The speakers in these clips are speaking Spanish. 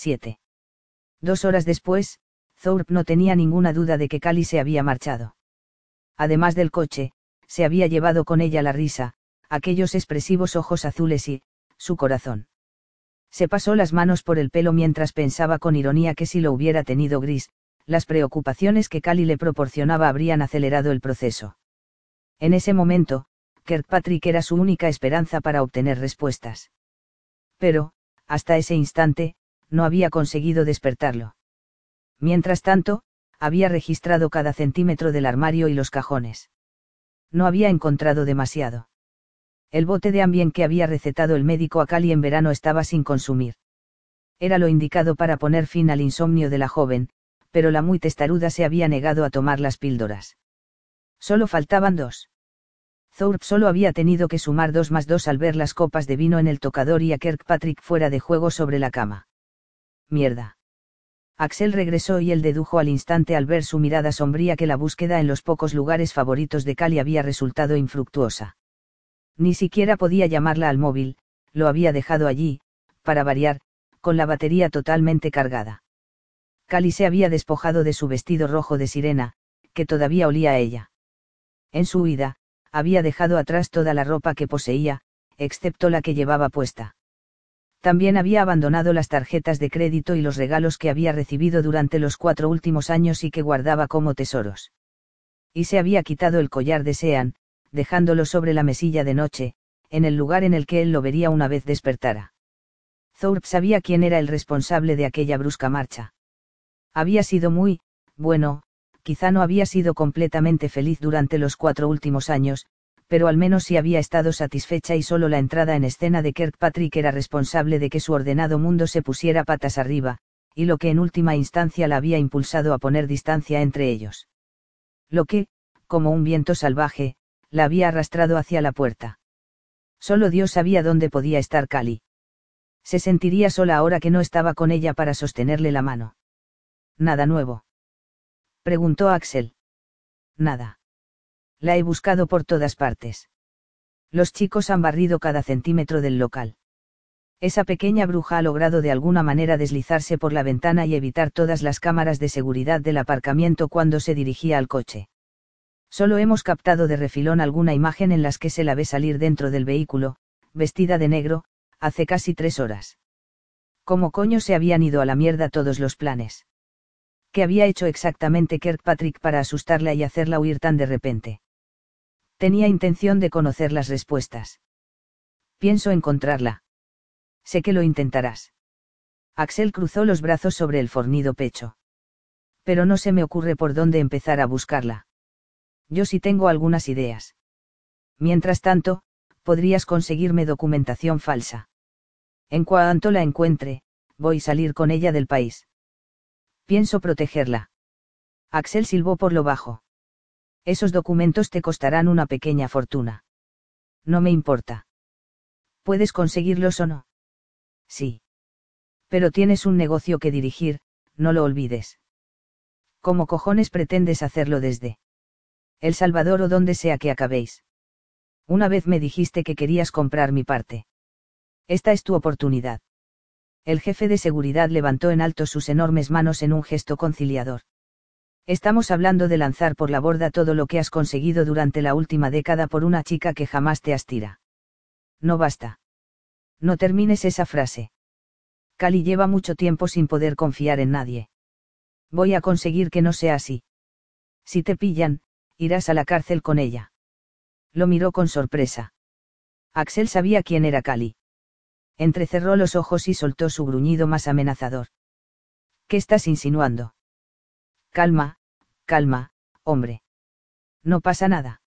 7. Dos horas después, Thorpe no tenía ninguna duda de que Cali se había marchado. Además del coche, se había llevado con ella la risa, aquellos expresivos ojos azules y, su corazón. Se pasó las manos por el pelo mientras pensaba con ironía que si lo hubiera tenido gris, las preocupaciones que Cali le proporcionaba habrían acelerado el proceso. En ese momento, Kirkpatrick era su única esperanza para obtener respuestas. Pero, hasta ese instante, no había conseguido despertarlo. Mientras tanto, había registrado cada centímetro del armario y los cajones. No había encontrado demasiado. El bote de ambien que había recetado el médico a Cali en verano estaba sin consumir. Era lo indicado para poner fin al insomnio de la joven, pero la muy testaruda se había negado a tomar las píldoras. Solo faltaban dos. Thorpe solo había tenido que sumar dos más dos al ver las copas de vino en el tocador y a Kirkpatrick fuera de juego sobre la cama. Mierda. Axel regresó y él dedujo al instante al ver su mirada sombría que la búsqueda en los pocos lugares favoritos de Cali había resultado infructuosa. Ni siquiera podía llamarla al móvil, lo había dejado allí, para variar, con la batería totalmente cargada. Cali se había despojado de su vestido rojo de sirena, que todavía olía a ella. En su huida, había dejado atrás toda la ropa que poseía, excepto la que llevaba puesta. También había abandonado las tarjetas de crédito y los regalos que había recibido durante los cuatro últimos años y que guardaba como tesoros. Y se había quitado el collar de Sean, dejándolo sobre la mesilla de noche, en el lugar en el que él lo vería una vez despertara. Thorpe sabía quién era el responsable de aquella brusca marcha. Había sido muy, bueno, quizá no había sido completamente feliz durante los cuatro últimos años, pero al menos sí había estado satisfecha y solo la entrada en escena de Kirkpatrick era responsable de que su ordenado mundo se pusiera patas arriba, y lo que en última instancia la había impulsado a poner distancia entre ellos. Lo que, como un viento salvaje, la había arrastrado hacia la puerta. Solo Dios sabía dónde podía estar Cali. Se sentiría sola ahora que no estaba con ella para sostenerle la mano. Nada nuevo. Preguntó Axel. Nada. La he buscado por todas partes. Los chicos han barrido cada centímetro del local. Esa pequeña bruja ha logrado de alguna manera deslizarse por la ventana y evitar todas las cámaras de seguridad del aparcamiento cuando se dirigía al coche. Solo hemos captado de refilón alguna imagen en las que se la ve salir dentro del vehículo, vestida de negro, hace casi tres horas. ¿Cómo coño se habían ido a la mierda todos los planes? ¿Qué había hecho exactamente Kirkpatrick para asustarla y hacerla huir tan de repente? Tenía intención de conocer las respuestas. Pienso encontrarla. Sé que lo intentarás. Axel cruzó los brazos sobre el fornido pecho. Pero no se me ocurre por dónde empezar a buscarla. Yo sí tengo algunas ideas. Mientras tanto, podrías conseguirme documentación falsa. En cuanto la encuentre, voy a salir con ella del país. Pienso protegerla. Axel silbó por lo bajo. Esos documentos te costarán una pequeña fortuna. No me importa. ¿Puedes conseguirlos o no? Sí. Pero tienes un negocio que dirigir, no lo olvides. ¿Cómo cojones pretendes hacerlo desde? El Salvador o donde sea que acabéis. Una vez me dijiste que querías comprar mi parte. Esta es tu oportunidad. El jefe de seguridad levantó en alto sus enormes manos en un gesto conciliador. Estamos hablando de lanzar por la borda todo lo que has conseguido durante la última década por una chica que jamás te astira. No basta. No termines esa frase. Cali lleva mucho tiempo sin poder confiar en nadie. Voy a conseguir que no sea así. Si te pillan, irás a la cárcel con ella. Lo miró con sorpresa. Axel sabía quién era Cali. Entrecerró los ojos y soltó su gruñido más amenazador. ¿Qué estás insinuando? Calma, calma, hombre. No pasa nada.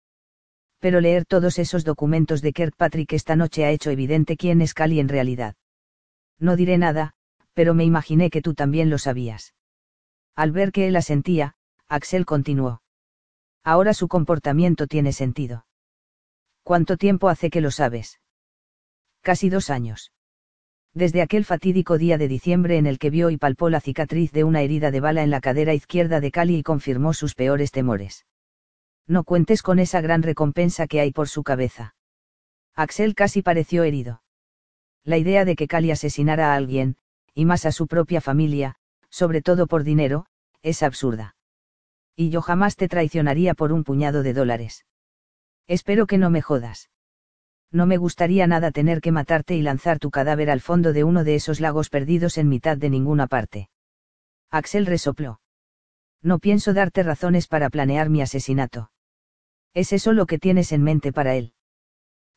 Pero leer todos esos documentos de Kirkpatrick esta noche ha hecho evidente quién es Cali en realidad. No diré nada, pero me imaginé que tú también lo sabías. Al ver que él asentía, Axel continuó. Ahora su comportamiento tiene sentido. ¿Cuánto tiempo hace que lo sabes? Casi dos años. Desde aquel fatídico día de diciembre en el que vio y palpó la cicatriz de una herida de bala en la cadera izquierda de Cali y confirmó sus peores temores. No cuentes con esa gran recompensa que hay por su cabeza. Axel casi pareció herido. La idea de que Cali asesinara a alguien, y más a su propia familia, sobre todo por dinero, es absurda. Y yo jamás te traicionaría por un puñado de dólares. Espero que no me jodas. No me gustaría nada tener que matarte y lanzar tu cadáver al fondo de uno de esos lagos perdidos en mitad de ninguna parte. Axel resopló. No pienso darte razones para planear mi asesinato. ¿Es eso lo que tienes en mente para él?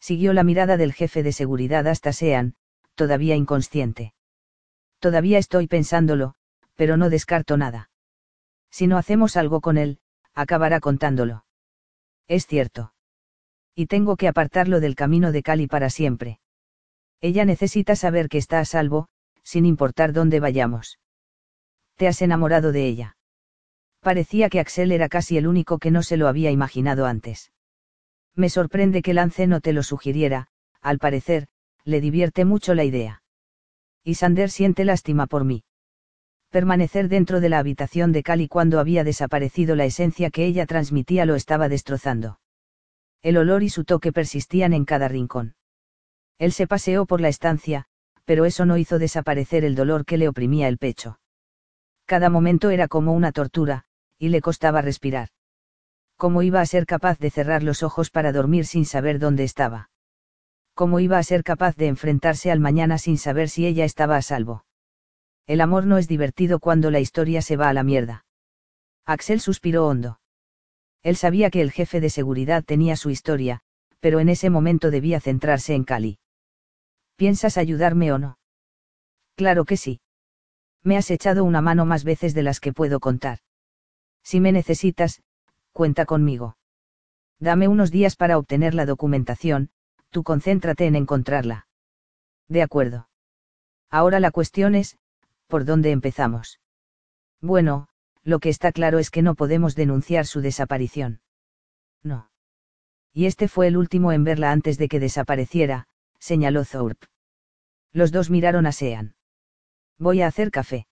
Siguió la mirada del jefe de seguridad hasta Sean, todavía inconsciente. Todavía estoy pensándolo, pero no descarto nada. Si no hacemos algo con él, acabará contándolo. Es cierto. Y tengo que apartarlo del camino de Cali para siempre. Ella necesita saber que está a salvo, sin importar dónde vayamos. Te has enamorado de ella. Parecía que Axel era casi el único que no se lo había imaginado antes. Me sorprende que Lance no te lo sugiriera, al parecer, le divierte mucho la idea. Y Sander siente lástima por mí. Permanecer dentro de la habitación de Cali cuando había desaparecido la esencia que ella transmitía lo estaba destrozando. El olor y su toque persistían en cada rincón. Él se paseó por la estancia, pero eso no hizo desaparecer el dolor que le oprimía el pecho. Cada momento era como una tortura, y le costaba respirar. ¿Cómo iba a ser capaz de cerrar los ojos para dormir sin saber dónde estaba? ¿Cómo iba a ser capaz de enfrentarse al mañana sin saber si ella estaba a salvo? El amor no es divertido cuando la historia se va a la mierda. Axel suspiró hondo. Él sabía que el jefe de seguridad tenía su historia, pero en ese momento debía centrarse en Cali. ¿Piensas ayudarme o no? Claro que sí. Me has echado una mano más veces de las que puedo contar. Si me necesitas, cuenta conmigo. Dame unos días para obtener la documentación, tú concéntrate en encontrarla. De acuerdo. Ahora la cuestión es, ¿por dónde empezamos? Bueno, lo que está claro es que no podemos denunciar su desaparición. No. Y este fue el último en verla antes de que desapareciera, señaló Thorpe. Los dos miraron a Sean. Voy a hacer café.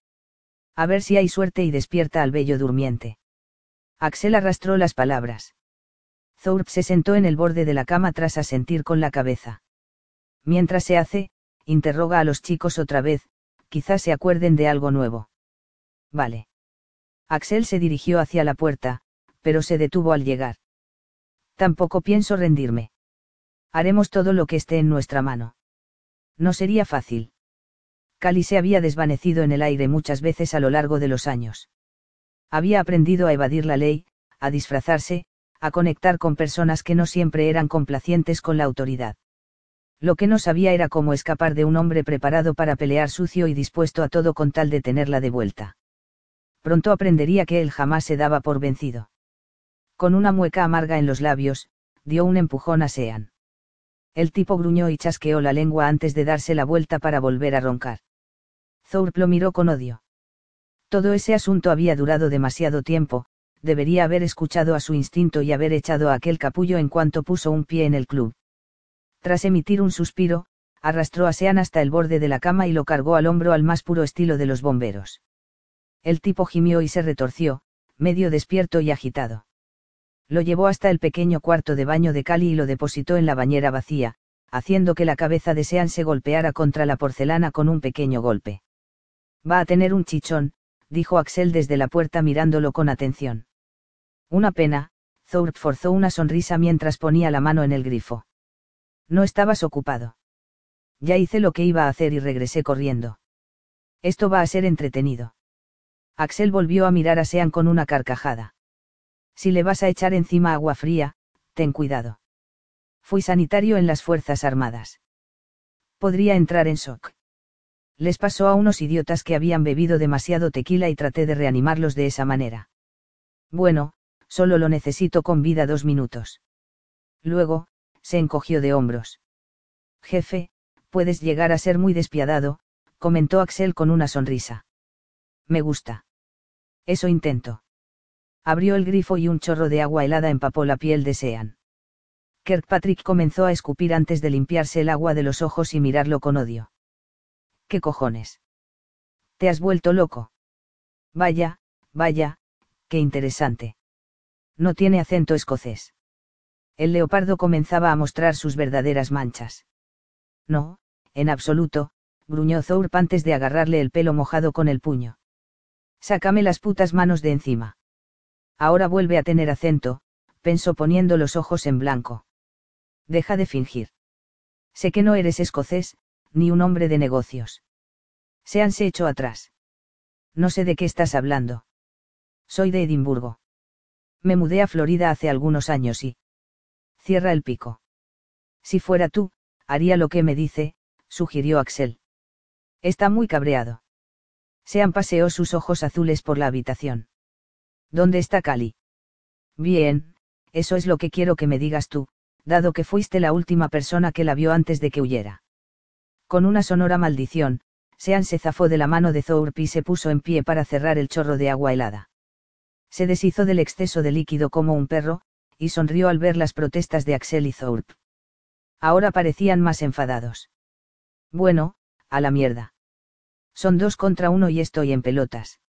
A ver si hay suerte y despierta al bello durmiente. Axel arrastró las palabras. Thorpe se sentó en el borde de la cama tras asentir con la cabeza. Mientras se hace, interroga a los chicos otra vez, quizás se acuerden de algo nuevo. Vale. Axel se dirigió hacia la puerta, pero se detuvo al llegar. Tampoco pienso rendirme. Haremos todo lo que esté en nuestra mano. No sería fácil. Cali se había desvanecido en el aire muchas veces a lo largo de los años. Había aprendido a evadir la ley, a disfrazarse, a conectar con personas que no siempre eran complacientes con la autoridad. Lo que no sabía era cómo escapar de un hombre preparado para pelear sucio y dispuesto a todo con tal de tenerla de vuelta. Pronto aprendería que él jamás se daba por vencido. Con una mueca amarga en los labios, dio un empujón a Sean. El tipo gruñó y chasqueó la lengua antes de darse la vuelta para volver a roncar. Thorpe lo miró con odio. Todo ese asunto había durado demasiado tiempo, debería haber escuchado a su instinto y haber echado a aquel capullo en cuanto puso un pie en el club. Tras emitir un suspiro, arrastró a Sean hasta el borde de la cama y lo cargó al hombro al más puro estilo de los bomberos. El tipo gimió y se retorció, medio despierto y agitado. Lo llevó hasta el pequeño cuarto de baño de Cali y lo depositó en la bañera vacía, haciendo que la cabeza de Sean se golpeara contra la porcelana con un pequeño golpe. Va a tener un chichón, dijo Axel desde la puerta mirándolo con atención. Una pena, Thorpe forzó una sonrisa mientras ponía la mano en el grifo. No estabas ocupado. Ya hice lo que iba a hacer y regresé corriendo. Esto va a ser entretenido. Axel volvió a mirar a Sean con una carcajada. Si le vas a echar encima agua fría, ten cuidado. Fui sanitario en las Fuerzas Armadas. Podría entrar en shock. Les pasó a unos idiotas que habían bebido demasiado tequila y traté de reanimarlos de esa manera. Bueno, solo lo necesito con vida dos minutos. Luego, se encogió de hombros. Jefe, puedes llegar a ser muy despiadado, comentó Axel con una sonrisa. Me gusta. Eso intento. Abrió el grifo y un chorro de agua helada empapó la piel de Sean. Kirkpatrick comenzó a escupir antes de limpiarse el agua de los ojos y mirarlo con odio. ¿Qué cojones? ¿Te has vuelto loco? Vaya, vaya, qué interesante. No tiene acento escocés. El leopardo comenzaba a mostrar sus verdaderas manchas. No, en absoluto, gruñó Thorpe antes de agarrarle el pelo mojado con el puño. Sácame las putas manos de encima. Ahora vuelve a tener acento, pensó poniendo los ojos en blanco. Deja de fingir. Sé que no eres escocés, ni un hombre de negocios. Se hanse hecho atrás. No sé de qué estás hablando. Soy de Edimburgo. Me mudé a Florida hace algunos años y... Cierra el pico. Si fuera tú, haría lo que me dice, sugirió Axel. Está muy cabreado. Sean paseó sus ojos azules por la habitación. ¿Dónde está Cali? Bien, eso es lo que quiero que me digas tú, dado que fuiste la última persona que la vio antes de que huyera. Con una sonora maldición, Sean se zafó de la mano de Thorpe y se puso en pie para cerrar el chorro de agua helada. Se deshizo del exceso de líquido como un perro, y sonrió al ver las protestas de Axel y Thorpe. Ahora parecían más enfadados. Bueno, a la mierda. Son dos contra uno y estoy en pelotas.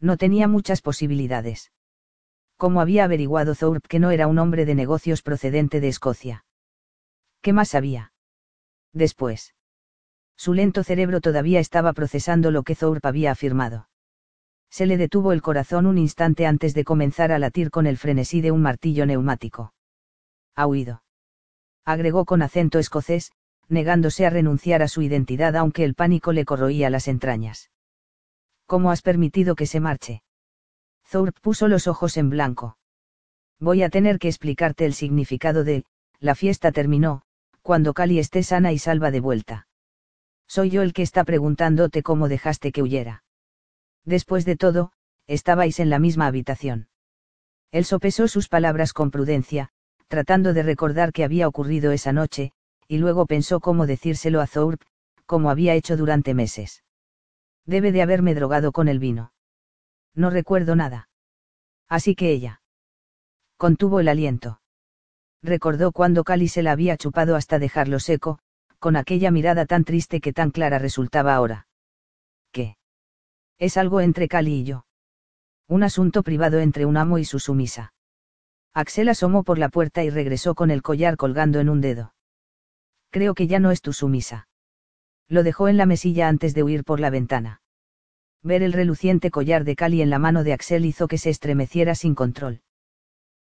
No tenía muchas posibilidades. ¿Cómo había averiguado Thorpe que no era un hombre de negocios procedente de Escocia? ¿Qué más sabía? Después. Su lento cerebro todavía estaba procesando lo que Thorpe había afirmado. Se le detuvo el corazón un instante antes de comenzar a latir con el frenesí de un martillo neumático. Ha huido. Agregó con acento escocés, negándose a renunciar a su identidad aunque el pánico le corroía las entrañas. ¿Cómo has permitido que se marche? Thorpe puso los ojos en blanco. Voy a tener que explicarte el significado de, la fiesta terminó, cuando Cali esté sana y salva de vuelta. Soy yo el que está preguntándote cómo dejaste que huyera. Después de todo, estabais en la misma habitación. Él sopesó sus palabras con prudencia, tratando de recordar qué había ocurrido esa noche, y luego pensó cómo decírselo a Thorpe, como había hecho durante meses. Debe de haberme drogado con el vino. No recuerdo nada. Así que ella. Contuvo el aliento. Recordó cuando Cali se la había chupado hasta dejarlo seco, con aquella mirada tan triste que tan clara resultaba ahora. ¿Qué? Es algo entre Cali y yo. Un asunto privado entre un amo y su sumisa. Axel asomó por la puerta y regresó con el collar colgando en un dedo. Creo que ya no es tu sumisa. Lo dejó en la mesilla antes de huir por la ventana. Ver el reluciente collar de Cali en la mano de Axel hizo que se estremeciera sin control.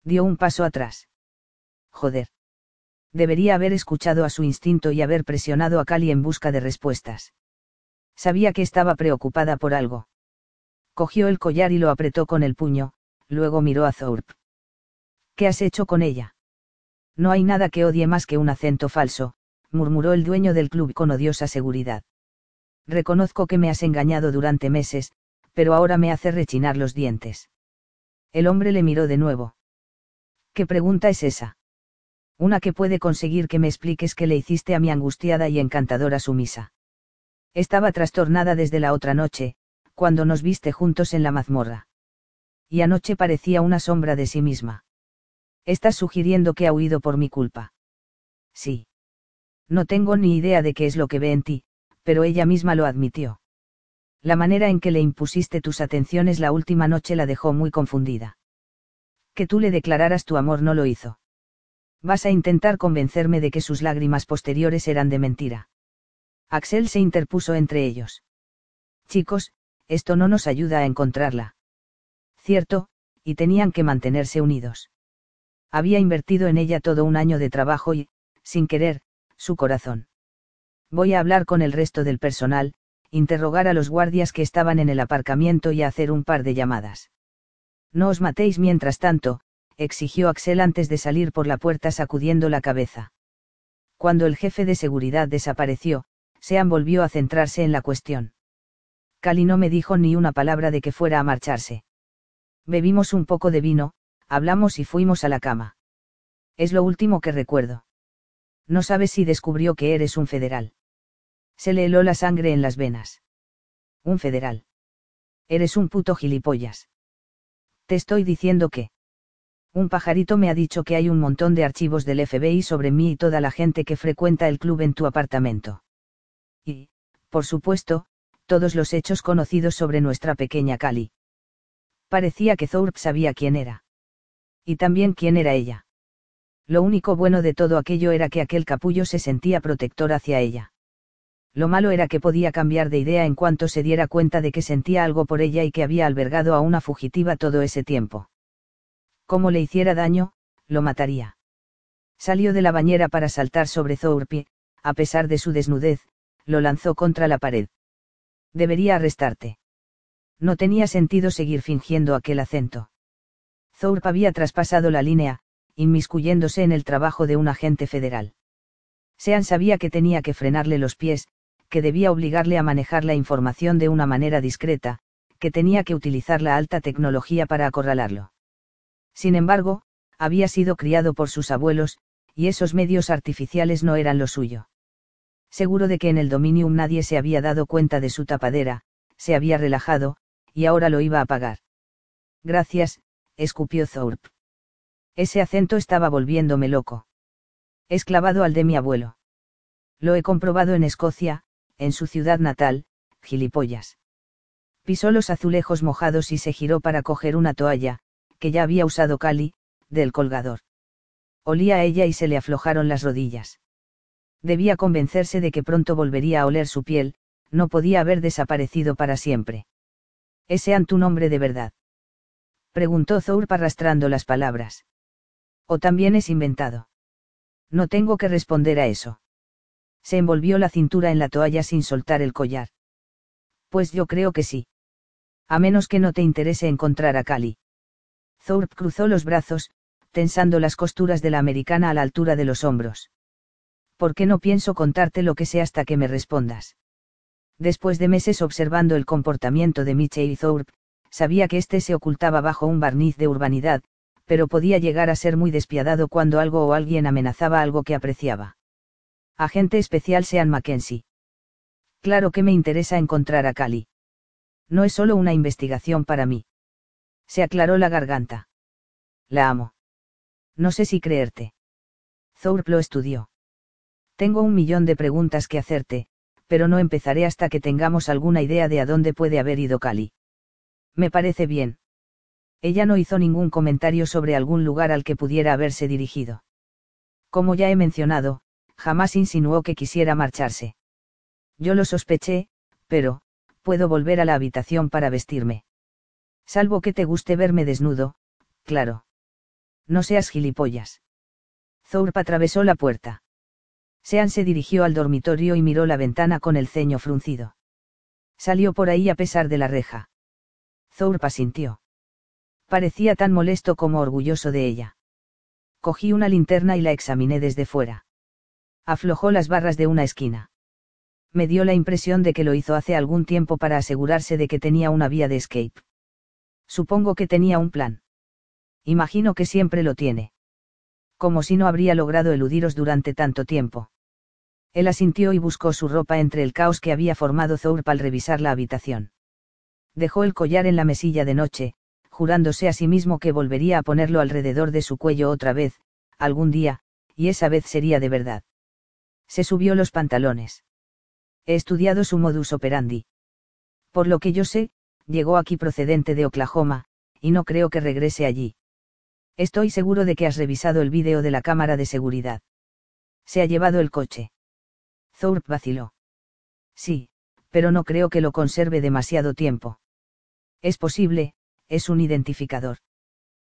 Dio un paso atrás. Joder. Debería haber escuchado a su instinto y haber presionado a Cali en busca de respuestas. Sabía que estaba preocupada por algo. Cogió el collar y lo apretó con el puño, luego miró a Thorpe. ¿Qué has hecho con ella? No hay nada que odie más que un acento falso, murmuró el dueño del club con odiosa seguridad. Reconozco que me has engañado durante meses, pero ahora me hace rechinar los dientes. El hombre le miró de nuevo. ¿Qué pregunta es esa? una que puede conseguir que me expliques qué le hiciste a mi angustiada y encantadora sumisa. Estaba trastornada desde la otra noche, cuando nos viste juntos en la mazmorra. Y anoche parecía una sombra de sí misma. Estás sugiriendo que ha huido por mi culpa. Sí. No tengo ni idea de qué es lo que ve en ti, pero ella misma lo admitió. La manera en que le impusiste tus atenciones la última noche la dejó muy confundida. Que tú le declararas tu amor no lo hizo. Vas a intentar convencerme de que sus lágrimas posteriores eran de mentira. Axel se interpuso entre ellos. Chicos, esto no nos ayuda a encontrarla. Cierto, y tenían que mantenerse unidos. Había invertido en ella todo un año de trabajo y, sin querer, su corazón. Voy a hablar con el resto del personal, interrogar a los guardias que estaban en el aparcamiento y hacer un par de llamadas. No os matéis mientras tanto, exigió Axel antes de salir por la puerta sacudiendo la cabeza. Cuando el jefe de seguridad desapareció, Sean volvió a centrarse en la cuestión. Cali no me dijo ni una palabra de que fuera a marcharse. Bebimos un poco de vino, hablamos y fuimos a la cama. Es lo último que recuerdo. No sabes si descubrió que eres un federal. Se le heló la sangre en las venas. Un federal. Eres un puto gilipollas. Te estoy diciendo que. Un pajarito me ha dicho que hay un montón de archivos del FBI sobre mí y toda la gente que frecuenta el club en tu apartamento. Y, por supuesto, todos los hechos conocidos sobre nuestra pequeña Cali. Parecía que Thorpe sabía quién era. Y también quién era ella. Lo único bueno de todo aquello era que aquel capullo se sentía protector hacia ella. Lo malo era que podía cambiar de idea en cuanto se diera cuenta de que sentía algo por ella y que había albergado a una fugitiva todo ese tiempo. Como le hiciera daño, lo mataría. Salió de la bañera para saltar sobre Thorpe, a pesar de su desnudez, lo lanzó contra la pared. Debería arrestarte. No tenía sentido seguir fingiendo aquel acento. Thorpe había traspasado la línea, inmiscuyéndose en el trabajo de un agente federal. Sean sabía que tenía que frenarle los pies, que debía obligarle a manejar la información de una manera discreta, que tenía que utilizar la alta tecnología para acorralarlo. Sin embargo, había sido criado por sus abuelos, y esos medios artificiales no eran lo suyo. Seguro de que en el Dominium nadie se había dado cuenta de su tapadera, se había relajado, y ahora lo iba a pagar. Gracias, escupió Thorpe. Ese acento estaba volviéndome loco. Esclavado al de mi abuelo. Lo he comprobado en Escocia, en su ciudad natal, gilipollas. Pisó los azulejos mojados y se giró para coger una toalla, que ya había usado Cali, del colgador. Olía a ella y se le aflojaron las rodillas. Debía convencerse de que pronto volvería a oler su piel, no podía haber desaparecido para siempre. ¿Ese tu nombre de verdad? Preguntó Thorpe arrastrando las palabras. ¿O también es inventado? No tengo que responder a eso. Se envolvió la cintura en la toalla sin soltar el collar. Pues yo creo que sí. A menos que no te interese encontrar a Cali. Thorpe cruzó los brazos, tensando las costuras de la americana a la altura de los hombros. ¿Por qué no pienso contarte lo que sé hasta que me respondas? Después de meses observando el comportamiento de Mitchell y Thorpe, sabía que éste se ocultaba bajo un barniz de urbanidad, pero podía llegar a ser muy despiadado cuando algo o alguien amenazaba algo que apreciaba. Agente especial Sean Mackenzie. Claro que me interesa encontrar a Cali. No es solo una investigación para mí. Se aclaró la garganta. La amo. No sé si creerte. Thorpe lo estudió. Tengo un millón de preguntas que hacerte, pero no empezaré hasta que tengamos alguna idea de a dónde puede haber ido Cali. Me parece bien. Ella no hizo ningún comentario sobre algún lugar al que pudiera haberse dirigido. Como ya he mencionado, jamás insinuó que quisiera marcharse. Yo lo sospeché, pero, puedo volver a la habitación para vestirme. Salvo que te guste verme desnudo, claro. No seas gilipollas. Thorpe atravesó la puerta. Sean se dirigió al dormitorio y miró la ventana con el ceño fruncido. Salió por ahí a pesar de la reja. Thorpe asintió. Parecía tan molesto como orgulloso de ella. Cogí una linterna y la examiné desde fuera aflojó las barras de una esquina. Me dio la impresión de que lo hizo hace algún tiempo para asegurarse de que tenía una vía de escape. Supongo que tenía un plan. Imagino que siempre lo tiene. Como si no habría logrado eludiros durante tanto tiempo. Él asintió y buscó su ropa entre el caos que había formado Thorpe al revisar la habitación. Dejó el collar en la mesilla de noche, jurándose a sí mismo que volvería a ponerlo alrededor de su cuello otra vez, algún día, y esa vez sería de verdad. Se subió los pantalones. He estudiado su modus operandi. Por lo que yo sé, llegó aquí procedente de Oklahoma, y no creo que regrese allí. Estoy seguro de que has revisado el vídeo de la cámara de seguridad. Se ha llevado el coche. Thorpe vaciló. Sí, pero no creo que lo conserve demasiado tiempo. Es posible, es un identificador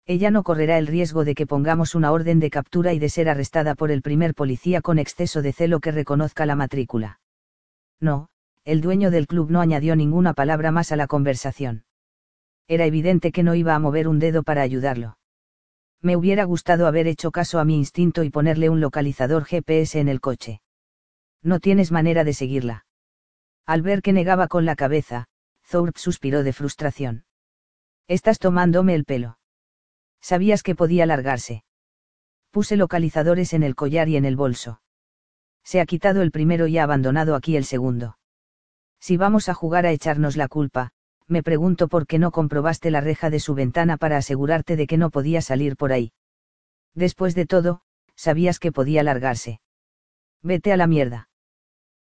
ella no correrá el riesgo de que pongamos una orden de captura y de ser arrestada por el primer policía con exceso de celo que reconozca la matrícula. No, el dueño del club no añadió ninguna palabra más a la conversación. Era evidente que no iba a mover un dedo para ayudarlo. Me hubiera gustado haber hecho caso a mi instinto y ponerle un localizador GPS en el coche. No tienes manera de seguirla. Al ver que negaba con la cabeza, Thorpe suspiró de frustración. Estás tomándome el pelo. Sabías que podía largarse. Puse localizadores en el collar y en el bolso. Se ha quitado el primero y ha abandonado aquí el segundo. Si vamos a jugar a echarnos la culpa, me pregunto por qué no comprobaste la reja de su ventana para asegurarte de que no podía salir por ahí. Después de todo, sabías que podía largarse. Vete a la mierda.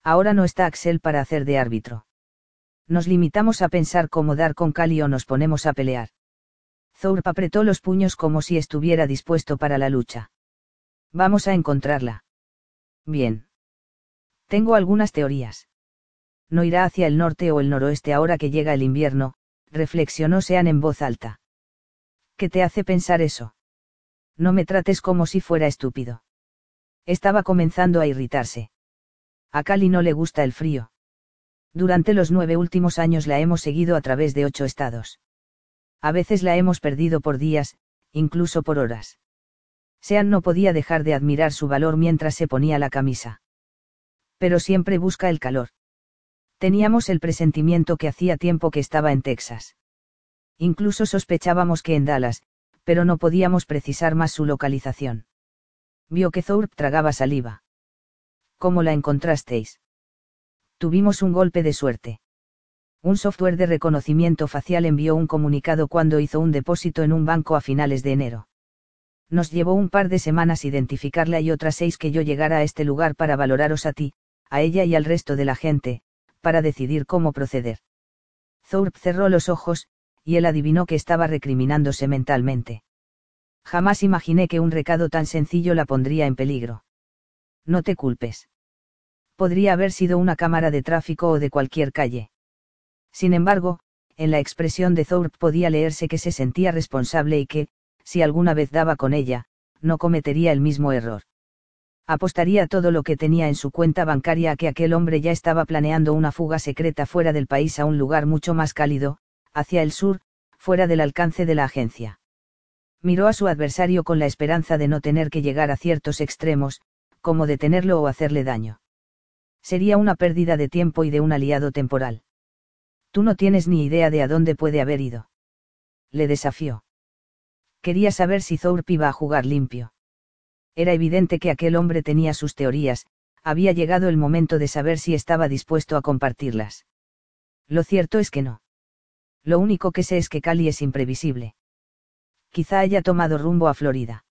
Ahora no está Axel para hacer de árbitro. Nos limitamos a pensar cómo dar con Cali o nos ponemos a pelear. Thorpe apretó los puños como si estuviera dispuesto para la lucha. Vamos a encontrarla. Bien. Tengo algunas teorías. No irá hacia el norte o el noroeste ahora que llega el invierno, reflexionó Sean en voz alta. ¿Qué te hace pensar eso? No me trates como si fuera estúpido. Estaba comenzando a irritarse. A Cali no le gusta el frío. Durante los nueve últimos años la hemos seguido a través de ocho estados. A veces la hemos perdido por días, incluso por horas. Sean no podía dejar de admirar su valor mientras se ponía la camisa. Pero siempre busca el calor. Teníamos el presentimiento que hacía tiempo que estaba en Texas. Incluso sospechábamos que en Dallas, pero no podíamos precisar más su localización. Vio que Thorpe tragaba saliva. ¿Cómo la encontrasteis? Tuvimos un golpe de suerte. Un software de reconocimiento facial envió un comunicado cuando hizo un depósito en un banco a finales de enero. Nos llevó un par de semanas identificarla y otras seis que yo llegara a este lugar para valoraros a ti, a ella y al resto de la gente, para decidir cómo proceder. Thorpe cerró los ojos, y él adivinó que estaba recriminándose mentalmente. Jamás imaginé que un recado tan sencillo la pondría en peligro. No te culpes. Podría haber sido una cámara de tráfico o de cualquier calle. Sin embargo, en la expresión de Thorpe podía leerse que se sentía responsable y que, si alguna vez daba con ella, no cometería el mismo error. Apostaría todo lo que tenía en su cuenta bancaria a que aquel hombre ya estaba planeando una fuga secreta fuera del país a un lugar mucho más cálido, hacia el sur, fuera del alcance de la agencia. Miró a su adversario con la esperanza de no tener que llegar a ciertos extremos, como detenerlo o hacerle daño. Sería una pérdida de tiempo y de un aliado temporal. Tú no tienes ni idea de a dónde puede haber ido. Le desafió. Quería saber si Thorpe iba a jugar limpio. Era evidente que aquel hombre tenía sus teorías, había llegado el momento de saber si estaba dispuesto a compartirlas. Lo cierto es que no. Lo único que sé es que Cali es imprevisible. Quizá haya tomado rumbo a Florida.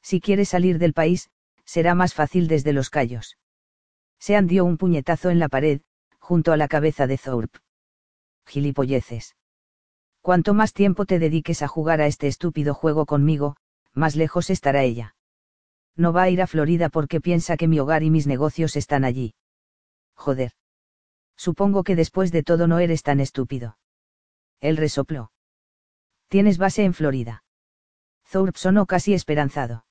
Si quiere salir del país, será más fácil desde los callos. Sean dio un puñetazo en la pared, junto a la cabeza de Thorpe gilipolleces. Cuanto más tiempo te dediques a jugar a este estúpido juego conmigo, más lejos estará ella. No va a ir a Florida porque piensa que mi hogar y mis negocios están allí. Joder. Supongo que después de todo no eres tan estúpido. Él resopló. Tienes base en Florida. Thorpe sonó casi esperanzado.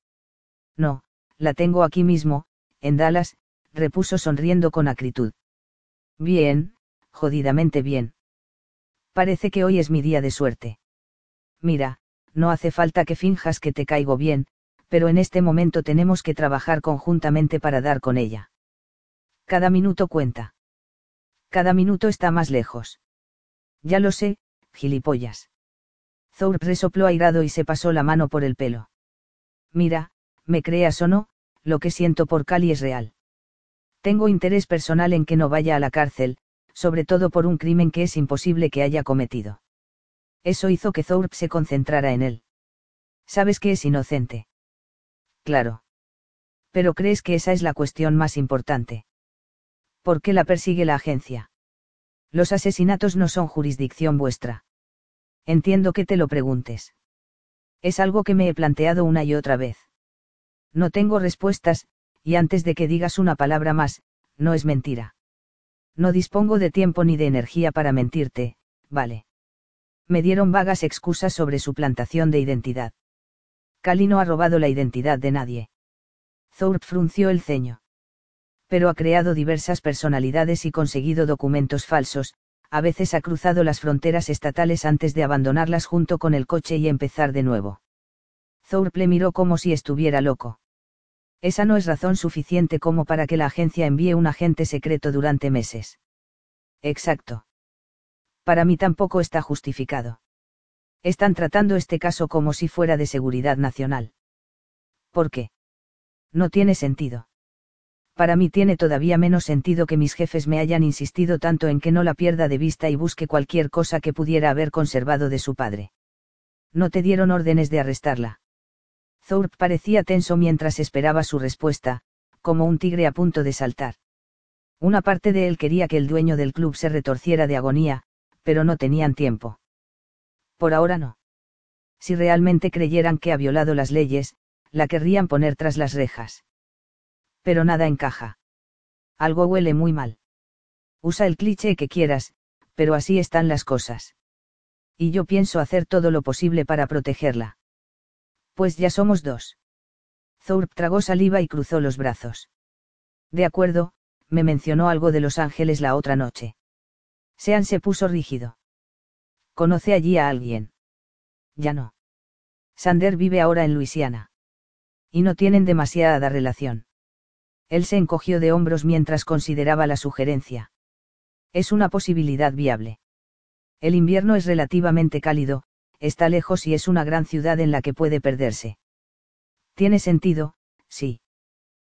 No, la tengo aquí mismo, en Dallas, repuso sonriendo con acritud. Bien, jodidamente bien. Parece que hoy es mi día de suerte. Mira, no hace falta que finjas que te caigo bien, pero en este momento tenemos que trabajar conjuntamente para dar con ella. Cada minuto cuenta. Cada minuto está más lejos. Ya lo sé, gilipollas. Thorpe resopló airado y se pasó la mano por el pelo. Mira, me creas o no, lo que siento por Cali es real. Tengo interés personal en que no vaya a la cárcel, sobre todo por un crimen que es imposible que haya cometido. Eso hizo que Thorpe se concentrara en él. Sabes que es inocente. Claro. Pero crees que esa es la cuestión más importante. ¿Por qué la persigue la agencia? Los asesinatos no son jurisdicción vuestra. Entiendo que te lo preguntes. Es algo que me he planteado una y otra vez. No tengo respuestas, y antes de que digas una palabra más, no es mentira. No dispongo de tiempo ni de energía para mentirte, vale. Me dieron vagas excusas sobre su plantación de identidad. Cali no ha robado la identidad de nadie. Thorpe frunció el ceño. Pero ha creado diversas personalidades y conseguido documentos falsos, a veces ha cruzado las fronteras estatales antes de abandonarlas junto con el coche y empezar de nuevo. Thorpe le miró como si estuviera loco. Esa no es razón suficiente como para que la agencia envíe un agente secreto durante meses. Exacto. Para mí tampoco está justificado. Están tratando este caso como si fuera de seguridad nacional. ¿Por qué? No tiene sentido. Para mí tiene todavía menos sentido que mis jefes me hayan insistido tanto en que no la pierda de vista y busque cualquier cosa que pudiera haber conservado de su padre. No te dieron órdenes de arrestarla. Thorpe parecía tenso mientras esperaba su respuesta, como un tigre a punto de saltar. Una parte de él quería que el dueño del club se retorciera de agonía, pero no tenían tiempo. Por ahora no. Si realmente creyeran que ha violado las leyes, la querrían poner tras las rejas. Pero nada encaja. Algo huele muy mal. Usa el cliché que quieras, pero así están las cosas. Y yo pienso hacer todo lo posible para protegerla. Pues ya somos dos. Thorpe tragó saliva y cruzó los brazos. De acuerdo, me mencionó algo de Los Ángeles la otra noche. Sean se puso rígido. ¿Conoce allí a alguien? Ya no. Sander vive ahora en Luisiana. Y no tienen demasiada relación. Él se encogió de hombros mientras consideraba la sugerencia. Es una posibilidad viable. El invierno es relativamente cálido, está lejos y es una gran ciudad en la que puede perderse. Tiene sentido, sí.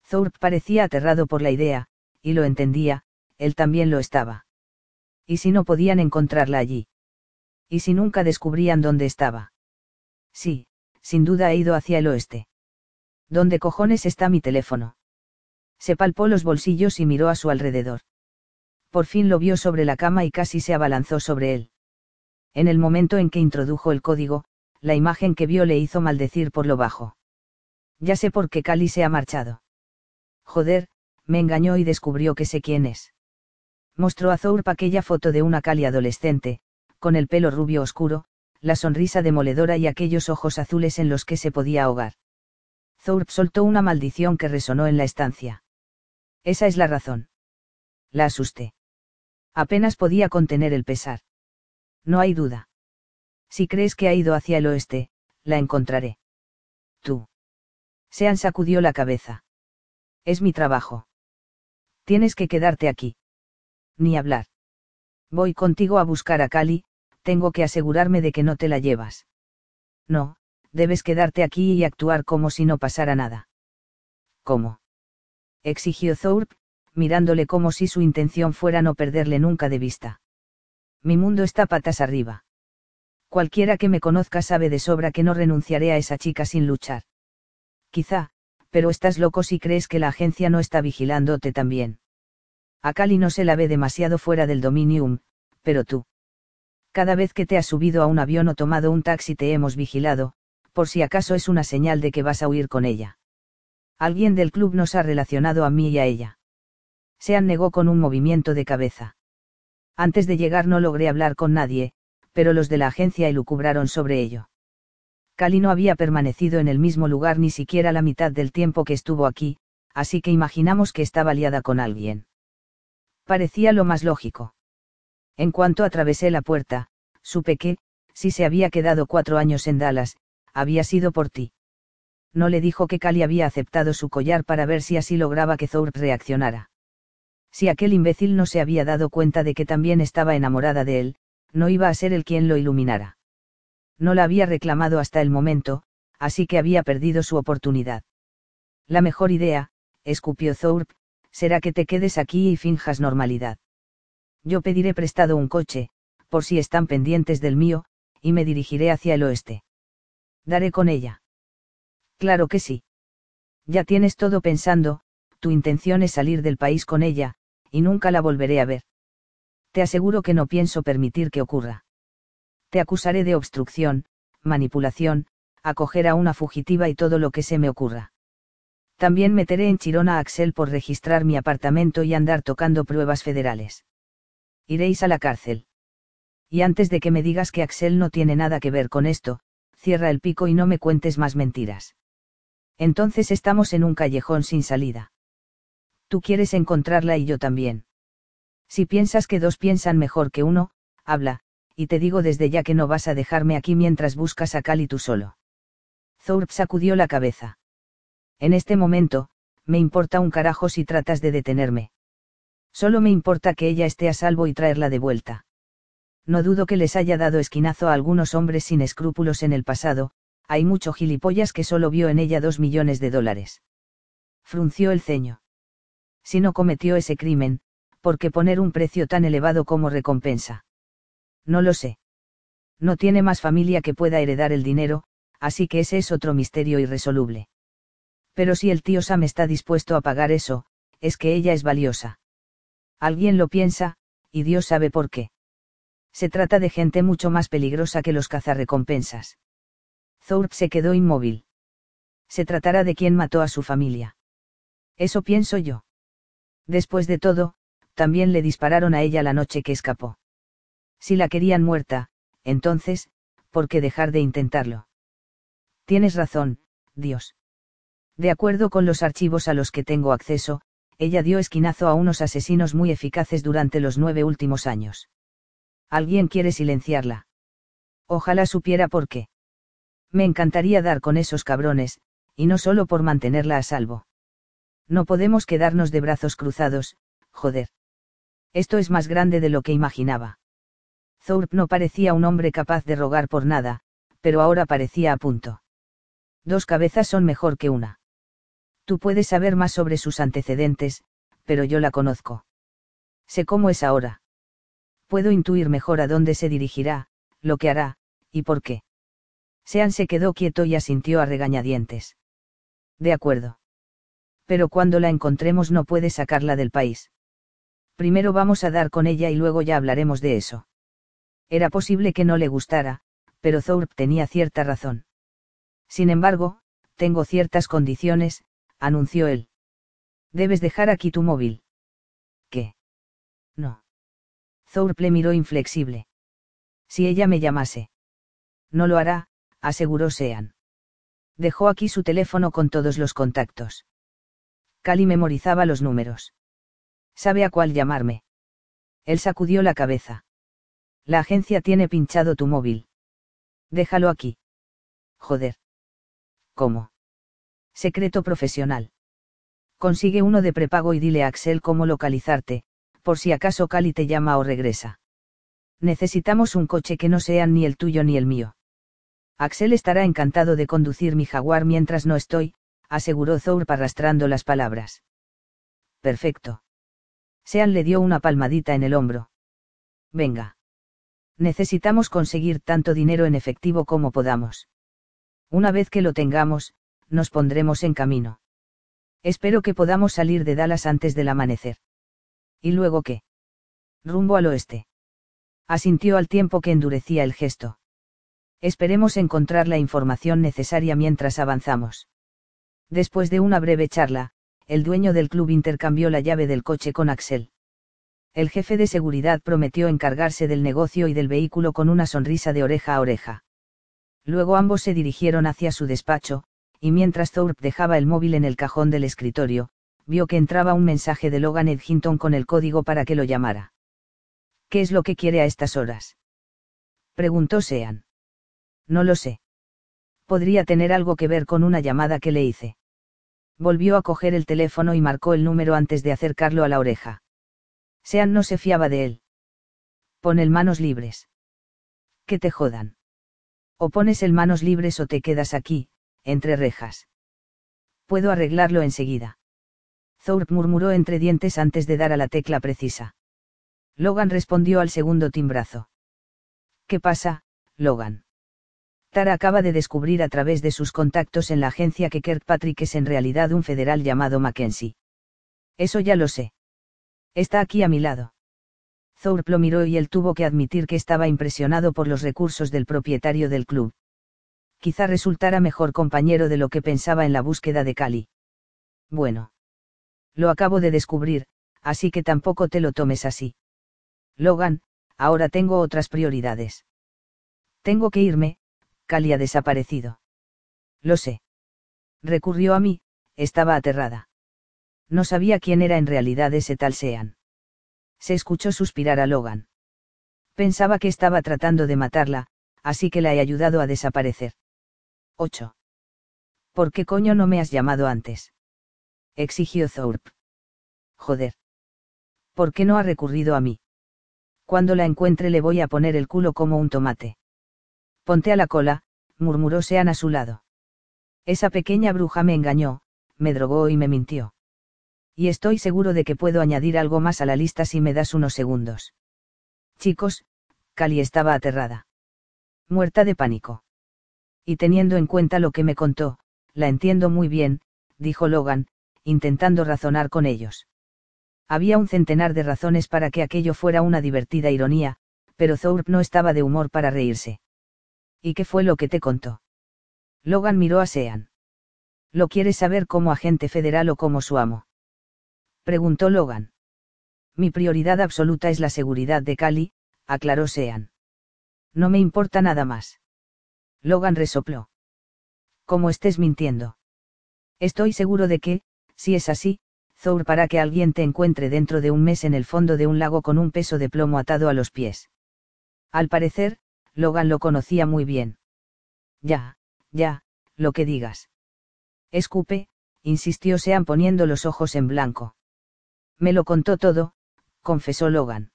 Thorpe parecía aterrado por la idea, y lo entendía, él también lo estaba. ¿Y si no podían encontrarla allí? ¿Y si nunca descubrían dónde estaba? Sí, sin duda ha ido hacia el oeste. ¿Dónde cojones está mi teléfono? Se palpó los bolsillos y miró a su alrededor. Por fin lo vio sobre la cama y casi se abalanzó sobre él. En el momento en que introdujo el código, la imagen que vio le hizo maldecir por lo bajo. Ya sé por qué Cali se ha marchado. Joder, me engañó y descubrió que sé quién es. Mostró a Thorpe aquella foto de una Cali adolescente, con el pelo rubio oscuro, la sonrisa demoledora y aquellos ojos azules en los que se podía ahogar. Thorpe soltó una maldición que resonó en la estancia. Esa es la razón. La asusté. Apenas podía contener el pesar. No hay duda. Si crees que ha ido hacia el oeste, la encontraré. Tú. Sean sacudió la cabeza. Es mi trabajo. Tienes que quedarte aquí. Ni hablar. Voy contigo a buscar a Cali, tengo que asegurarme de que no te la llevas. No, debes quedarte aquí y actuar como si no pasara nada. ¿Cómo? exigió Thorpe, mirándole como si su intención fuera no perderle nunca de vista. Mi mundo está patas arriba. Cualquiera que me conozca sabe de sobra que no renunciaré a esa chica sin luchar. Quizá, pero estás loco si crees que la agencia no está vigilándote también. A Cali no se la ve demasiado fuera del dominium, pero tú. Cada vez que te has subido a un avión o tomado un taxi te hemos vigilado, por si acaso es una señal de que vas a huir con ella. Alguien del club nos ha relacionado a mí y a ella. Sean negó con un movimiento de cabeza. Antes de llegar no logré hablar con nadie, pero los de la agencia elucubraron sobre ello. Cali no había permanecido en el mismo lugar ni siquiera la mitad del tiempo que estuvo aquí, así que imaginamos que estaba liada con alguien. Parecía lo más lógico. En cuanto atravesé la puerta, supe que, si se había quedado cuatro años en Dallas, había sido por ti. No le dijo que Cali había aceptado su collar para ver si así lograba que Thorpe reaccionara. Si aquel imbécil no se había dado cuenta de que también estaba enamorada de él, no iba a ser él quien lo iluminara no la había reclamado hasta el momento, así que había perdido su oportunidad. La mejor idea, escupió Thorpe, será que te quedes aquí y finjas normalidad. Yo pediré prestado un coche, por si están pendientes del mío, y me dirigiré hacia el oeste. Daré con ella. Claro que sí. Ya tienes todo pensando, tu intención es salir del país con ella, y nunca la volveré a ver. Te aseguro que no pienso permitir que ocurra te acusaré de obstrucción, manipulación, acoger a una fugitiva y todo lo que se me ocurra. También meteré en Chirona a Axel por registrar mi apartamento y andar tocando pruebas federales. Iréis a la cárcel. Y antes de que me digas que Axel no tiene nada que ver con esto, cierra el pico y no me cuentes más mentiras. Entonces estamos en un callejón sin salida. Tú quieres encontrarla y yo también. Si piensas que dos piensan mejor que uno, habla, y te digo desde ya que no vas a dejarme aquí mientras buscas a Cali tú solo. Thorpe sacudió la cabeza. En este momento, me importa un carajo si tratas de detenerme. Solo me importa que ella esté a salvo y traerla de vuelta. No dudo que les haya dado esquinazo a algunos hombres sin escrúpulos en el pasado, hay mucho gilipollas que solo vio en ella dos millones de dólares. Frunció el ceño. Si no cometió ese crimen, ¿por qué poner un precio tan elevado como recompensa? No lo sé. No tiene más familia que pueda heredar el dinero, así que ese es otro misterio irresoluble. Pero si el tío Sam está dispuesto a pagar eso, es que ella es valiosa. Alguien lo piensa, y Dios sabe por qué. Se trata de gente mucho más peligrosa que los cazarrecompensas. Thorpe se quedó inmóvil. Se tratará de quien mató a su familia. Eso pienso yo. Después de todo, también le dispararon a ella la noche que escapó. Si la querían muerta, entonces, ¿por qué dejar de intentarlo? Tienes razón, Dios. De acuerdo con los archivos a los que tengo acceso, ella dio esquinazo a unos asesinos muy eficaces durante los nueve últimos años. Alguien quiere silenciarla. Ojalá supiera por qué. Me encantaría dar con esos cabrones, y no solo por mantenerla a salvo. No podemos quedarnos de brazos cruzados, joder. Esto es más grande de lo que imaginaba. Thorpe no parecía un hombre capaz de rogar por nada, pero ahora parecía a punto. Dos cabezas son mejor que una. Tú puedes saber más sobre sus antecedentes, pero yo la conozco. Sé cómo es ahora. Puedo intuir mejor a dónde se dirigirá, lo que hará, y por qué. Sean se quedó quieto y asintió a regañadientes. De acuerdo. Pero cuando la encontremos no puede sacarla del país. Primero vamos a dar con ella y luego ya hablaremos de eso. Era posible que no le gustara, pero Thorpe tenía cierta razón. Sin embargo, tengo ciertas condiciones, anunció él. Debes dejar aquí tu móvil. ¿Qué? No. Thorpe le miró inflexible. Si ella me llamase. No lo hará, aseguró Sean. Dejó aquí su teléfono con todos los contactos. Cali memorizaba los números. ¿Sabe a cuál llamarme? Él sacudió la cabeza. La agencia tiene pinchado tu móvil. Déjalo aquí. Joder. ¿Cómo? Secreto profesional. Consigue uno de prepago y dile a Axel cómo localizarte, por si acaso Cali te llama o regresa. Necesitamos un coche que no sea ni el tuyo ni el mío. Axel estará encantado de conducir mi jaguar mientras no estoy, aseguró Thorpe arrastrando las palabras. Perfecto. Sean le dio una palmadita en el hombro. Venga. Necesitamos conseguir tanto dinero en efectivo como podamos. Una vez que lo tengamos, nos pondremos en camino. Espero que podamos salir de Dallas antes del amanecer. ¿Y luego qué? Rumbo al oeste. Asintió al tiempo que endurecía el gesto. Esperemos encontrar la información necesaria mientras avanzamos. Después de una breve charla, el dueño del club intercambió la llave del coche con Axel. El jefe de seguridad prometió encargarse del negocio y del vehículo con una sonrisa de oreja a oreja. Luego ambos se dirigieron hacia su despacho, y mientras Thorpe dejaba el móvil en el cajón del escritorio, vio que entraba un mensaje de Logan Edginton con el código para que lo llamara. ¿Qué es lo que quiere a estas horas? Preguntó Sean. No lo sé. Podría tener algo que ver con una llamada que le hice. Volvió a coger el teléfono y marcó el número antes de acercarlo a la oreja. Sean no se fiaba de él. Pon el manos libres. Que te jodan. O pones el manos libres o te quedas aquí, entre rejas. Puedo arreglarlo enseguida. Thorpe murmuró entre dientes antes de dar a la tecla precisa. Logan respondió al segundo timbrazo. ¿Qué pasa, Logan? Tara acaba de descubrir a través de sus contactos en la agencia que Kirkpatrick es en realidad un federal llamado Mackenzie. Eso ya lo sé. Está aquí a mi lado. Thorpe lo miró y él tuvo que admitir que estaba impresionado por los recursos del propietario del club. Quizá resultara mejor compañero de lo que pensaba en la búsqueda de Cali. Bueno. Lo acabo de descubrir, así que tampoco te lo tomes así. Logan, ahora tengo otras prioridades. Tengo que irme, Cali ha desaparecido. Lo sé. Recurrió a mí, estaba aterrada. No sabía quién era en realidad ese tal Sean. Se escuchó suspirar a Logan. Pensaba que estaba tratando de matarla, así que la he ayudado a desaparecer. 8. ¿Por qué coño no me has llamado antes? exigió Thorpe. Joder. ¿Por qué no ha recurrido a mí? Cuando la encuentre le voy a poner el culo como un tomate. Ponte a la cola, murmuró Sean a su lado. Esa pequeña bruja me engañó, me drogó y me mintió. Y estoy seguro de que puedo añadir algo más a la lista si me das unos segundos. Chicos, Cali estaba aterrada. Muerta de pánico. Y teniendo en cuenta lo que me contó, la entiendo muy bien, dijo Logan, intentando razonar con ellos. Había un centenar de razones para que aquello fuera una divertida ironía, pero Thorpe no estaba de humor para reírse. ¿Y qué fue lo que te contó? Logan miró a Sean. ¿Lo quieres saber como agente federal o como su amo? Preguntó Logan. Mi prioridad absoluta es la seguridad de Cali, aclaró Sean. No me importa nada más. Logan resopló. Como estés mintiendo. Estoy seguro de que, si es así, Thor para que alguien te encuentre dentro de un mes en el fondo de un lago con un peso de plomo atado a los pies. Al parecer, Logan lo conocía muy bien. Ya, ya, lo que digas. Escupe, insistió Sean poniendo los ojos en blanco. Me lo contó todo, confesó Logan.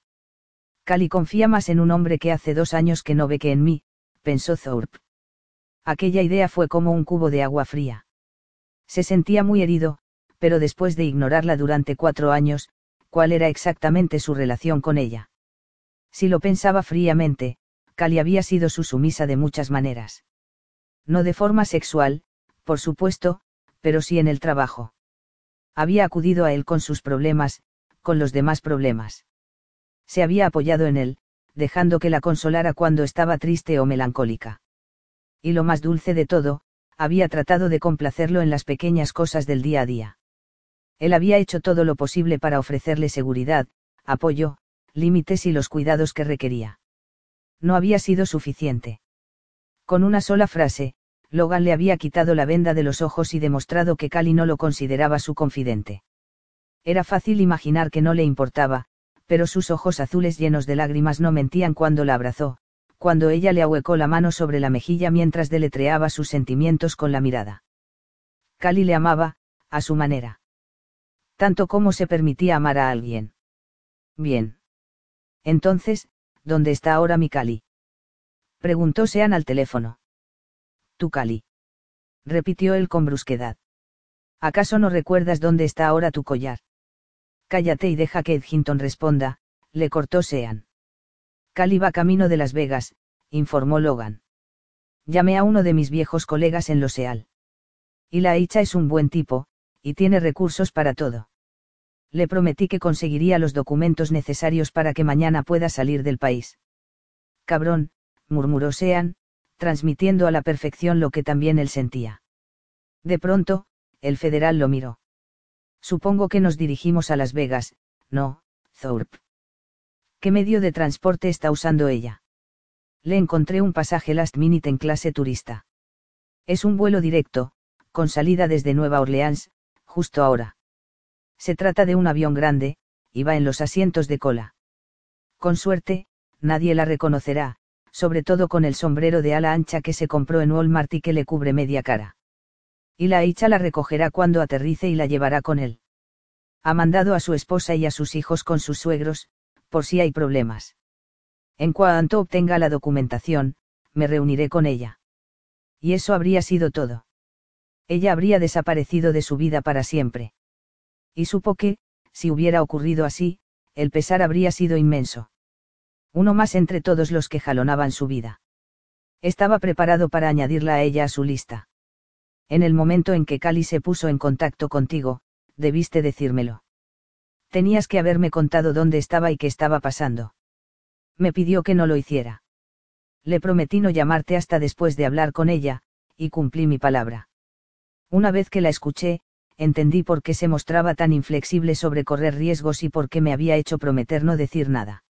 Cali confía más en un hombre que hace dos años que no ve que en mí, pensó Thorpe. Aquella idea fue como un cubo de agua fría. Se sentía muy herido, pero después de ignorarla durante cuatro años, ¿cuál era exactamente su relación con ella? Si lo pensaba fríamente, Cali había sido su sumisa de muchas maneras. No de forma sexual, por supuesto, pero sí en el trabajo. Había acudido a él con sus problemas, con los demás problemas. Se había apoyado en él, dejando que la consolara cuando estaba triste o melancólica. Y lo más dulce de todo, había tratado de complacerlo en las pequeñas cosas del día a día. Él había hecho todo lo posible para ofrecerle seguridad, apoyo, límites y los cuidados que requería. No había sido suficiente. Con una sola frase, Logan le había quitado la venda de los ojos y demostrado que Cali no lo consideraba su confidente. Era fácil imaginar que no le importaba, pero sus ojos azules llenos de lágrimas no mentían cuando la abrazó, cuando ella le ahuecó la mano sobre la mejilla mientras deletreaba sus sentimientos con la mirada. Cali le amaba, a su manera. Tanto como se permitía amar a alguien. Bien. Entonces, ¿dónde está ahora mi Cali? Preguntó Sean al teléfono. Tu Cali. Repitió él con brusquedad. ¿Acaso no recuerdas dónde está ahora tu collar? Cállate y deja que Edginton responda, le cortó Sean. Cali va camino de Las Vegas, informó Logan. Llamé a uno de mis viejos colegas en Loseal. Y la Hicha es un buen tipo, y tiene recursos para todo. Le prometí que conseguiría los documentos necesarios para que mañana pueda salir del país. Cabrón, murmuró Sean, transmitiendo a la perfección lo que también él sentía. De pronto, el federal lo miró. Supongo que nos dirigimos a Las Vegas, no, Thorpe. ¿Qué medio de transporte está usando ella? Le encontré un pasaje last minute en clase turista. Es un vuelo directo, con salida desde Nueva Orleans, justo ahora. Se trata de un avión grande, y va en los asientos de cola. Con suerte, nadie la reconocerá, sobre todo con el sombrero de ala ancha que se compró en Walmart y que le cubre media cara. Y la hecha la recogerá cuando aterrice y la llevará con él. Ha mandado a su esposa y a sus hijos con sus suegros, por si hay problemas. En cuanto obtenga la documentación, me reuniré con ella. Y eso habría sido todo. Ella habría desaparecido de su vida para siempre. Y supo que, si hubiera ocurrido así, el pesar habría sido inmenso uno más entre todos los que jalonaban su vida. Estaba preparado para añadirla a ella a su lista. En el momento en que Cali se puso en contacto contigo, debiste decírmelo. Tenías que haberme contado dónde estaba y qué estaba pasando. Me pidió que no lo hiciera. Le prometí no llamarte hasta después de hablar con ella, y cumplí mi palabra. Una vez que la escuché, entendí por qué se mostraba tan inflexible sobre correr riesgos y por qué me había hecho prometer no decir nada.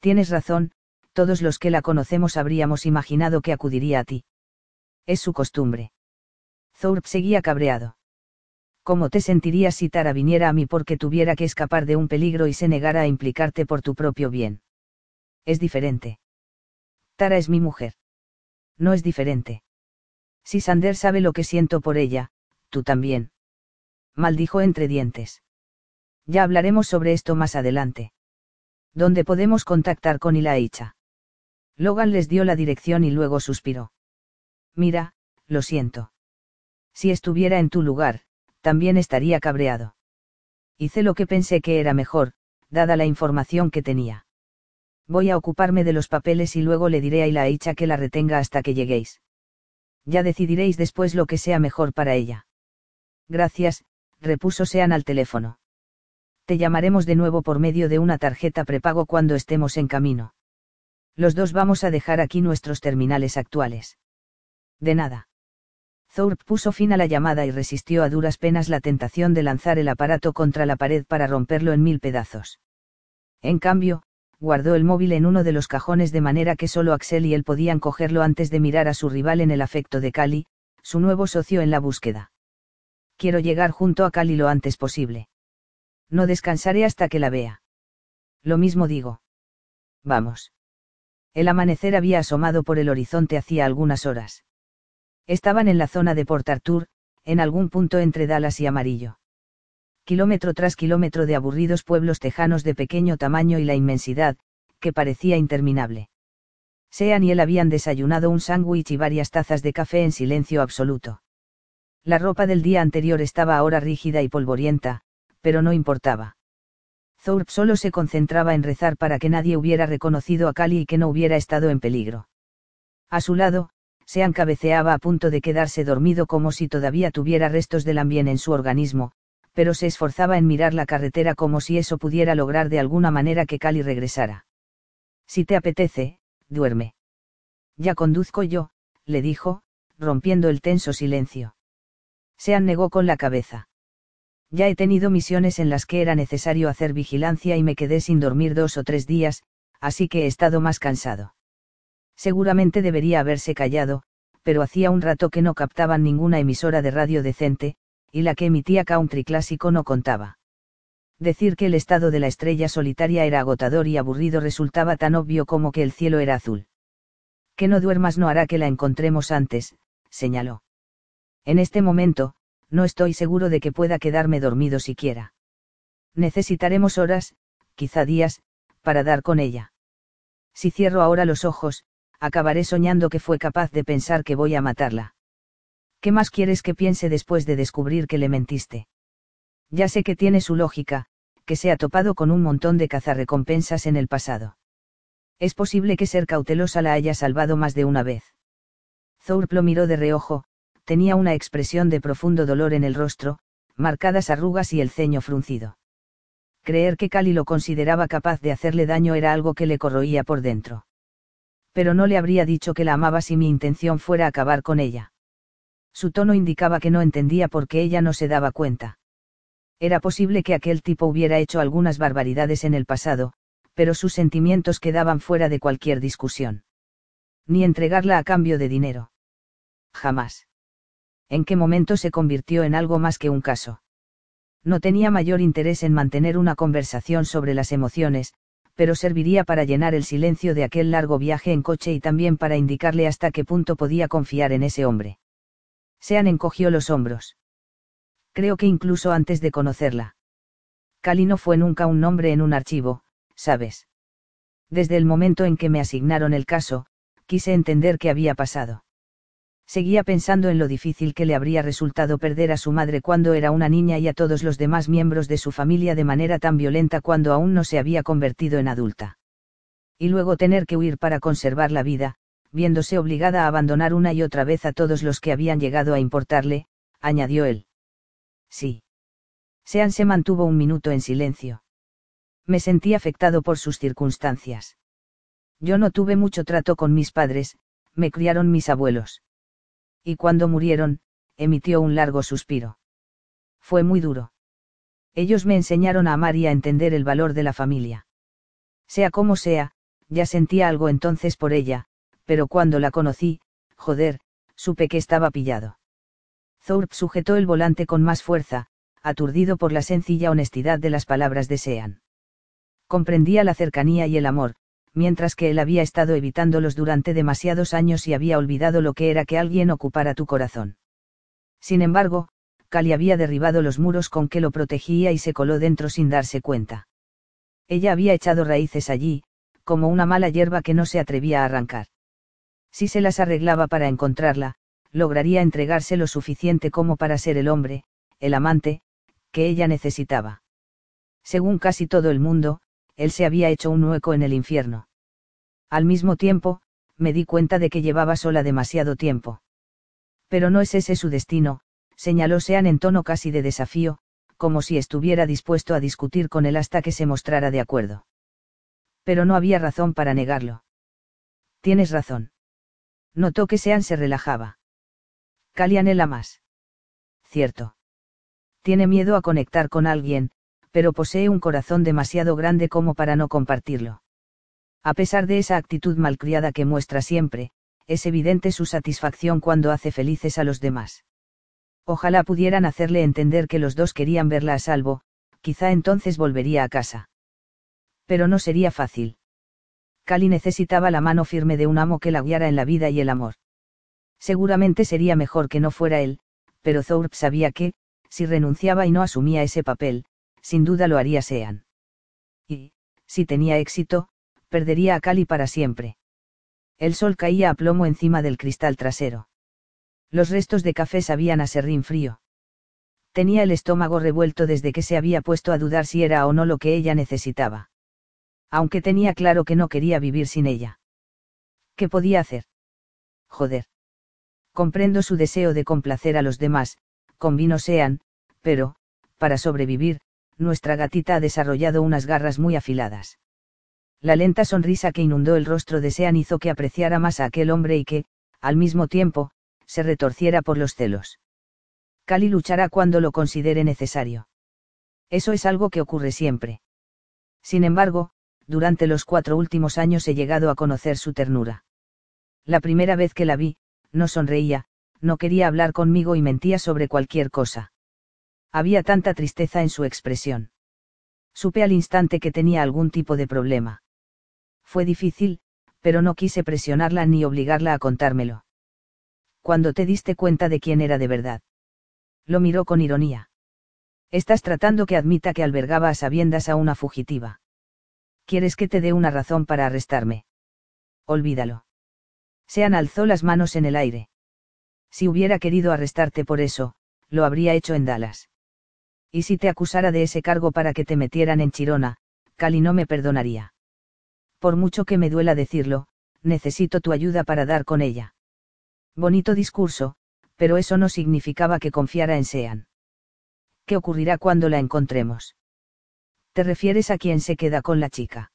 Tienes razón, todos los que la conocemos habríamos imaginado que acudiría a ti. Es su costumbre. Thorpe seguía cabreado. ¿Cómo te sentirías si Tara viniera a mí porque tuviera que escapar de un peligro y se negara a implicarte por tu propio bien? Es diferente. Tara es mi mujer. No es diferente. Si Sander sabe lo que siento por ella, tú también. Maldijo entre dientes. Ya hablaremos sobre esto más adelante. ¿Dónde podemos contactar con Ilaicha? Logan les dio la dirección y luego suspiró. Mira, lo siento. Si estuviera en tu lugar, también estaría cabreado. Hice lo que pensé que era mejor, dada la información que tenía. Voy a ocuparme de los papeles y luego le diré a Ilaicha que la retenga hasta que lleguéis. Ya decidiréis después lo que sea mejor para ella. Gracias, repuso Sean al teléfono te llamaremos de nuevo por medio de una tarjeta prepago cuando estemos en camino. Los dos vamos a dejar aquí nuestros terminales actuales. De nada. Thorpe puso fin a la llamada y resistió a duras penas la tentación de lanzar el aparato contra la pared para romperlo en mil pedazos. En cambio, guardó el móvil en uno de los cajones de manera que solo Axel y él podían cogerlo antes de mirar a su rival en el afecto de Cali, su nuevo socio en la búsqueda. Quiero llegar junto a Cali lo antes posible. No descansaré hasta que la vea. Lo mismo digo. Vamos. El amanecer había asomado por el horizonte hacía algunas horas. Estaban en la zona de Port Arthur, en algún punto entre Dallas y Amarillo. Kilómetro tras kilómetro de aburridos pueblos tejanos de pequeño tamaño y la inmensidad, que parecía interminable. Sean y él habían desayunado un sándwich y varias tazas de café en silencio absoluto. La ropa del día anterior estaba ahora rígida y polvorienta, pero no importaba. Thorpe solo se concentraba en rezar para que nadie hubiera reconocido a Cali y que no hubiera estado en peligro. A su lado, Sean cabeceaba a punto de quedarse dormido como si todavía tuviera restos del ambiente en su organismo, pero se esforzaba en mirar la carretera como si eso pudiera lograr de alguna manera que Cali regresara. Si te apetece, duerme. Ya conduzco yo, le dijo, rompiendo el tenso silencio. Sean negó con la cabeza. Ya he tenido misiones en las que era necesario hacer vigilancia y me quedé sin dormir dos o tres días, así que he estado más cansado. Seguramente debería haberse callado, pero hacía un rato que no captaban ninguna emisora de radio decente, y la que emitía country clásico no contaba. Decir que el estado de la estrella solitaria era agotador y aburrido resultaba tan obvio como que el cielo era azul. Que no duermas no hará que la encontremos antes, señaló. En este momento, no estoy seguro de que pueda quedarme dormido siquiera. Necesitaremos horas, quizá días, para dar con ella. Si cierro ahora los ojos, acabaré soñando que fue capaz de pensar que voy a matarla. ¿Qué más quieres que piense después de descubrir que le mentiste? Ya sé que tiene su lógica, que se ha topado con un montón de cazarrecompensas en el pasado. Es posible que ser cautelosa la haya salvado más de una vez. Thorpe lo miró de reojo, tenía una expresión de profundo dolor en el rostro, marcadas arrugas y el ceño fruncido. Creer que Cali lo consideraba capaz de hacerle daño era algo que le corroía por dentro. Pero no le habría dicho que la amaba si mi intención fuera acabar con ella. Su tono indicaba que no entendía por qué ella no se daba cuenta. Era posible que aquel tipo hubiera hecho algunas barbaridades en el pasado, pero sus sentimientos quedaban fuera de cualquier discusión. Ni entregarla a cambio de dinero. Jamás en qué momento se convirtió en algo más que un caso. No tenía mayor interés en mantener una conversación sobre las emociones, pero serviría para llenar el silencio de aquel largo viaje en coche y también para indicarle hasta qué punto podía confiar en ese hombre. Sean encogió los hombros. Creo que incluso antes de conocerla. Cali no fue nunca un nombre en un archivo, ¿sabes? Desde el momento en que me asignaron el caso, quise entender qué había pasado. Seguía pensando en lo difícil que le habría resultado perder a su madre cuando era una niña y a todos los demás miembros de su familia de manera tan violenta cuando aún no se había convertido en adulta. Y luego tener que huir para conservar la vida, viéndose obligada a abandonar una y otra vez a todos los que habían llegado a importarle, añadió él. Sí. Sean se mantuvo un minuto en silencio. Me sentí afectado por sus circunstancias. Yo no tuve mucho trato con mis padres, me criaron mis abuelos y cuando murieron, emitió un largo suspiro. Fue muy duro. Ellos me enseñaron a amar y a entender el valor de la familia. Sea como sea, ya sentía algo entonces por ella, pero cuando la conocí, joder, supe que estaba pillado. Thorpe sujetó el volante con más fuerza, aturdido por la sencilla honestidad de las palabras de Sean. Comprendía la cercanía y el amor, mientras que él había estado evitándolos durante demasiados años y había olvidado lo que era que alguien ocupara tu corazón. Sin embargo, Cali había derribado los muros con que lo protegía y se coló dentro sin darse cuenta. Ella había echado raíces allí, como una mala hierba que no se atrevía a arrancar. Si se las arreglaba para encontrarla, lograría entregarse lo suficiente como para ser el hombre, el amante, que ella necesitaba. Según casi todo el mundo, él se había hecho un hueco en el infierno. Al mismo tiempo, me di cuenta de que llevaba sola demasiado tiempo. Pero no es ese su destino, señaló Sean en tono casi de desafío, como si estuviera dispuesto a discutir con él hasta que se mostrara de acuerdo. Pero no había razón para negarlo. Tienes razón. Notó que Sean se relajaba. Cali anhela más. Cierto. Tiene miedo a conectar con alguien, pero posee un corazón demasiado grande como para no compartirlo. A pesar de esa actitud malcriada que muestra siempre, es evidente su satisfacción cuando hace felices a los demás. Ojalá pudieran hacerle entender que los dos querían verla a salvo, quizá entonces volvería a casa. Pero no sería fácil. Cali necesitaba la mano firme de un amo que la guiara en la vida y el amor. Seguramente sería mejor que no fuera él, pero Thorpe sabía que, si renunciaba y no asumía ese papel, sin duda lo haría Sean. Y, si tenía éxito, perdería a Cali para siempre. El sol caía a plomo encima del cristal trasero. Los restos de café sabían a serrín frío. Tenía el estómago revuelto desde que se había puesto a dudar si era o no lo que ella necesitaba. Aunque tenía claro que no quería vivir sin ella. ¿Qué podía hacer? Joder. Comprendo su deseo de complacer a los demás, convino sean, pero, para sobrevivir, nuestra gatita ha desarrollado unas garras muy afiladas. La lenta sonrisa que inundó el rostro de Sean hizo que apreciara más a aquel hombre y que, al mismo tiempo, se retorciera por los celos. Cali luchará cuando lo considere necesario. Eso es algo que ocurre siempre. Sin embargo, durante los cuatro últimos años he llegado a conocer su ternura. La primera vez que la vi, no sonreía, no quería hablar conmigo y mentía sobre cualquier cosa. Había tanta tristeza en su expresión. Supe al instante que tenía algún tipo de problema. Fue difícil, pero no quise presionarla ni obligarla a contármelo. Cuando te diste cuenta de quién era de verdad. Lo miró con ironía. Estás tratando que admita que albergaba a sabiendas a una fugitiva. ¿Quieres que te dé una razón para arrestarme? Olvídalo. Sean alzó las manos en el aire. Si hubiera querido arrestarte por eso, lo habría hecho en Dallas. Y si te acusara de ese cargo para que te metieran en Chirona, Cali no me perdonaría por mucho que me duela decirlo, necesito tu ayuda para dar con ella. Bonito discurso, pero eso no significaba que confiara en Sean. ¿Qué ocurrirá cuando la encontremos? ¿Te refieres a quien se queda con la chica?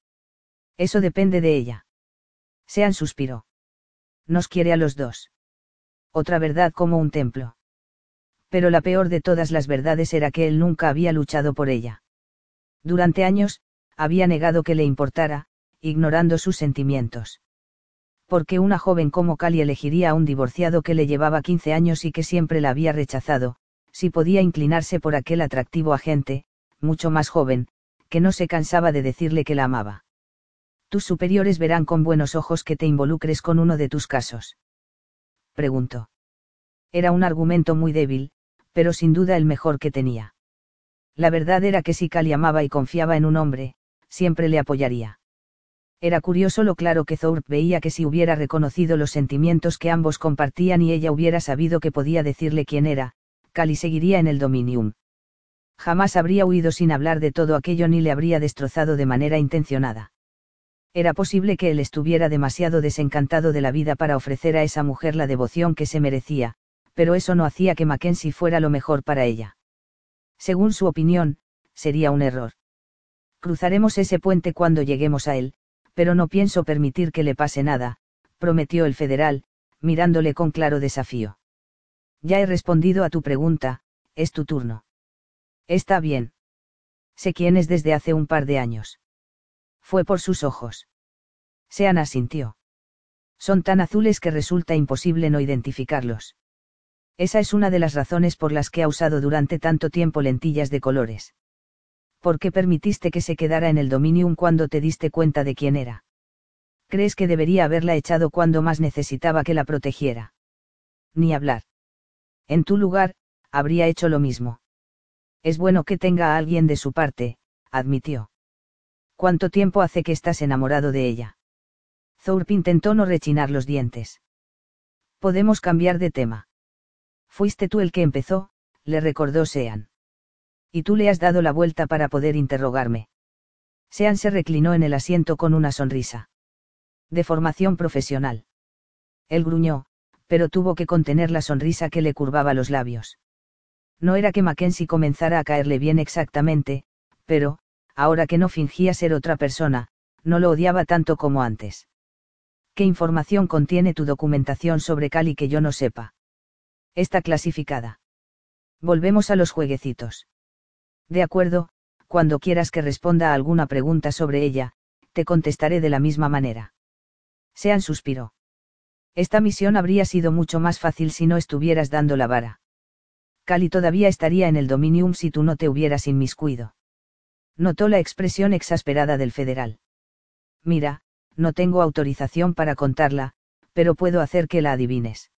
Eso depende de ella. Sean suspiró. Nos quiere a los dos. Otra verdad como un templo. Pero la peor de todas las verdades era que él nunca había luchado por ella. Durante años, había negado que le importara, ignorando sus sentimientos. Porque una joven como Cali elegiría a un divorciado que le llevaba 15 años y que siempre la había rechazado, si podía inclinarse por aquel atractivo agente, mucho más joven, que no se cansaba de decirle que la amaba. Tus superiores verán con buenos ojos que te involucres con uno de tus casos. Preguntó. Era un argumento muy débil, pero sin duda el mejor que tenía. La verdad era que si Cali amaba y confiaba en un hombre, siempre le apoyaría. Era curioso lo claro que Thorpe veía que si hubiera reconocido los sentimientos que ambos compartían y ella hubiera sabido que podía decirle quién era, Cali seguiría en el Dominium. Jamás habría huido sin hablar de todo aquello ni le habría destrozado de manera intencionada. Era posible que él estuviera demasiado desencantado de la vida para ofrecer a esa mujer la devoción que se merecía, pero eso no hacía que Mackenzie fuera lo mejor para ella. Según su opinión, sería un error. Cruzaremos ese puente cuando lleguemos a él, pero no pienso permitir que le pase nada, prometió el federal, mirándole con claro desafío. Ya he respondido a tu pregunta, es tu turno. Está bien. Sé quién es desde hace un par de años. Fue por sus ojos. Sean asintió. Son tan azules que resulta imposible no identificarlos. Esa es una de las razones por las que ha usado durante tanto tiempo lentillas de colores. ¿por qué permitiste que se quedara en el Dominium cuando te diste cuenta de quién era? ¿Crees que debería haberla echado cuando más necesitaba que la protegiera? Ni hablar. En tu lugar, habría hecho lo mismo. Es bueno que tenga a alguien de su parte, admitió. ¿Cuánto tiempo hace que estás enamorado de ella? Thorpe intentó no rechinar los dientes. Podemos cambiar de tema. Fuiste tú el que empezó, le recordó Sean. Y tú le has dado la vuelta para poder interrogarme. Sean se reclinó en el asiento con una sonrisa. De formación profesional. Él gruñó, pero tuvo que contener la sonrisa que le curvaba los labios. No era que Mackenzie comenzara a caerle bien exactamente, pero, ahora que no fingía ser otra persona, no lo odiaba tanto como antes. ¿Qué información contiene tu documentación sobre Cali que yo no sepa? Está clasificada. Volvemos a los jueguecitos. De acuerdo, cuando quieras que responda a alguna pregunta sobre ella, te contestaré de la misma manera. Sean suspiró. Esta misión habría sido mucho más fácil si no estuvieras dando la vara. Cali todavía estaría en el Dominium si tú no te hubieras inmiscuido. Notó la expresión exasperada del federal. Mira, no tengo autorización para contarla, pero puedo hacer que la adivines.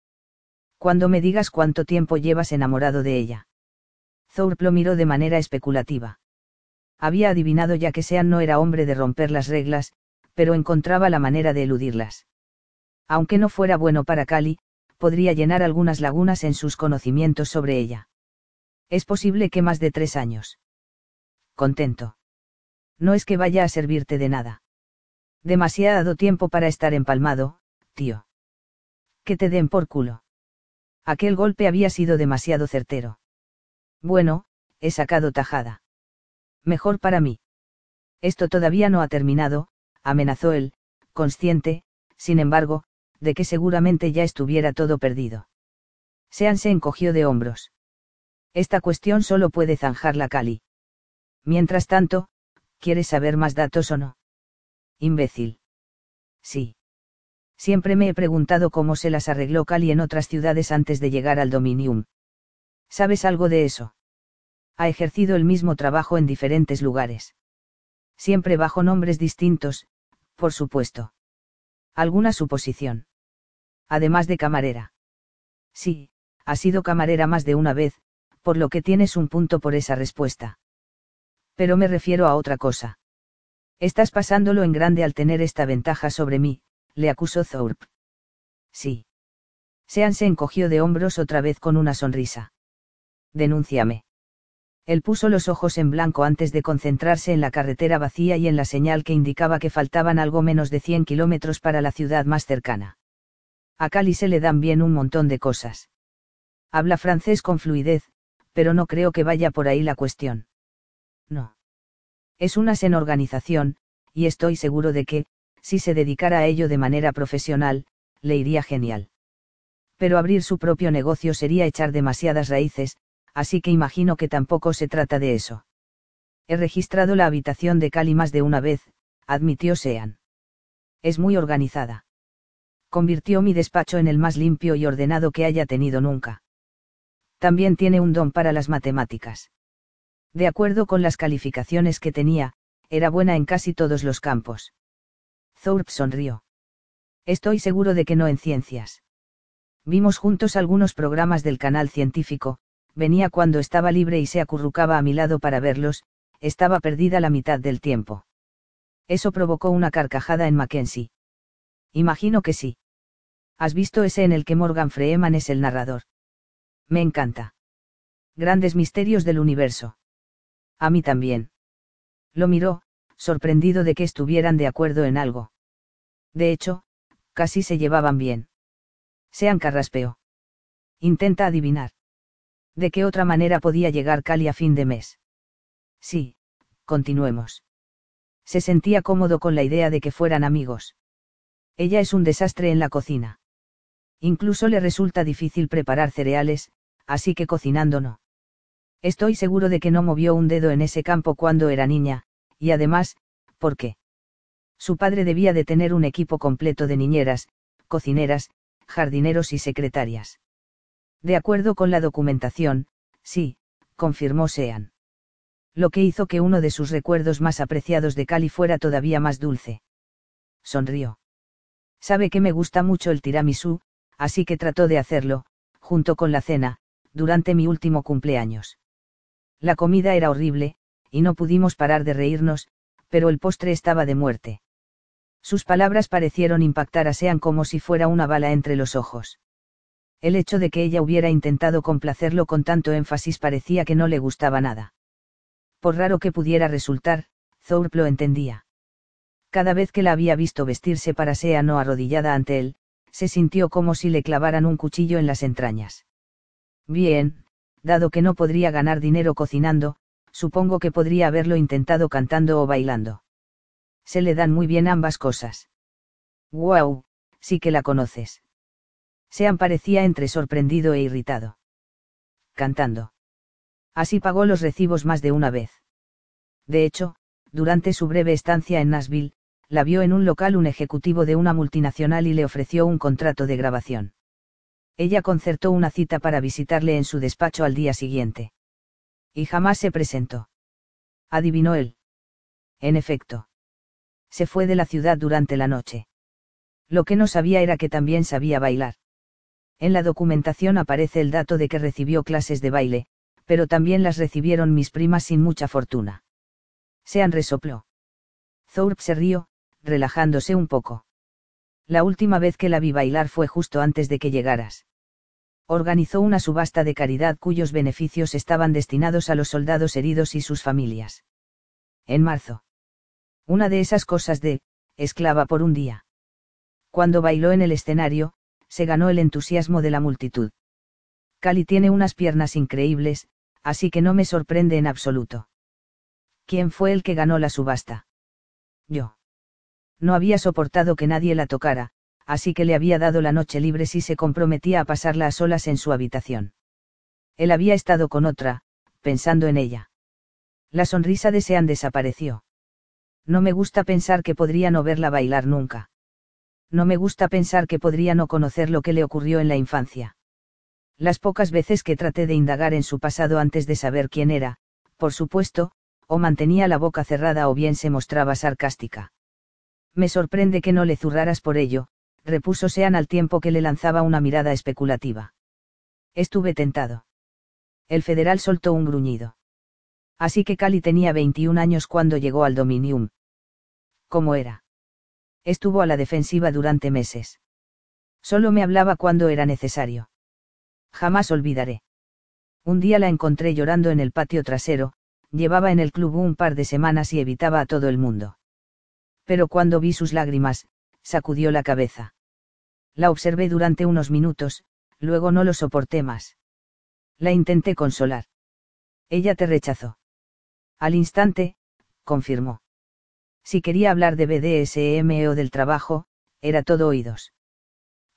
Cuando me digas cuánto tiempo llevas enamorado de ella. Thorpe lo miró de manera especulativa. Había adivinado ya que Sean no era hombre de romper las reglas, pero encontraba la manera de eludirlas. Aunque no fuera bueno para Cali, podría llenar algunas lagunas en sus conocimientos sobre ella. Es posible que más de tres años. Contento. No es que vaya a servirte de nada. Demasiado tiempo para estar empalmado, tío. Que te den por culo. Aquel golpe había sido demasiado certero. Bueno, he sacado tajada. Mejor para mí. Esto todavía no ha terminado, amenazó él, consciente, sin embargo, de que seguramente ya estuviera todo perdido. Sean se encogió de hombros. Esta cuestión solo puede zanjarla Cali. Mientras tanto, ¿quieres saber más datos o no? Imbécil. Sí. Siempre me he preguntado cómo se las arregló Cali en otras ciudades antes de llegar al Dominium. ¿Sabes algo de eso? Ha ejercido el mismo trabajo en diferentes lugares. Siempre bajo nombres distintos, por supuesto. ¿Alguna suposición? Además de camarera. Sí, ha sido camarera más de una vez, por lo que tienes un punto por esa respuesta. Pero me refiero a otra cosa. Estás pasándolo en grande al tener esta ventaja sobre mí, le acusó Thorpe. Sí. Sean se encogió de hombros otra vez con una sonrisa denúnciame. Él puso los ojos en blanco antes de concentrarse en la carretera vacía y en la señal que indicaba que faltaban algo menos de 100 kilómetros para la ciudad más cercana. A Cali se le dan bien un montón de cosas. Habla francés con fluidez, pero no creo que vaya por ahí la cuestión. No. Es una sen organización, y estoy seguro de que, si se dedicara a ello de manera profesional, le iría genial. Pero abrir su propio negocio sería echar demasiadas raíces, así que imagino que tampoco se trata de eso. He registrado la habitación de Cali más de una vez, admitió Sean. Es muy organizada. Convirtió mi despacho en el más limpio y ordenado que haya tenido nunca. También tiene un don para las matemáticas. De acuerdo con las calificaciones que tenía, era buena en casi todos los campos. Thorpe sonrió. Estoy seguro de que no en ciencias. Vimos juntos algunos programas del canal científico, venía cuando estaba libre y se acurrucaba a mi lado para verlos, estaba perdida la mitad del tiempo. Eso provocó una carcajada en Mackenzie. Imagino que sí. ¿Has visto ese en el que Morgan Freeman es el narrador? Me encanta. Grandes misterios del universo. A mí también. Lo miró, sorprendido de que estuvieran de acuerdo en algo. De hecho, casi se llevaban bien. Sean carraspeó. Intenta adivinar. ¿De qué otra manera podía llegar Cali a fin de mes? Sí, continuemos. Se sentía cómodo con la idea de que fueran amigos. Ella es un desastre en la cocina. Incluso le resulta difícil preparar cereales, así que cocinando no. Estoy seguro de que no movió un dedo en ese campo cuando era niña, y además, ¿por qué? Su padre debía de tener un equipo completo de niñeras, cocineras, jardineros y secretarias. De acuerdo con la documentación, sí, confirmó Sean. Lo que hizo que uno de sus recuerdos más apreciados de Cali fuera todavía más dulce. Sonrió. Sabe que me gusta mucho el tiramisú, así que trató de hacerlo, junto con la cena, durante mi último cumpleaños. La comida era horrible, y no pudimos parar de reírnos, pero el postre estaba de muerte. Sus palabras parecieron impactar a Sean como si fuera una bala entre los ojos. El hecho de que ella hubiera intentado complacerlo con tanto énfasis parecía que no le gustaba nada. Por raro que pudiera resultar, Thorpe lo entendía. Cada vez que la había visto vestirse para Sean o arrodillada ante él, se sintió como si le clavaran un cuchillo en las entrañas. Bien, dado que no podría ganar dinero cocinando, supongo que podría haberlo intentado cantando o bailando. Se le dan muy bien ambas cosas. ¡Wow! Sí que la conoces. Sean parecía entre sorprendido e irritado. Cantando. Así pagó los recibos más de una vez. De hecho, durante su breve estancia en Nashville, la vio en un local un ejecutivo de una multinacional y le ofreció un contrato de grabación. Ella concertó una cita para visitarle en su despacho al día siguiente. Y jamás se presentó. Adivinó él. En efecto. Se fue de la ciudad durante la noche. Lo que no sabía era que también sabía bailar. En la documentación aparece el dato de que recibió clases de baile, pero también las recibieron mis primas sin mucha fortuna. Sean resopló. Thorpe se rió, relajándose un poco. La última vez que la vi bailar fue justo antes de que llegaras. Organizó una subasta de caridad cuyos beneficios estaban destinados a los soldados heridos y sus familias. En marzo. Una de esas cosas de, esclava por un día. Cuando bailó en el escenario, se ganó el entusiasmo de la multitud. Cali tiene unas piernas increíbles, así que no me sorprende en absoluto. ¿Quién fue el que ganó la subasta? Yo. No había soportado que nadie la tocara, así que le había dado la noche libre si se comprometía a pasarla a solas en su habitación. Él había estado con otra, pensando en ella. La sonrisa de Sean desapareció. No me gusta pensar que podría no verla bailar nunca. No me gusta pensar que podría no conocer lo que le ocurrió en la infancia. Las pocas veces que traté de indagar en su pasado antes de saber quién era, por supuesto, o mantenía la boca cerrada o bien se mostraba sarcástica. Me sorprende que no le zurraras por ello, repuso Sean al tiempo que le lanzaba una mirada especulativa. Estuve tentado. El federal soltó un gruñido. Así que Cali tenía 21 años cuando llegó al Dominium. ¿Cómo era? Estuvo a la defensiva durante meses. Solo me hablaba cuando era necesario. Jamás olvidaré. Un día la encontré llorando en el patio trasero, llevaba en el club un par de semanas y evitaba a todo el mundo pero cuando vi sus lágrimas, sacudió la cabeza. La observé durante unos minutos, luego no lo soporté más. La intenté consolar. Ella te rechazó. Al instante, confirmó. Si quería hablar de BDSM o del trabajo, era todo oídos.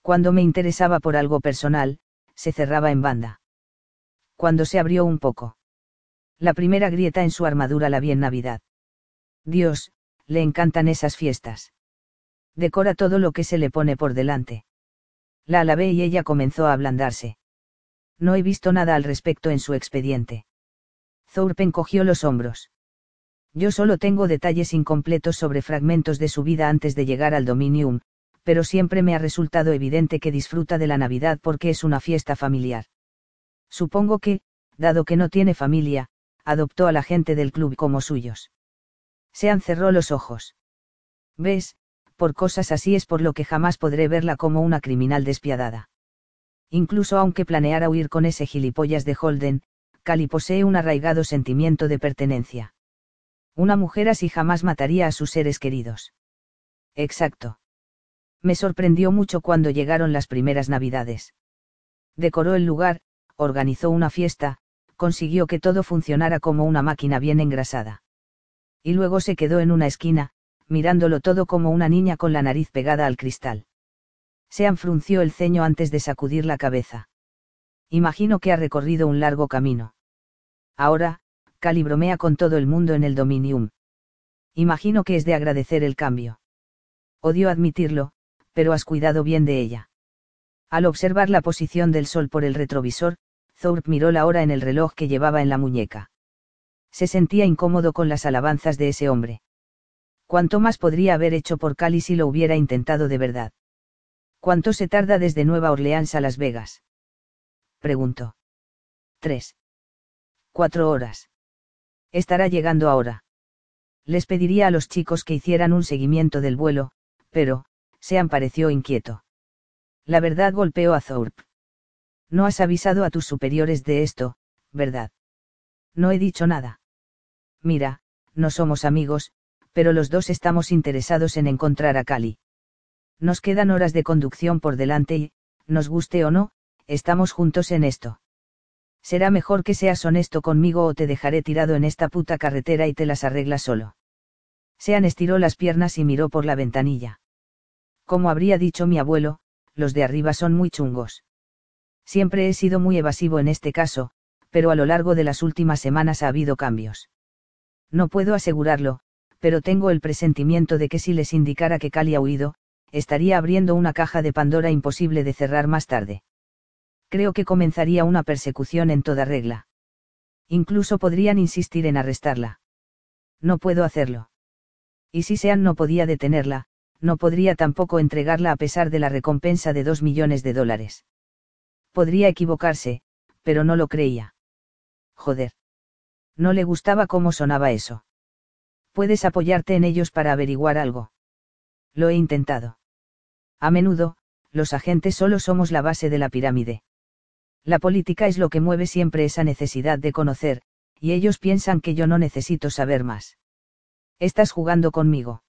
Cuando me interesaba por algo personal, se cerraba en banda. Cuando se abrió un poco. La primera grieta en su armadura la vi en Navidad. Dios, le encantan esas fiestas. Decora todo lo que se le pone por delante. La alabé y ella comenzó a ablandarse. No he visto nada al respecto en su expediente. Thorpe encogió los hombros. Yo solo tengo detalles incompletos sobre fragmentos de su vida antes de llegar al Dominium, pero siempre me ha resultado evidente que disfruta de la Navidad porque es una fiesta familiar. Supongo que, dado que no tiene familia, adoptó a la gente del club como suyos. Se cerró los ojos. ¿Ves? Por cosas así es por lo que jamás podré verla como una criminal despiadada. Incluso aunque planeara huir con ese gilipollas de Holden, Cali posee un arraigado sentimiento de pertenencia. Una mujer así jamás mataría a sus seres queridos. Exacto. Me sorprendió mucho cuando llegaron las primeras navidades. Decoró el lugar, organizó una fiesta, consiguió que todo funcionara como una máquina bien engrasada y luego se quedó en una esquina, mirándolo todo como una niña con la nariz pegada al cristal. Sean frunció el ceño antes de sacudir la cabeza. Imagino que ha recorrido un largo camino. Ahora, calibromea con todo el mundo en el Dominium. Imagino que es de agradecer el cambio. Odio admitirlo, pero has cuidado bien de ella. Al observar la posición del sol por el retrovisor, Thorpe miró la hora en el reloj que llevaba en la muñeca se sentía incómodo con las alabanzas de ese hombre. ¿Cuánto más podría haber hecho por Cali si lo hubiera intentado de verdad? ¿Cuánto se tarda desde Nueva Orleans a Las Vegas? Preguntó. Tres. Cuatro horas. Estará llegando ahora. Les pediría a los chicos que hicieran un seguimiento del vuelo, pero, Sean pareció inquieto. La verdad golpeó a Thorpe. No has avisado a tus superiores de esto, ¿verdad? No he dicho nada mira, no somos amigos, pero los dos estamos interesados en encontrar a Cali. Nos quedan horas de conducción por delante y, nos guste o no, estamos juntos en esto. Será mejor que seas honesto conmigo o te dejaré tirado en esta puta carretera y te las arreglas solo. Sean estiró las piernas y miró por la ventanilla. Como habría dicho mi abuelo, los de arriba son muy chungos. Siempre he sido muy evasivo en este caso, pero a lo largo de las últimas semanas ha habido cambios. No puedo asegurarlo, pero tengo el presentimiento de que si les indicara que Cali ha huido, estaría abriendo una caja de Pandora imposible de cerrar más tarde. Creo que comenzaría una persecución en toda regla. Incluso podrían insistir en arrestarla. No puedo hacerlo. Y si Sean no podía detenerla, no podría tampoco entregarla a pesar de la recompensa de dos millones de dólares. Podría equivocarse, pero no lo creía. Joder. No le gustaba cómo sonaba eso. Puedes apoyarte en ellos para averiguar algo. Lo he intentado. A menudo, los agentes solo somos la base de la pirámide. La política es lo que mueve siempre esa necesidad de conocer, y ellos piensan que yo no necesito saber más. Estás jugando conmigo.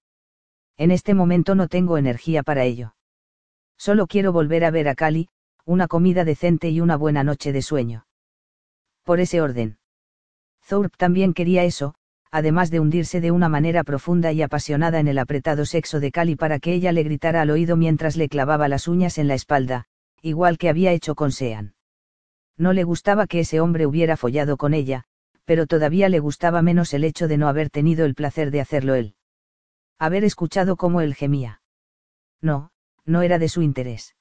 En este momento no tengo energía para ello. Solo quiero volver a ver a Cali, una comida decente y una buena noche de sueño. Por ese orden. Thorpe también quería eso, además de hundirse de una manera profunda y apasionada en el apretado sexo de Cali para que ella le gritara al oído mientras le clavaba las uñas en la espalda, igual que había hecho con Sean. No le gustaba que ese hombre hubiera follado con ella, pero todavía le gustaba menos el hecho de no haber tenido el placer de hacerlo él. Haber escuchado cómo él gemía. No, no era de su interés.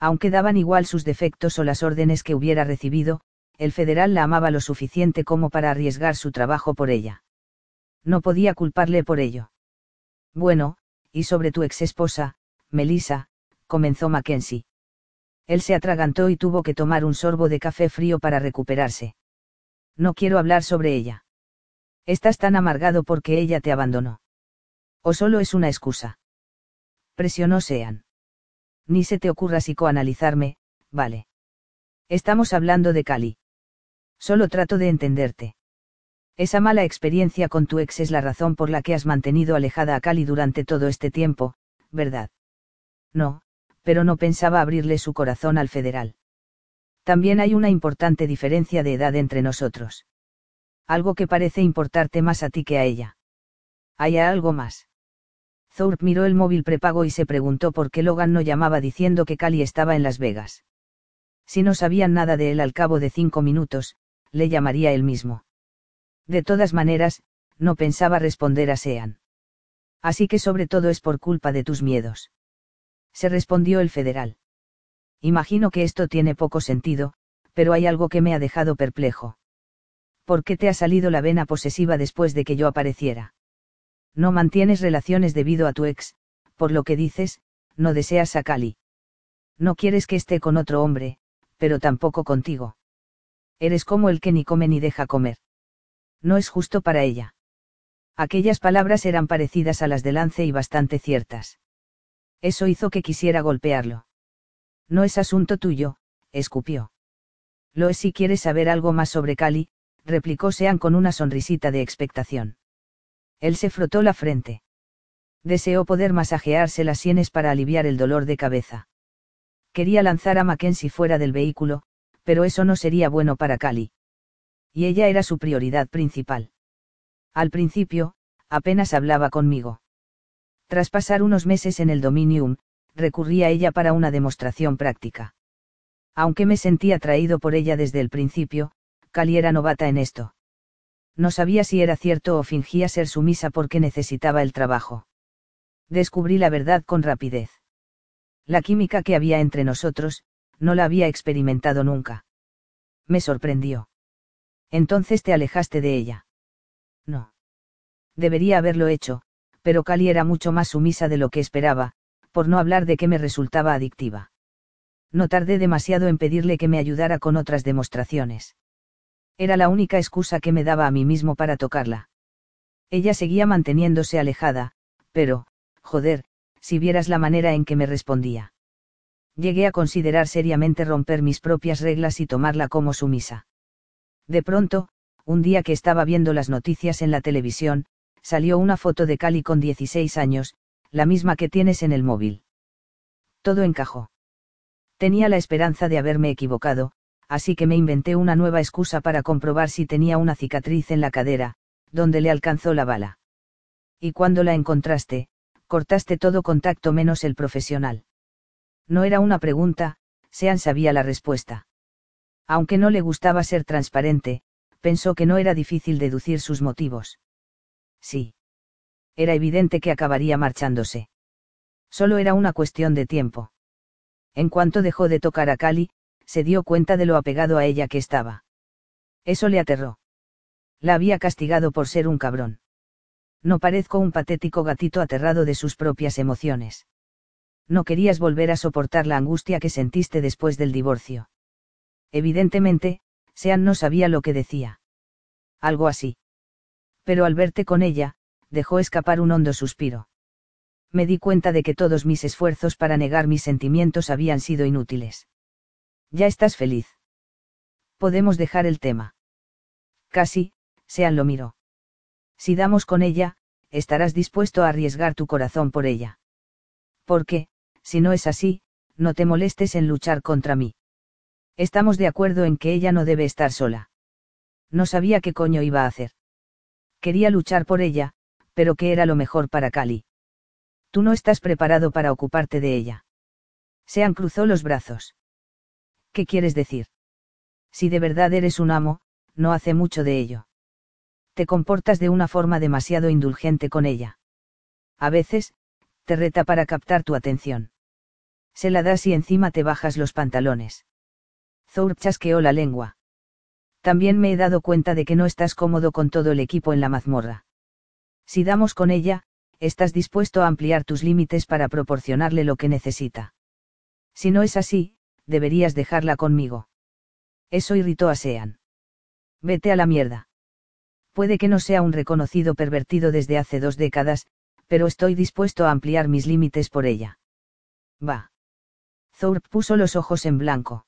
Aunque daban igual sus defectos o las órdenes que hubiera recibido, el federal la amaba lo suficiente como para arriesgar su trabajo por ella. No podía culparle por ello. Bueno, y sobre tu ex esposa, Melissa, comenzó Mackenzie. Él se atragantó y tuvo que tomar un sorbo de café frío para recuperarse. No quiero hablar sobre ella. Estás tan amargado porque ella te abandonó. O solo es una excusa. Presionó Sean. Ni se te ocurra psicoanalizarme, vale. Estamos hablando de Cali. Solo trato de entenderte. Esa mala experiencia con tu ex es la razón por la que has mantenido alejada a Cali durante todo este tiempo, ¿verdad? No, pero no pensaba abrirle su corazón al federal. También hay una importante diferencia de edad entre nosotros. Algo que parece importarte más a ti que a ella. ¿Hay algo más? Thorpe miró el móvil prepago y se preguntó por qué Logan no llamaba diciendo que Cali estaba en Las Vegas. Si no sabían nada de él al cabo de cinco minutos, le llamaría él mismo. De todas maneras, no pensaba responder a Sean. Así que sobre todo es por culpa de tus miedos. Se respondió el federal. Imagino que esto tiene poco sentido, pero hay algo que me ha dejado perplejo. ¿Por qué te ha salido la vena posesiva después de que yo apareciera? No mantienes relaciones debido a tu ex, por lo que dices, no deseas a Cali. No quieres que esté con otro hombre, pero tampoco contigo. Eres como el que ni come ni deja comer. No es justo para ella. Aquellas palabras eran parecidas a las de Lance y bastante ciertas. Eso hizo que quisiera golpearlo. No es asunto tuyo, escupió. Lo es si quieres saber algo más sobre Cali, replicó Sean con una sonrisita de expectación. Él se frotó la frente. Deseó poder masajearse las sienes para aliviar el dolor de cabeza. Quería lanzar a Mackenzie fuera del vehículo, pero eso no sería bueno para Cali. Y ella era su prioridad principal. Al principio, apenas hablaba conmigo. Tras pasar unos meses en el Dominium, recurrí a ella para una demostración práctica. Aunque me sentía atraído por ella desde el principio, Cali era novata en esto no sabía si era cierto o fingía ser sumisa porque necesitaba el trabajo. Descubrí la verdad con rapidez. La química que había entre nosotros, no la había experimentado nunca. Me sorprendió. Entonces te alejaste de ella. No. Debería haberlo hecho, pero Cali era mucho más sumisa de lo que esperaba, por no hablar de que me resultaba adictiva. No tardé demasiado en pedirle que me ayudara con otras demostraciones. Era la única excusa que me daba a mí mismo para tocarla. Ella seguía manteniéndose alejada, pero, joder, si vieras la manera en que me respondía. Llegué a considerar seriamente romper mis propias reglas y tomarla como sumisa. De pronto, un día que estaba viendo las noticias en la televisión, salió una foto de Cali con 16 años, la misma que tienes en el móvil. Todo encajó. Tenía la esperanza de haberme equivocado, así que me inventé una nueva excusa para comprobar si tenía una cicatriz en la cadera, donde le alcanzó la bala. Y cuando la encontraste, cortaste todo contacto menos el profesional. No era una pregunta, Sean sabía la respuesta. Aunque no le gustaba ser transparente, pensó que no era difícil deducir sus motivos. Sí. Era evidente que acabaría marchándose. Solo era una cuestión de tiempo. En cuanto dejó de tocar a Cali, se dio cuenta de lo apegado a ella que estaba. Eso le aterró. La había castigado por ser un cabrón. No parezco un patético gatito aterrado de sus propias emociones. No querías volver a soportar la angustia que sentiste después del divorcio. Evidentemente, Sean no sabía lo que decía. Algo así. Pero al verte con ella, dejó escapar un hondo suspiro. Me di cuenta de que todos mis esfuerzos para negar mis sentimientos habían sido inútiles. Ya estás feliz. Podemos dejar el tema. Casi, Sean lo miró. Si damos con ella, estarás dispuesto a arriesgar tu corazón por ella. Porque, si no es así, no te molestes en luchar contra mí. Estamos de acuerdo en que ella no debe estar sola. No sabía qué coño iba a hacer. Quería luchar por ella, pero ¿qué era lo mejor para Cali? Tú no estás preparado para ocuparte de ella. Sean cruzó los brazos. ¿Qué quieres decir? Si de verdad eres un amo, no hace mucho de ello. Te comportas de una forma demasiado indulgente con ella. A veces, te reta para captar tu atención. Se la das y encima te bajas los pantalones. Thorpe chasqueó la lengua. También me he dado cuenta de que no estás cómodo con todo el equipo en la mazmorra. Si damos con ella, estás dispuesto a ampliar tus límites para proporcionarle lo que necesita. Si no es así, deberías dejarla conmigo. Eso irritó a Sean. Vete a la mierda. Puede que no sea un reconocido pervertido desde hace dos décadas, pero estoy dispuesto a ampliar mis límites por ella. Va. Thorpe puso los ojos en blanco.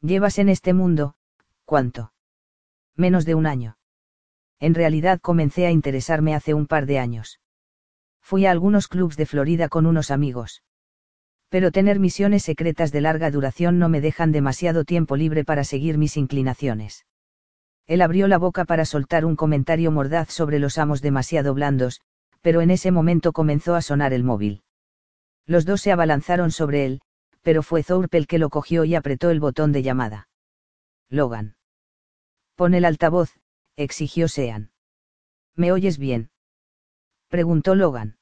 Llevas en este mundo, ¿cuánto? Menos de un año. En realidad comencé a interesarme hace un par de años. Fui a algunos clubs de Florida con unos amigos. Pero tener misiones secretas de larga duración no me dejan demasiado tiempo libre para seguir mis inclinaciones. Él abrió la boca para soltar un comentario mordaz sobre los amos demasiado blandos, pero en ese momento comenzó a sonar el móvil. Los dos se abalanzaron sobre él, pero fue Thorpe el que lo cogió y apretó el botón de llamada. Logan. Pon el altavoz, exigió Sean. ¿Me oyes bien? Preguntó Logan.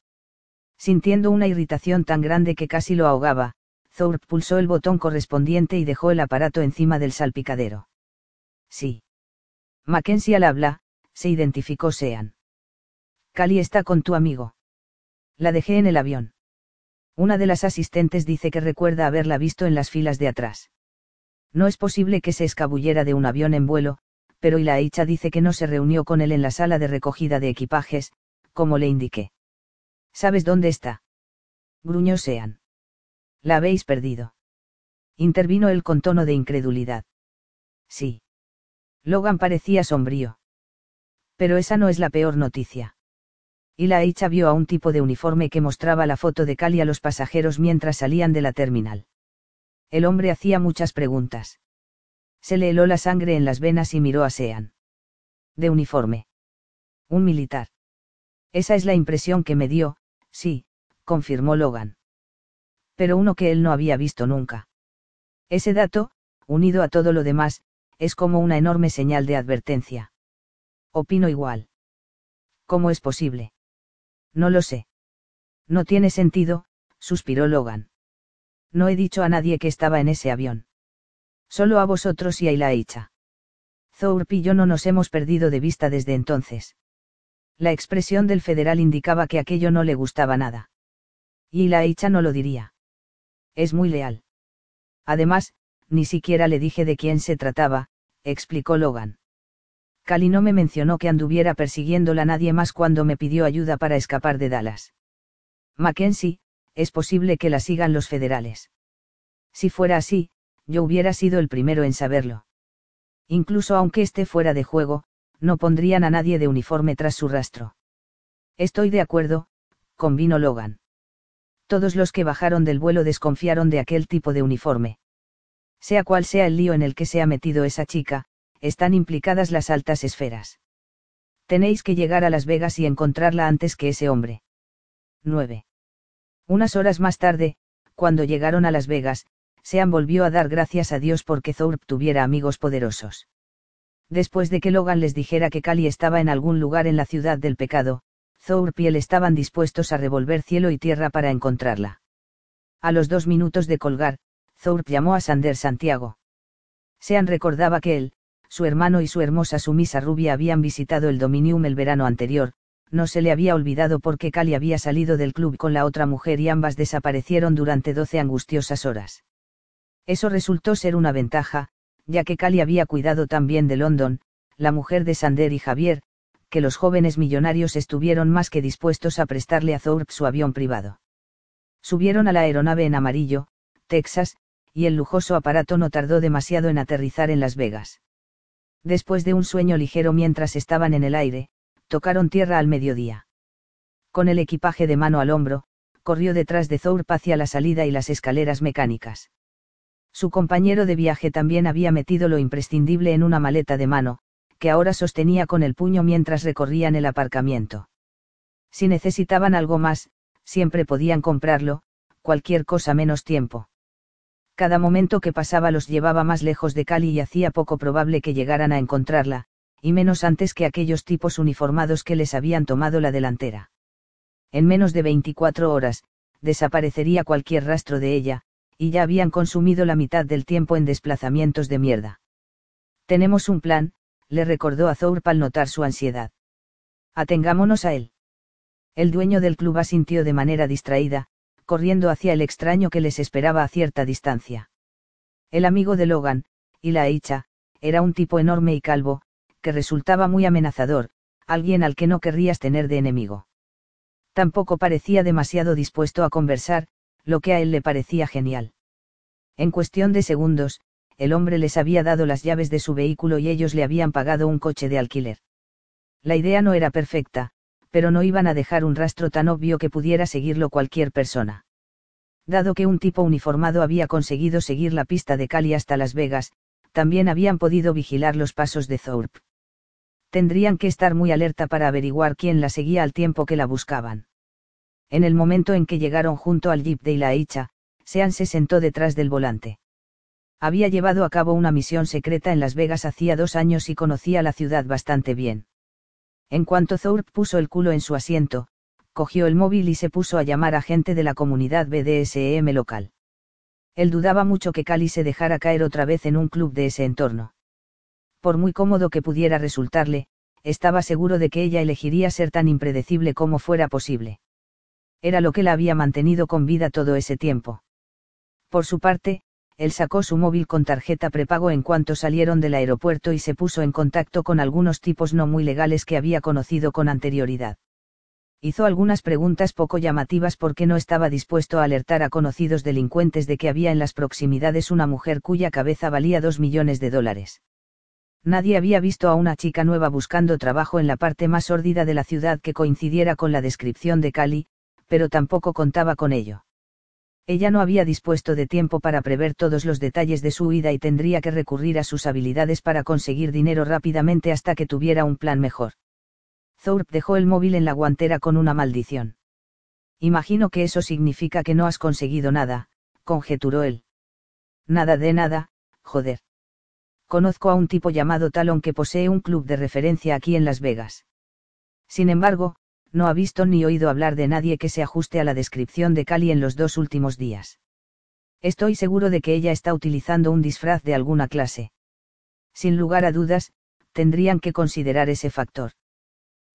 Sintiendo una irritación tan grande que casi lo ahogaba, Thorpe pulsó el botón correspondiente y dejó el aparato encima del salpicadero. Sí. Mackenzie al habla, se identificó Sean. Cali está con tu amigo. La dejé en el avión. Una de las asistentes dice que recuerda haberla visto en las filas de atrás. No es posible que se escabullera de un avión en vuelo, pero Ilaicha dice que no se reunió con él en la sala de recogida de equipajes, como le indiqué. ¿Sabes dónde está? Gruñó Sean. La habéis perdido. Intervino él con tono de incredulidad. Sí. Logan parecía sombrío. Pero esa no es la peor noticia. Y la hecha vio a un tipo de uniforme que mostraba la foto de Cali a los pasajeros mientras salían de la terminal. El hombre hacía muchas preguntas. Se le heló la sangre en las venas y miró a Sean. De uniforme. Un militar. Esa es la impresión que me dio, sí, confirmó Logan. Pero uno que él no había visto nunca. Ese dato, unido a todo lo demás, es como una enorme señal de advertencia. Opino igual. ¿Cómo es posible? No lo sé. No tiene sentido, suspiró Logan. No he dicho a nadie que estaba en ese avión. Solo a vosotros y a Ilaicha. Thorpe y yo no nos hemos perdido de vista desde entonces. La expresión del federal indicaba que aquello no le gustaba nada. Y Ilaicha no lo diría. Es muy leal. Además, ni siquiera le dije de quién se trataba, explicó Logan. Cali no me mencionó que anduviera persiguiéndola nadie más cuando me pidió ayuda para escapar de Dallas. Mackenzie, es posible que la sigan los federales. Si fuera así, yo hubiera sido el primero en saberlo. Incluso aunque esté fuera de juego, no pondrían a nadie de uniforme tras su rastro. Estoy de acuerdo, convino Logan. Todos los que bajaron del vuelo desconfiaron de aquel tipo de uniforme. Sea cual sea el lío en el que se ha metido esa chica, están implicadas las altas esferas. Tenéis que llegar a Las Vegas y encontrarla antes que ese hombre. 9. Unas horas más tarde, cuando llegaron a Las Vegas, Sean volvió a dar gracias a Dios porque Thorpe tuviera amigos poderosos. Después de que Logan les dijera que Cali estaba en algún lugar en la ciudad del pecado, Thorpe y él estaban dispuestos a revolver cielo y tierra para encontrarla. A los dos minutos de colgar, Thorpe llamó a Sander Santiago. Sean recordaba que él, su hermano y su hermosa sumisa rubia habían visitado el Dominium el verano anterior, no se le había olvidado porque Cali había salido del club con la otra mujer y ambas desaparecieron durante doce angustiosas horas. Eso resultó ser una ventaja, ya que Cali había cuidado también de London, la mujer de Sander y Javier, que los jóvenes millonarios estuvieron más que dispuestos a prestarle a Thorpe su avión privado. Subieron a la aeronave en amarillo, Texas, y el lujoso aparato no tardó demasiado en aterrizar en Las Vegas. Después de un sueño ligero mientras estaban en el aire, tocaron tierra al mediodía. Con el equipaje de mano al hombro, corrió detrás de Thorpe hacia la salida y las escaleras mecánicas. Su compañero de viaje también había metido lo imprescindible en una maleta de mano, que ahora sostenía con el puño mientras recorrían el aparcamiento. Si necesitaban algo más, siempre podían comprarlo, cualquier cosa menos tiempo. Cada momento que pasaba los llevaba más lejos de Cali y hacía poco probable que llegaran a encontrarla, y menos antes que aquellos tipos uniformados que les habían tomado la delantera. En menos de 24 horas, desaparecería cualquier rastro de ella, y ya habían consumido la mitad del tiempo en desplazamientos de mierda. Tenemos un plan, le recordó a Thorpe al notar su ansiedad. Atengámonos a él. El dueño del club asintió de manera distraída, corriendo hacia el extraño que les esperaba a cierta distancia. El amigo de Logan, y la hecha, era un tipo enorme y calvo, que resultaba muy amenazador, alguien al que no querrías tener de enemigo. Tampoco parecía demasiado dispuesto a conversar, lo que a él le parecía genial. En cuestión de segundos, el hombre les había dado las llaves de su vehículo y ellos le habían pagado un coche de alquiler. La idea no era perfecta, pero no iban a dejar un rastro tan obvio que pudiera seguirlo cualquier persona. Dado que un tipo uniformado había conseguido seguir la pista de Cali hasta Las Vegas, también habían podido vigilar los pasos de Thorpe. Tendrían que estar muy alerta para averiguar quién la seguía al tiempo que la buscaban. En el momento en que llegaron junto al jeep de Ilaicha, Sean se sentó detrás del volante. Había llevado a cabo una misión secreta en Las Vegas hacía dos años y conocía la ciudad bastante bien. En cuanto Thorpe puso el culo en su asiento, cogió el móvil y se puso a llamar a gente de la comunidad BDSM local. Él dudaba mucho que Cali se dejara caer otra vez en un club de ese entorno. Por muy cómodo que pudiera resultarle, estaba seguro de que ella elegiría ser tan impredecible como fuera posible era lo que la había mantenido con vida todo ese tiempo. Por su parte, él sacó su móvil con tarjeta prepago en cuanto salieron del aeropuerto y se puso en contacto con algunos tipos no muy legales que había conocido con anterioridad. Hizo algunas preguntas poco llamativas porque no estaba dispuesto a alertar a conocidos delincuentes de que había en las proximidades una mujer cuya cabeza valía dos millones de dólares. Nadie había visto a una chica nueva buscando trabajo en la parte más sórdida de la ciudad que coincidiera con la descripción de Cali, pero tampoco contaba con ello. Ella no había dispuesto de tiempo para prever todos los detalles de su huida y tendría que recurrir a sus habilidades para conseguir dinero rápidamente hasta que tuviera un plan mejor. Thorpe dejó el móvil en la guantera con una maldición. Imagino que eso significa que no has conseguido nada, conjeturó él. Nada de nada, joder. Conozco a un tipo llamado Talon que posee un club de referencia aquí en Las Vegas. Sin embargo, no ha visto ni oído hablar de nadie que se ajuste a la descripción de Cali en los dos últimos días. Estoy seguro de que ella está utilizando un disfraz de alguna clase. Sin lugar a dudas, tendrían que considerar ese factor.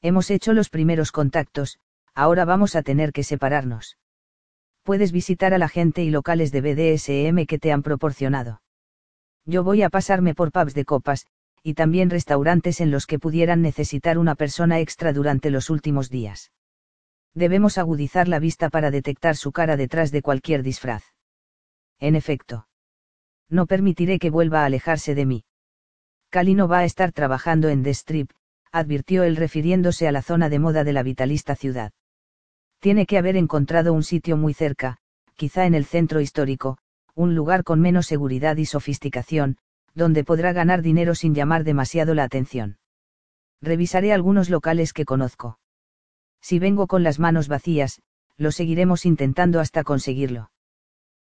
Hemos hecho los primeros contactos, ahora vamos a tener que separarnos. Puedes visitar a la gente y locales de BDSM que te han proporcionado. Yo voy a pasarme por pubs de copas, y también restaurantes en los que pudieran necesitar una persona extra durante los últimos días. Debemos agudizar la vista para detectar su cara detrás de cualquier disfraz. En efecto. No permitiré que vuelva a alejarse de mí. Cali no va a estar trabajando en The Strip, advirtió él refiriéndose a la zona de moda de la vitalista ciudad. Tiene que haber encontrado un sitio muy cerca, quizá en el centro histórico, un lugar con menos seguridad y sofisticación, donde podrá ganar dinero sin llamar demasiado la atención. Revisaré algunos locales que conozco. Si vengo con las manos vacías, lo seguiremos intentando hasta conseguirlo.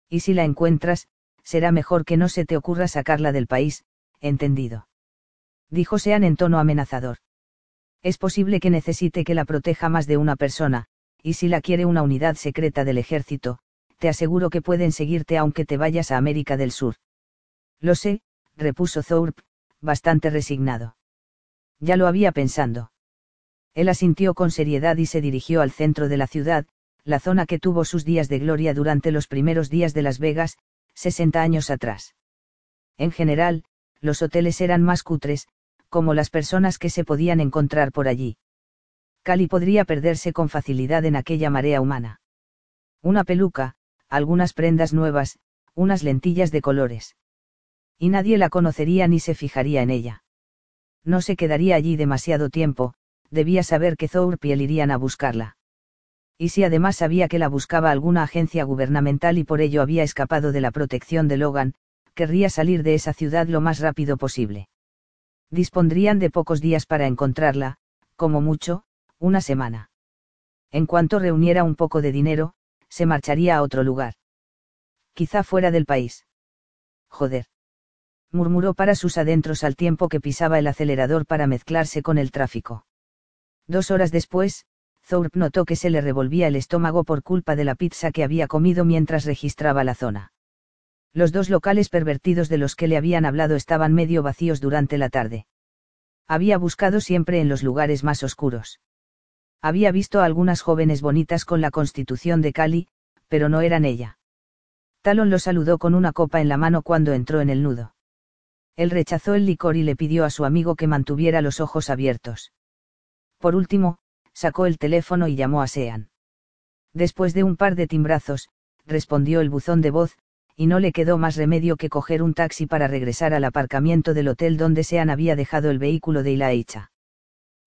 Y si la encuentras, será mejor que no se te ocurra sacarla del país, entendido. Dijo Sean en tono amenazador. Es posible que necesite que la proteja más de una persona, y si la quiere una unidad secreta del ejército, te aseguro que pueden seguirte aunque te vayas a América del Sur. Lo sé, repuso Thorpe, bastante resignado. Ya lo había pensando. Él asintió con seriedad y se dirigió al centro de la ciudad, la zona que tuvo sus días de gloria durante los primeros días de Las Vegas, 60 años atrás. En general, los hoteles eran más cutres, como las personas que se podían encontrar por allí. Cali podría perderse con facilidad en aquella marea humana. Una peluca, algunas prendas nuevas, unas lentillas de colores. Y nadie la conocería ni se fijaría en ella. No se quedaría allí demasiado tiempo, debía saber que él irían a buscarla. Y si además sabía que la buscaba alguna agencia gubernamental y por ello había escapado de la protección de Logan, querría salir de esa ciudad lo más rápido posible. Dispondrían de pocos días para encontrarla, como mucho, una semana. En cuanto reuniera un poco de dinero, se marcharía a otro lugar. Quizá fuera del país. Joder. Murmuró para sus adentros al tiempo que pisaba el acelerador para mezclarse con el tráfico. Dos horas después, Thorpe notó que se le revolvía el estómago por culpa de la pizza que había comido mientras registraba la zona. Los dos locales pervertidos de los que le habían hablado estaban medio vacíos durante la tarde. Había buscado siempre en los lugares más oscuros. Había visto a algunas jóvenes bonitas con la constitución de Cali, pero no eran ella. Talon lo saludó con una copa en la mano cuando entró en el nudo. Él rechazó el licor y le pidió a su amigo que mantuviera los ojos abiertos. Por último, sacó el teléfono y llamó a Sean. Después de un par de timbrazos, respondió el buzón de voz, y no le quedó más remedio que coger un taxi para regresar al aparcamiento del hotel donde Sean había dejado el vehículo de Ilaicha.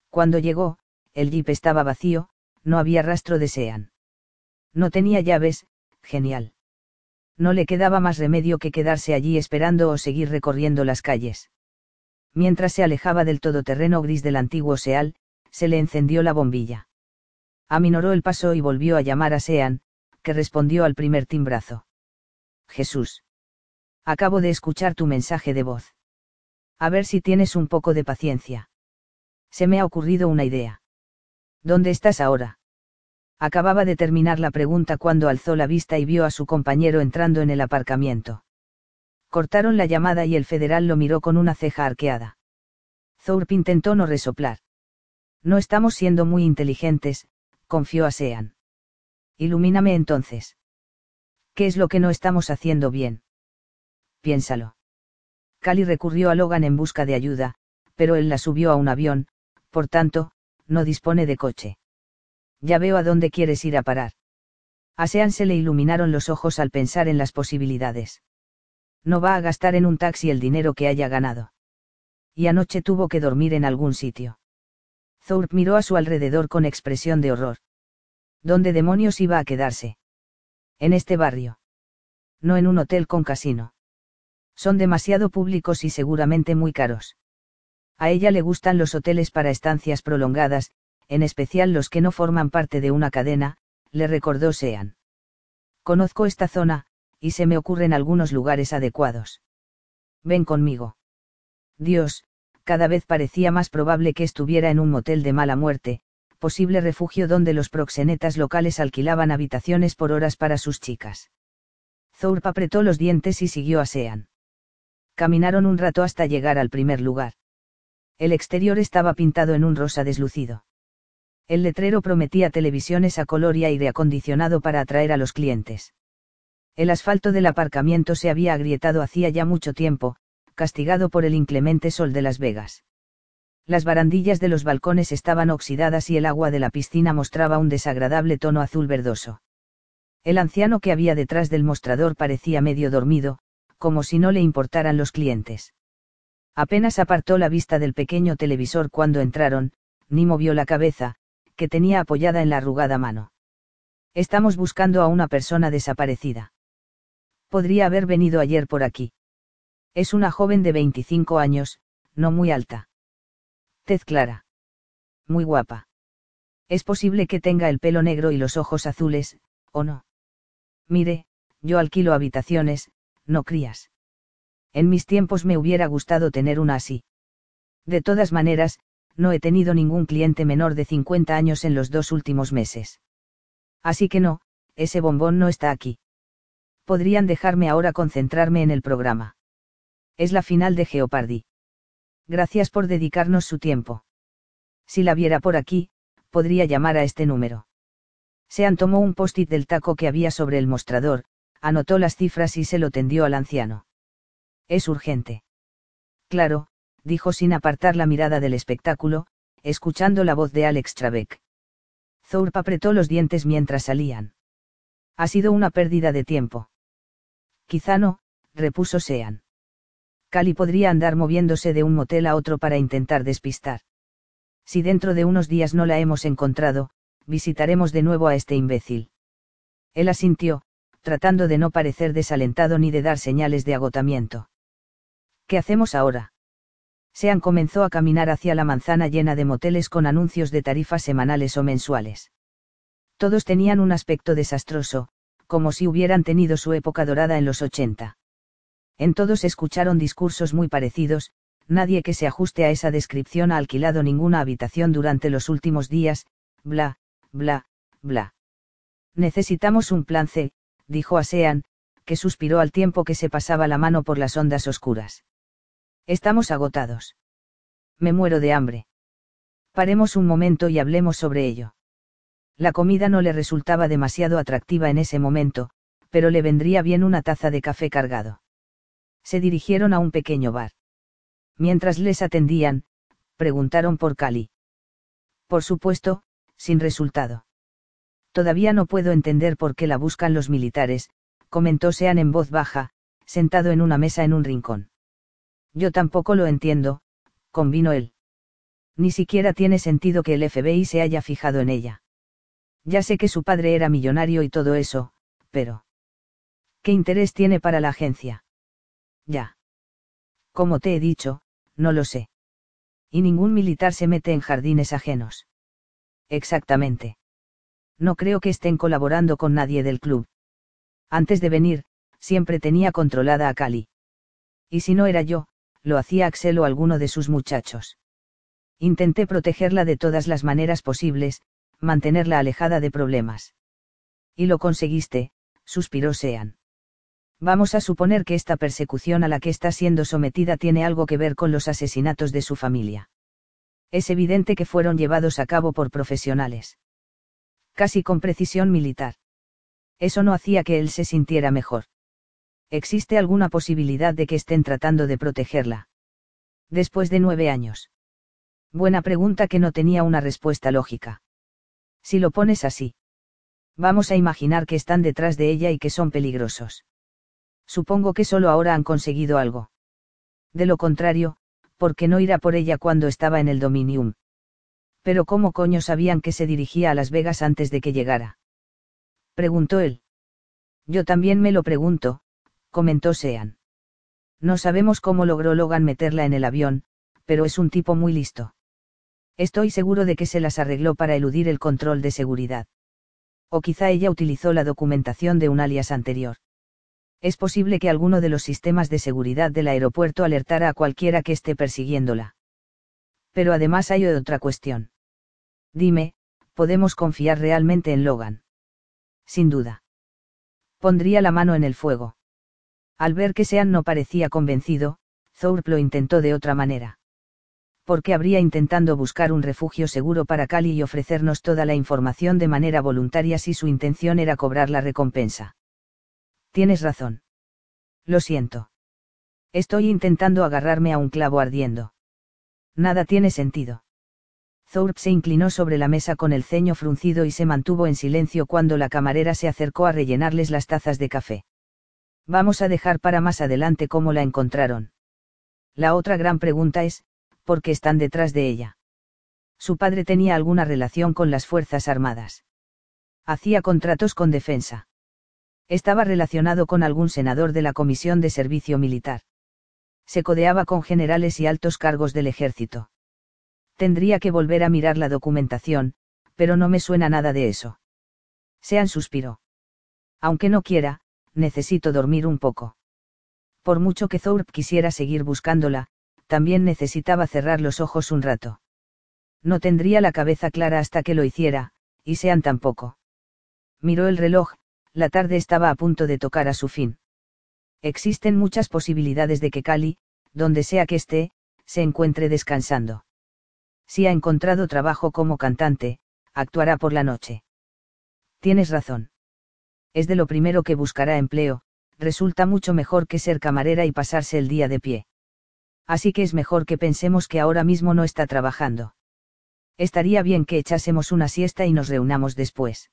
Cuando llegó, el jeep estaba vacío, no había rastro de Sean. No tenía llaves, genial. No le quedaba más remedio que quedarse allí esperando o seguir recorriendo las calles. Mientras se alejaba del todoterreno gris del antiguo Seal, se le encendió la bombilla. Aminoró el paso y volvió a llamar a Sean, que respondió al primer timbrazo. Jesús. Acabo de escuchar tu mensaje de voz. A ver si tienes un poco de paciencia. Se me ha ocurrido una idea. ¿Dónde estás ahora? Acababa de terminar la pregunta cuando alzó la vista y vio a su compañero entrando en el aparcamiento. Cortaron la llamada y el federal lo miró con una ceja arqueada. Thorpe intentó no resoplar. No estamos siendo muy inteligentes, confió a Sean. Ilumíname entonces. ¿Qué es lo que no estamos haciendo bien? Piénsalo. Cali recurrió a Logan en busca de ayuda, pero él la subió a un avión, por tanto, no dispone de coche. Ya veo a dónde quieres ir a parar. A se le iluminaron los ojos al pensar en las posibilidades. No va a gastar en un taxi el dinero que haya ganado. Y anoche tuvo que dormir en algún sitio. Thorpe miró a su alrededor con expresión de horror. ¿Dónde demonios iba a quedarse? En este barrio. No en un hotel con casino. Son demasiado públicos y seguramente muy caros. A ella le gustan los hoteles para estancias prolongadas, en especial los que no forman parte de una cadena, le recordó Sean. Conozco esta zona, y se me ocurren algunos lugares adecuados. Ven conmigo. Dios, cada vez parecía más probable que estuviera en un motel de mala muerte, posible refugio donde los proxenetas locales alquilaban habitaciones por horas para sus chicas. Thorpe apretó los dientes y siguió a Sean. Caminaron un rato hasta llegar al primer lugar. El exterior estaba pintado en un rosa deslucido. El letrero prometía televisiones a color y aire acondicionado para atraer a los clientes. El asfalto del aparcamiento se había agrietado hacía ya mucho tiempo, castigado por el inclemente sol de Las Vegas. Las barandillas de los balcones estaban oxidadas y el agua de la piscina mostraba un desagradable tono azul verdoso. El anciano que había detrás del mostrador parecía medio dormido, como si no le importaran los clientes. Apenas apartó la vista del pequeño televisor cuando entraron, ni movió la cabeza, que tenía apoyada en la arrugada mano. Estamos buscando a una persona desaparecida. Podría haber venido ayer por aquí. Es una joven de 25 años, no muy alta clara. Muy guapa. Es posible que tenga el pelo negro y los ojos azules, ¿o no? Mire, yo alquilo habitaciones, no crías. En mis tiempos me hubiera gustado tener una así. De todas maneras, no he tenido ningún cliente menor de 50 años en los dos últimos meses. Así que no, ese bombón no está aquí. Podrían dejarme ahora concentrarme en el programa. Es la final de Geopardy. Gracias por dedicarnos su tiempo. Si la viera por aquí, podría llamar a este número. Sean tomó un post-it del taco que había sobre el mostrador, anotó las cifras y se lo tendió al anciano. Es urgente. Claro, dijo sin apartar la mirada del espectáculo, escuchando la voz de Alex Trebek. Thorpe apretó los dientes mientras salían. Ha sido una pérdida de tiempo. Quizá no, repuso Sean. Cali podría andar moviéndose de un motel a otro para intentar despistar. Si dentro de unos días no la hemos encontrado, visitaremos de nuevo a este imbécil. Él asintió, tratando de no parecer desalentado ni de dar señales de agotamiento. ¿Qué hacemos ahora? Sean comenzó a caminar hacia la manzana llena de moteles con anuncios de tarifas semanales o mensuales. Todos tenían un aspecto desastroso, como si hubieran tenido su época dorada en los 80. En todos escucharon discursos muy parecidos, nadie que se ajuste a esa descripción ha alquilado ninguna habitación durante los últimos días, bla, bla, bla. Necesitamos un plan C, dijo a Sean, que suspiró al tiempo que se pasaba la mano por las ondas oscuras. Estamos agotados. Me muero de hambre. Paremos un momento y hablemos sobre ello. La comida no le resultaba demasiado atractiva en ese momento, pero le vendría bien una taza de café cargado. Se dirigieron a un pequeño bar. Mientras les atendían, preguntaron por Cali. Por supuesto, sin resultado. Todavía no puedo entender por qué la buscan los militares, comentó Sean en voz baja, sentado en una mesa en un rincón. Yo tampoco lo entiendo, convino él. Ni siquiera tiene sentido que el FBI se haya fijado en ella. Ya sé que su padre era millonario y todo eso, pero... ¿Qué interés tiene para la agencia? Ya. Como te he dicho, no lo sé. Y ningún militar se mete en jardines ajenos. Exactamente. No creo que estén colaborando con nadie del club. Antes de venir, siempre tenía controlada a Cali. Y si no era yo, lo hacía Axel o alguno de sus muchachos. Intenté protegerla de todas las maneras posibles, mantenerla alejada de problemas. Y lo conseguiste, suspiró Sean. Vamos a suponer que esta persecución a la que está siendo sometida tiene algo que ver con los asesinatos de su familia. Es evidente que fueron llevados a cabo por profesionales. Casi con precisión militar. Eso no hacía que él se sintiera mejor. ¿Existe alguna posibilidad de que estén tratando de protegerla? Después de nueve años. Buena pregunta que no tenía una respuesta lógica. Si lo pones así. Vamos a imaginar que están detrás de ella y que son peligrosos. Supongo que solo ahora han conseguido algo. De lo contrario, ¿por qué no ir a por ella cuando estaba en el Dominium? Pero ¿cómo coño sabían que se dirigía a Las Vegas antes de que llegara? Preguntó él. Yo también me lo pregunto, comentó Sean. No sabemos cómo logró Logan meterla en el avión, pero es un tipo muy listo. Estoy seguro de que se las arregló para eludir el control de seguridad. O quizá ella utilizó la documentación de un alias anterior. Es posible que alguno de los sistemas de seguridad del aeropuerto alertara a cualquiera que esté persiguiéndola. Pero además hay otra cuestión. Dime, ¿podemos confiar realmente en Logan? Sin duda. Pondría la mano en el fuego. Al ver que Sean no parecía convencido, Thorpe lo intentó de otra manera. ¿Por qué habría intentando buscar un refugio seguro para Cali y ofrecernos toda la información de manera voluntaria si su intención era cobrar la recompensa? Tienes razón. Lo siento. Estoy intentando agarrarme a un clavo ardiendo. Nada tiene sentido. Thorpe se inclinó sobre la mesa con el ceño fruncido y se mantuvo en silencio cuando la camarera se acercó a rellenarles las tazas de café. Vamos a dejar para más adelante cómo la encontraron. La otra gran pregunta es, ¿por qué están detrás de ella? Su padre tenía alguna relación con las Fuerzas Armadas. Hacía contratos con defensa. Estaba relacionado con algún senador de la Comisión de Servicio Militar. Se codeaba con generales y altos cargos del ejército. Tendría que volver a mirar la documentación, pero no me suena nada de eso. Sean suspiró. Aunque no quiera, necesito dormir un poco. Por mucho que Thorpe quisiera seguir buscándola, también necesitaba cerrar los ojos un rato. No tendría la cabeza clara hasta que lo hiciera, y sean tampoco. Miró el reloj, la tarde estaba a punto de tocar a su fin. Existen muchas posibilidades de que Cali, donde sea que esté, se encuentre descansando. Si ha encontrado trabajo como cantante, actuará por la noche. Tienes razón. Es de lo primero que buscará empleo, resulta mucho mejor que ser camarera y pasarse el día de pie. Así que es mejor que pensemos que ahora mismo no está trabajando. Estaría bien que echásemos una siesta y nos reunamos después.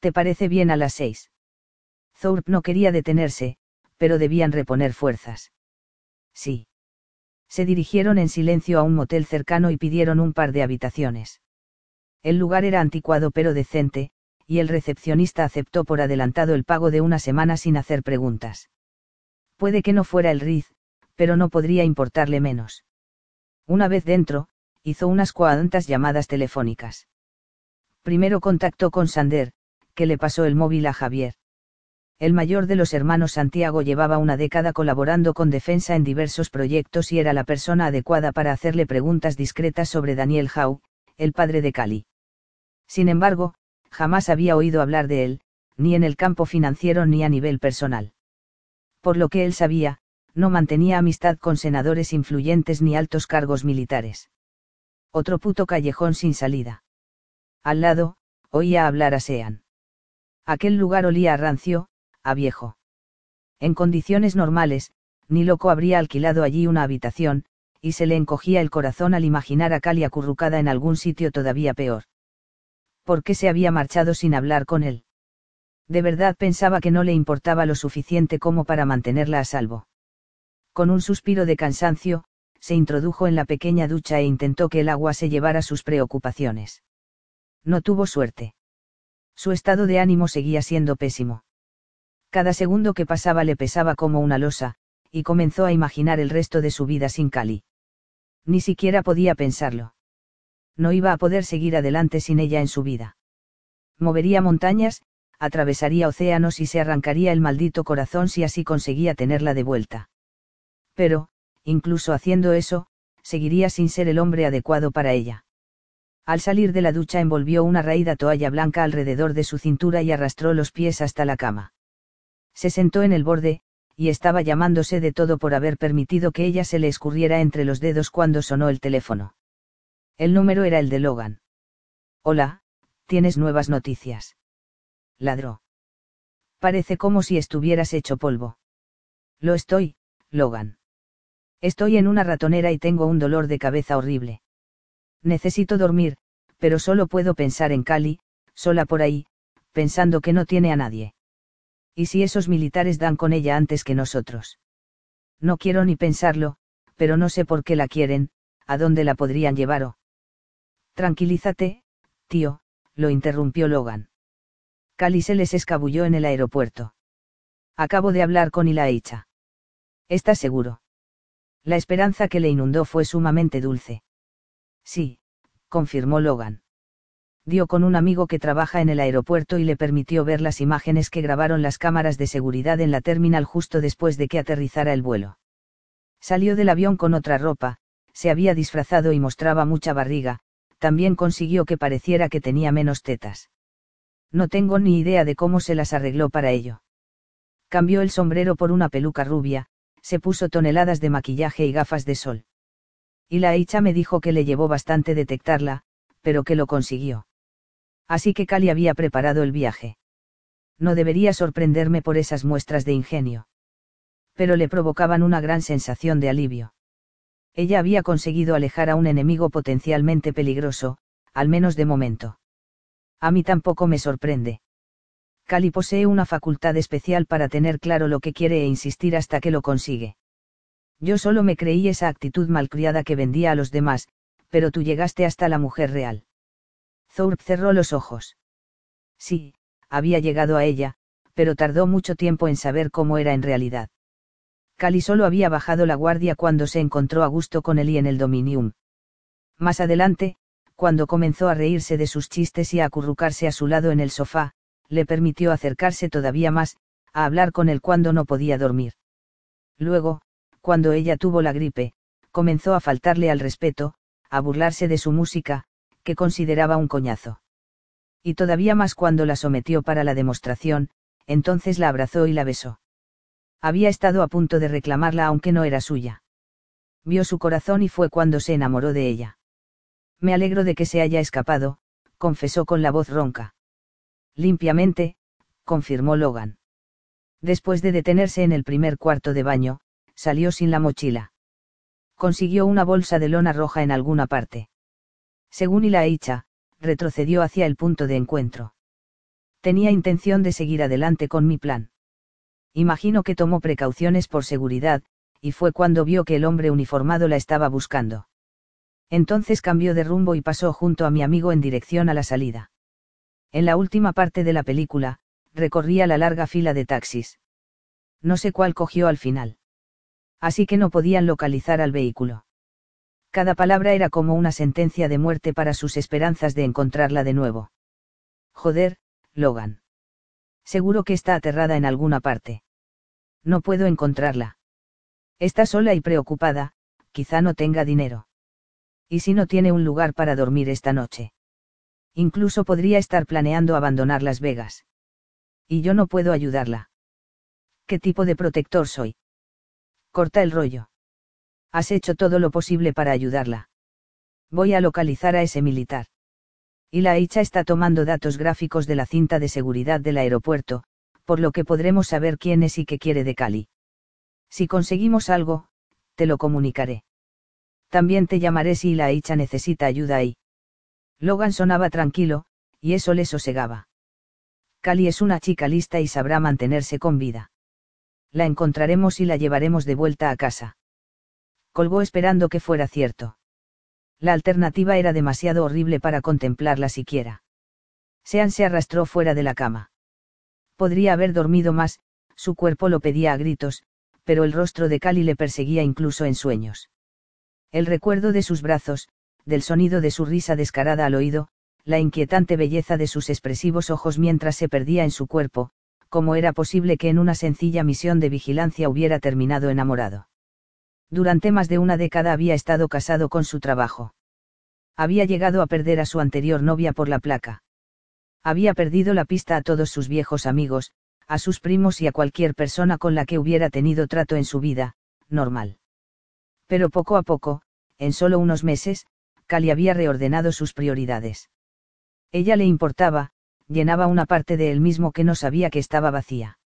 ¿Te parece bien a las seis? Thorpe no quería detenerse, pero debían reponer fuerzas. Sí. Se dirigieron en silencio a un motel cercano y pidieron un par de habitaciones. El lugar era anticuado pero decente, y el recepcionista aceptó por adelantado el pago de una semana sin hacer preguntas. Puede que no fuera el Riz, pero no podría importarle menos. Una vez dentro, hizo unas cuantas llamadas telefónicas. Primero contactó con Sander, que le pasó el móvil a Javier. El mayor de los hermanos Santiago llevaba una década colaborando con Defensa en diversos proyectos y era la persona adecuada para hacerle preguntas discretas sobre Daniel Jau, el padre de Cali. Sin embargo, jamás había oído hablar de él, ni en el campo financiero ni a nivel personal. Por lo que él sabía, no mantenía amistad con senadores influyentes ni altos cargos militares. Otro puto callejón sin salida. Al lado, oía hablar a Sean. Aquel lugar olía a rancio, a viejo. En condiciones normales, ni loco habría alquilado allí una habitación, y se le encogía el corazón al imaginar a Cali acurrucada en algún sitio todavía peor. ¿Por qué se había marchado sin hablar con él? De verdad pensaba que no le importaba lo suficiente como para mantenerla a salvo. Con un suspiro de cansancio, se introdujo en la pequeña ducha e intentó que el agua se llevara sus preocupaciones. No tuvo suerte. Su estado de ánimo seguía siendo pésimo. Cada segundo que pasaba le pesaba como una losa, y comenzó a imaginar el resto de su vida sin Cali. Ni siquiera podía pensarlo. No iba a poder seguir adelante sin ella en su vida. Movería montañas, atravesaría océanos y se arrancaría el maldito corazón si así conseguía tenerla de vuelta. Pero, incluso haciendo eso, seguiría sin ser el hombre adecuado para ella. Al salir de la ducha envolvió una raída toalla blanca alrededor de su cintura y arrastró los pies hasta la cama. Se sentó en el borde, y estaba llamándose de todo por haber permitido que ella se le escurriera entre los dedos cuando sonó el teléfono. El número era el de Logan. Hola, ¿tienes nuevas noticias? Ladró. Parece como si estuvieras hecho polvo. Lo estoy, Logan. Estoy en una ratonera y tengo un dolor de cabeza horrible. Necesito dormir, pero solo puedo pensar en Cali, sola por ahí, pensando que no tiene a nadie. ¿Y si esos militares dan con ella antes que nosotros? No quiero ni pensarlo, pero no sé por qué la quieren, a dónde la podrían llevar o. Tranquilízate, tío, lo interrumpió Logan. Cali se les escabulló en el aeropuerto. Acabo de hablar con Ilaicha. ¿Estás seguro? La esperanza que le inundó fue sumamente dulce. Sí, confirmó Logan. Dio con un amigo que trabaja en el aeropuerto y le permitió ver las imágenes que grabaron las cámaras de seguridad en la terminal justo después de que aterrizara el vuelo. Salió del avión con otra ropa, se había disfrazado y mostraba mucha barriga, también consiguió que pareciera que tenía menos tetas. No tengo ni idea de cómo se las arregló para ello. Cambió el sombrero por una peluca rubia, se puso toneladas de maquillaje y gafas de sol. Y la hecha me dijo que le llevó bastante detectarla, pero que lo consiguió. Así que Cali había preparado el viaje. No debería sorprenderme por esas muestras de ingenio. Pero le provocaban una gran sensación de alivio. Ella había conseguido alejar a un enemigo potencialmente peligroso, al menos de momento. A mí tampoco me sorprende. Cali posee una facultad especial para tener claro lo que quiere e insistir hasta que lo consigue. Yo solo me creí esa actitud malcriada que vendía a los demás, pero tú llegaste hasta la mujer real. Thorpe cerró los ojos. Sí, había llegado a ella, pero tardó mucho tiempo en saber cómo era en realidad. Cali solo había bajado la guardia cuando se encontró a gusto con él y en el Dominium. Más adelante, cuando comenzó a reírse de sus chistes y a acurrucarse a su lado en el sofá, le permitió acercarse todavía más, a hablar con él cuando no podía dormir. Luego, cuando ella tuvo la gripe, comenzó a faltarle al respeto, a burlarse de su música, que consideraba un coñazo. Y todavía más cuando la sometió para la demostración, entonces la abrazó y la besó. Había estado a punto de reclamarla aunque no era suya. Vio su corazón y fue cuando se enamoró de ella. Me alegro de que se haya escapado, confesó con la voz ronca. Limpiamente, confirmó Logan. Después de detenerse en el primer cuarto de baño, salió sin la mochila. Consiguió una bolsa de lona roja en alguna parte. Según Ilaicha, retrocedió hacia el punto de encuentro. Tenía intención de seguir adelante con mi plan. Imagino que tomó precauciones por seguridad, y fue cuando vio que el hombre uniformado la estaba buscando. Entonces cambió de rumbo y pasó junto a mi amigo en dirección a la salida. En la última parte de la película, recorría la larga fila de taxis. No sé cuál cogió al final. Así que no podían localizar al vehículo. Cada palabra era como una sentencia de muerte para sus esperanzas de encontrarla de nuevo. Joder, Logan. Seguro que está aterrada en alguna parte. No puedo encontrarla. Está sola y preocupada, quizá no tenga dinero. ¿Y si no tiene un lugar para dormir esta noche? Incluso podría estar planeando abandonar Las Vegas. Y yo no puedo ayudarla. ¿Qué tipo de protector soy? Corta el rollo. Has hecho todo lo posible para ayudarla. Voy a localizar a ese militar. Y la hecha está tomando datos gráficos de la cinta de seguridad del aeropuerto, por lo que podremos saber quién es y qué quiere de Cali. Si conseguimos algo, te lo comunicaré. También te llamaré si la hecha necesita ayuda ahí. Logan sonaba tranquilo, y eso le sosegaba. Cali es una chica lista y sabrá mantenerse con vida. La encontraremos y la llevaremos de vuelta a casa. Colgó esperando que fuera cierto. La alternativa era demasiado horrible para contemplarla siquiera. Sean se arrastró fuera de la cama. Podría haber dormido más, su cuerpo lo pedía a gritos, pero el rostro de Cali le perseguía incluso en sueños. El recuerdo de sus brazos, del sonido de su risa descarada al oído, la inquietante belleza de sus expresivos ojos mientras se perdía en su cuerpo, como era posible que en una sencilla misión de vigilancia hubiera terminado enamorado. Durante más de una década había estado casado con su trabajo. Había llegado a perder a su anterior novia por la placa. Había perdido la pista a todos sus viejos amigos, a sus primos y a cualquier persona con la que hubiera tenido trato en su vida, normal. Pero poco a poco, en solo unos meses, Cali había reordenado sus prioridades. Ella le importaba, llenaba una parte de él mismo que no sabía que estaba vacía.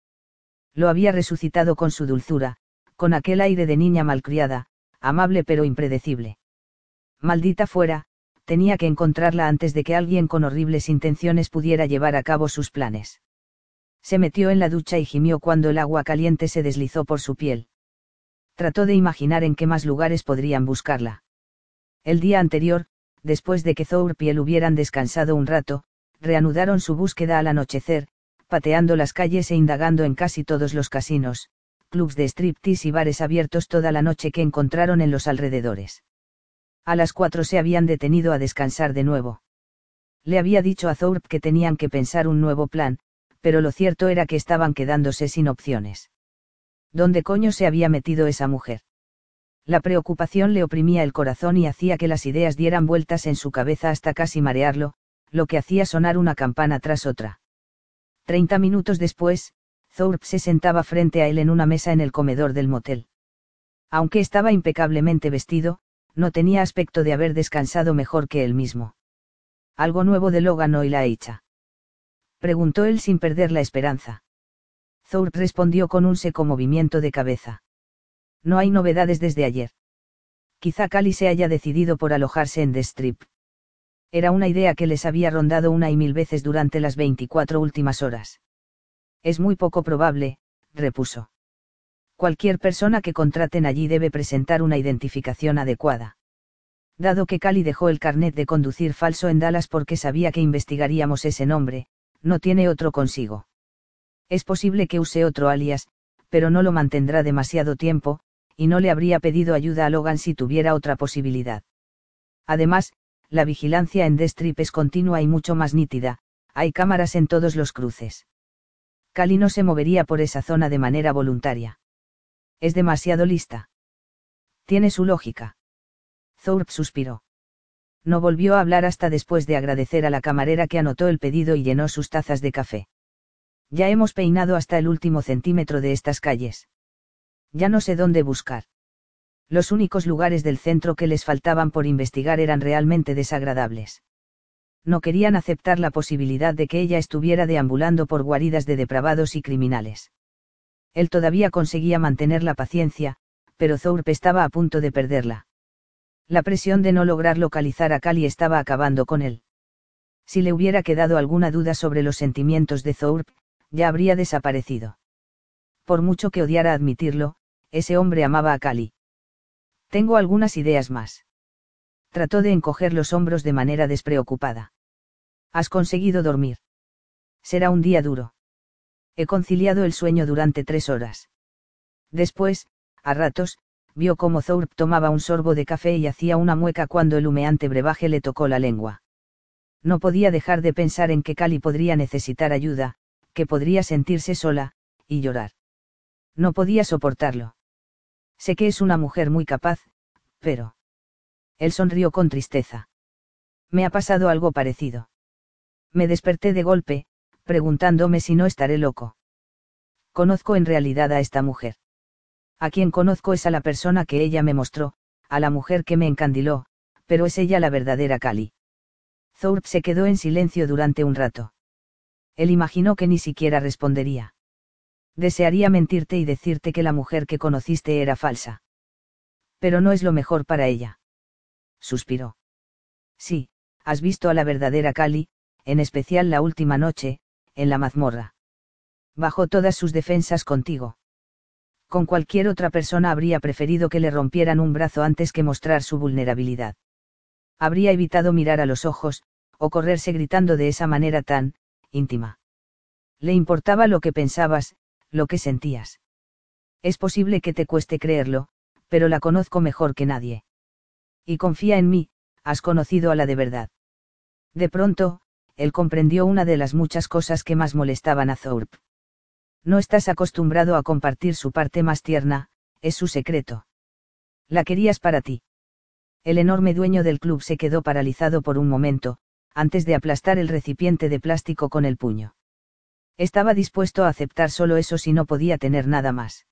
Lo había resucitado con su dulzura, con aquel aire de niña malcriada, amable pero impredecible. Maldita fuera, tenía que encontrarla antes de que alguien con horribles intenciones pudiera llevar a cabo sus planes. Se metió en la ducha y gimió cuando el agua caliente se deslizó por su piel. Trató de imaginar en qué más lugares podrían buscarla. El día anterior, después de que Thorpe y hubieran descansado un rato, reanudaron su búsqueda al anochecer, pateando las calles e indagando en casi todos los casinos, clubs de striptease y bares abiertos toda la noche que encontraron en los alrededores. A las cuatro se habían detenido a descansar de nuevo. Le había dicho a Thorpe que tenían que pensar un nuevo plan, pero lo cierto era que estaban quedándose sin opciones. ¿Dónde coño se había metido esa mujer? La preocupación le oprimía el corazón y hacía que las ideas dieran vueltas en su cabeza hasta casi marearlo, lo que hacía sonar una campana tras otra. Treinta minutos después, Thorpe se sentaba frente a él en una mesa en el comedor del motel. Aunque estaba impecablemente vestido, no tenía aspecto de haber descansado mejor que él mismo. ¿Algo nuevo de Logan y la hecha? Preguntó él sin perder la esperanza. Thorpe respondió con un seco movimiento de cabeza. No hay novedades desde ayer. Quizá Cali se haya decidido por alojarse en The Strip. Era una idea que les había rondado una y mil veces durante las 24 últimas horas. Es muy poco probable, repuso. Cualquier persona que contraten allí debe presentar una identificación adecuada. Dado que Cali dejó el carnet de conducir falso en Dallas porque sabía que investigaríamos ese nombre, no tiene otro consigo. Es posible que use otro alias, pero no lo mantendrá demasiado tiempo, y no le habría pedido ayuda a Logan si tuviera otra posibilidad. Además, la vigilancia en The Strip es continua y mucho más nítida, hay cámaras en todos los cruces. Cali no se movería por esa zona de manera voluntaria. Es demasiado lista. Tiene su lógica. Thorpe suspiró. No volvió a hablar hasta después de agradecer a la camarera que anotó el pedido y llenó sus tazas de café. Ya hemos peinado hasta el último centímetro de estas calles. Ya no sé dónde buscar. Los únicos lugares del centro que les faltaban por investigar eran realmente desagradables. No querían aceptar la posibilidad de que ella estuviera deambulando por guaridas de depravados y criminales. Él todavía conseguía mantener la paciencia, pero Thorpe estaba a punto de perderla. La presión de no lograr localizar a Cali estaba acabando con él. Si le hubiera quedado alguna duda sobre los sentimientos de Thorpe, ya habría desaparecido. Por mucho que odiara admitirlo, ese hombre amaba a Cali. Tengo algunas ideas más. Trató de encoger los hombros de manera despreocupada. Has conseguido dormir. Será un día duro. He conciliado el sueño durante tres horas. Después, a ratos, vio cómo Thorpe tomaba un sorbo de café y hacía una mueca cuando el humeante brebaje le tocó la lengua. No podía dejar de pensar en que Cali podría necesitar ayuda, que podría sentirse sola, y llorar. No podía soportarlo. Sé que es una mujer muy capaz, pero... Él sonrió con tristeza. Me ha pasado algo parecido. Me desperté de golpe, preguntándome si no estaré loco. Conozco en realidad a esta mujer. A quien conozco es a la persona que ella me mostró, a la mujer que me encandiló, pero es ella la verdadera Cali. Thorpe se quedó en silencio durante un rato. Él imaginó que ni siquiera respondería. Desearía mentirte y decirte que la mujer que conociste era falsa. Pero no es lo mejor para ella. Suspiró. Sí, has visto a la verdadera Cali, en especial la última noche, en la mazmorra. Bajó todas sus defensas contigo. Con cualquier otra persona habría preferido que le rompieran un brazo antes que mostrar su vulnerabilidad. Habría evitado mirar a los ojos, o correrse gritando de esa manera tan, íntima. Le importaba lo que pensabas, lo que sentías. Es posible que te cueste creerlo, pero la conozco mejor que nadie. Y confía en mí, has conocido a la de verdad. De pronto, él comprendió una de las muchas cosas que más molestaban a Thorpe. No estás acostumbrado a compartir su parte más tierna, es su secreto. La querías para ti. El enorme dueño del club se quedó paralizado por un momento, antes de aplastar el recipiente de plástico con el puño. Estaba dispuesto a aceptar solo eso si no podía tener nada más.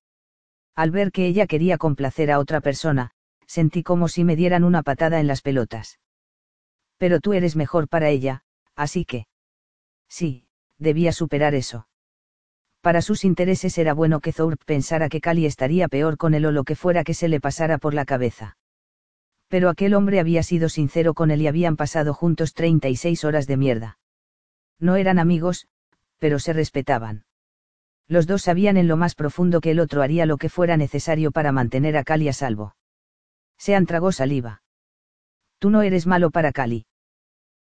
Al ver que ella quería complacer a otra persona, sentí como si me dieran una patada en las pelotas. Pero tú eres mejor para ella, así que... Sí, debía superar eso para sus intereses era bueno que Thorpe pensara que Cali estaría peor con él o lo que fuera que se le pasara por la cabeza. Pero aquel hombre había sido sincero con él y habían pasado juntos 36 horas de mierda. No eran amigos, pero se respetaban. Los dos sabían en lo más profundo que el otro haría lo que fuera necesario para mantener a Cali a salvo. Sean tragó saliva. Tú no eres malo para Cali.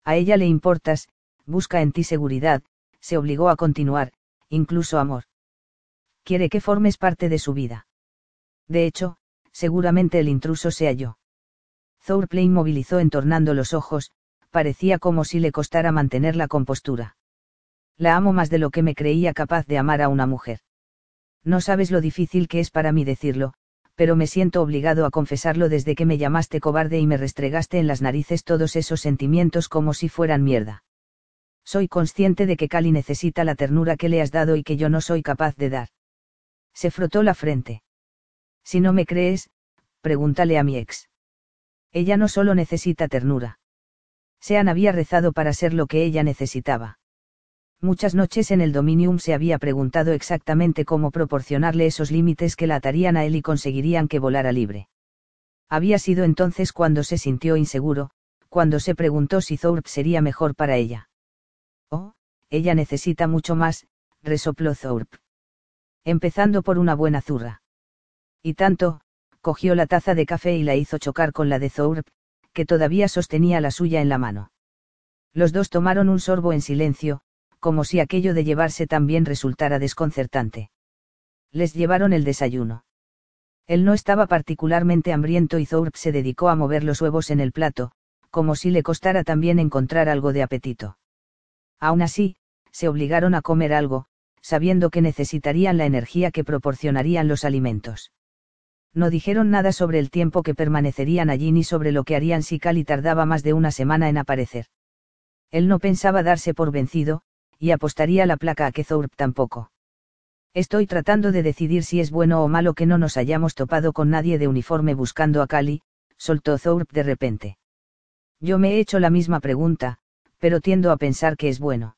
A ella le importas, busca en ti seguridad, se obligó a continuar, incluso amor. Quiere que formes parte de su vida. De hecho, seguramente el intruso sea yo. Thorpe inmovilizó entornando los ojos, parecía como si le costara mantener la compostura. La amo más de lo que me creía capaz de amar a una mujer. No sabes lo difícil que es para mí decirlo, pero me siento obligado a confesarlo desde que me llamaste cobarde y me restregaste en las narices todos esos sentimientos como si fueran mierda. Soy consciente de que Cali necesita la ternura que le has dado y que yo no soy capaz de dar. Se frotó la frente. Si no me crees, pregúntale a mi ex. Ella no solo necesita ternura. Sean había rezado para ser lo que ella necesitaba. Muchas noches en el Dominium se había preguntado exactamente cómo proporcionarle esos límites que la atarían a él y conseguirían que volara libre. Había sido entonces cuando se sintió inseguro, cuando se preguntó si Thorpe sería mejor para ella. Oh, ella necesita mucho más, resopló Thorpe. Empezando por una buena zurra. Y tanto, cogió la taza de café y la hizo chocar con la de Thorpe, que todavía sostenía la suya en la mano. Los dos tomaron un sorbo en silencio, como si aquello de llevarse tan bien resultara desconcertante. Les llevaron el desayuno. Él no estaba particularmente hambriento y Thorpe se dedicó a mover los huevos en el plato, como si le costara también encontrar algo de apetito. Aún así, se obligaron a comer algo, sabiendo que necesitarían la energía que proporcionarían los alimentos. No dijeron nada sobre el tiempo que permanecerían allí ni sobre lo que harían si Cali tardaba más de una semana en aparecer. Él no pensaba darse por vencido, y apostaría la placa a que Thorpe tampoco. Estoy tratando de decidir si es bueno o malo que no nos hayamos topado con nadie de uniforme buscando a Cali, soltó Thorpe de repente. Yo me he hecho la misma pregunta, pero tiendo a pensar que es bueno.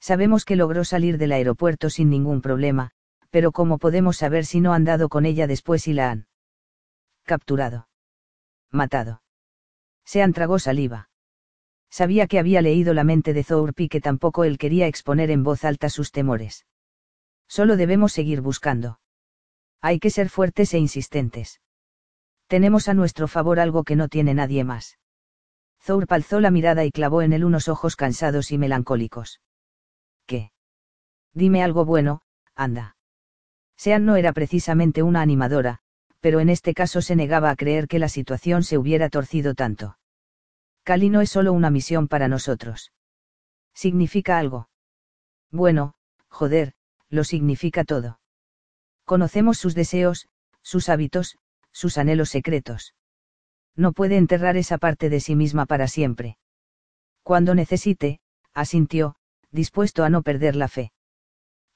Sabemos que logró salir del aeropuerto sin ningún problema, pero ¿cómo podemos saber si no han dado con ella después y la han capturado? Matado. Sean tragó saliva. Sabía que había leído la mente de Thorpe y que tampoco él quería exponer en voz alta sus temores. Solo debemos seguir buscando. Hay que ser fuertes e insistentes. Tenemos a nuestro favor algo que no tiene nadie más. Thorpe alzó la mirada y clavó en él unos ojos cansados y melancólicos. ¿Qué? Dime algo bueno, anda. Sean no era precisamente una animadora, pero en este caso se negaba a creer que la situación se hubiera torcido tanto. Cali no es solo una misión para nosotros. ¿Significa algo? Bueno, joder, lo significa todo. Conocemos sus deseos, sus hábitos, sus anhelos secretos. No puede enterrar esa parte de sí misma para siempre. Cuando necesite, asintió, dispuesto a no perder la fe.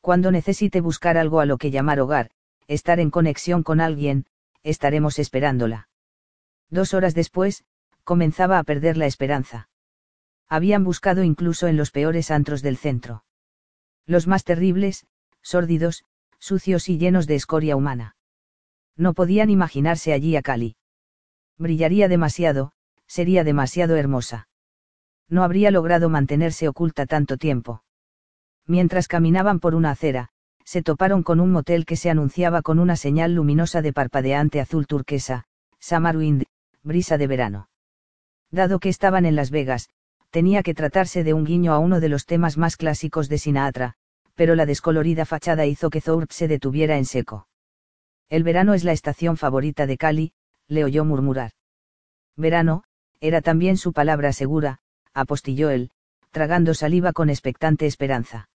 Cuando necesite buscar algo a lo que llamar hogar, estar en conexión con alguien, estaremos esperándola. Dos horas después, comenzaba a perder la esperanza. Habían buscado incluso en los peores antros del centro. Los más terribles, sórdidos, sucios y llenos de escoria humana. No podían imaginarse allí a Cali. Brillaría demasiado, sería demasiado hermosa no habría logrado mantenerse oculta tanto tiempo. Mientras caminaban por una acera, se toparon con un motel que se anunciaba con una señal luminosa de parpadeante azul turquesa, Summer Wind, brisa de verano. Dado que estaban en Las Vegas, tenía que tratarse de un guiño a uno de los temas más clásicos de Sinatra, pero la descolorida fachada hizo que Thorpe se detuviera en seco. El verano es la estación favorita de Cali, le oyó murmurar. Verano, era también su palabra segura, apostilló él, tragando saliva con expectante esperanza.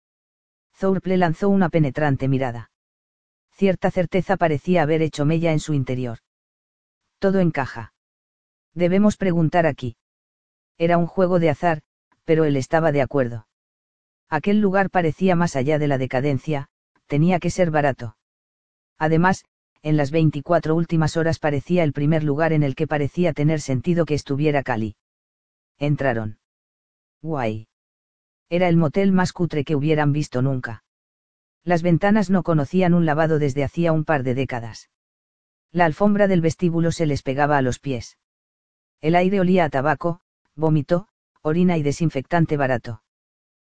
Thorpe le lanzó una penetrante mirada. Cierta certeza parecía haber hecho mella en su interior. Todo encaja. Debemos preguntar aquí. Era un juego de azar, pero él estaba de acuerdo. Aquel lugar parecía más allá de la decadencia, tenía que ser barato. Además, en las 24 últimas horas parecía el primer lugar en el que parecía tener sentido que estuviera Cali. Entraron. Guay. Era el motel más cutre que hubieran visto nunca. Las ventanas no conocían un lavado desde hacía un par de décadas. La alfombra del vestíbulo se les pegaba a los pies. El aire olía a tabaco, vómito, orina y desinfectante barato.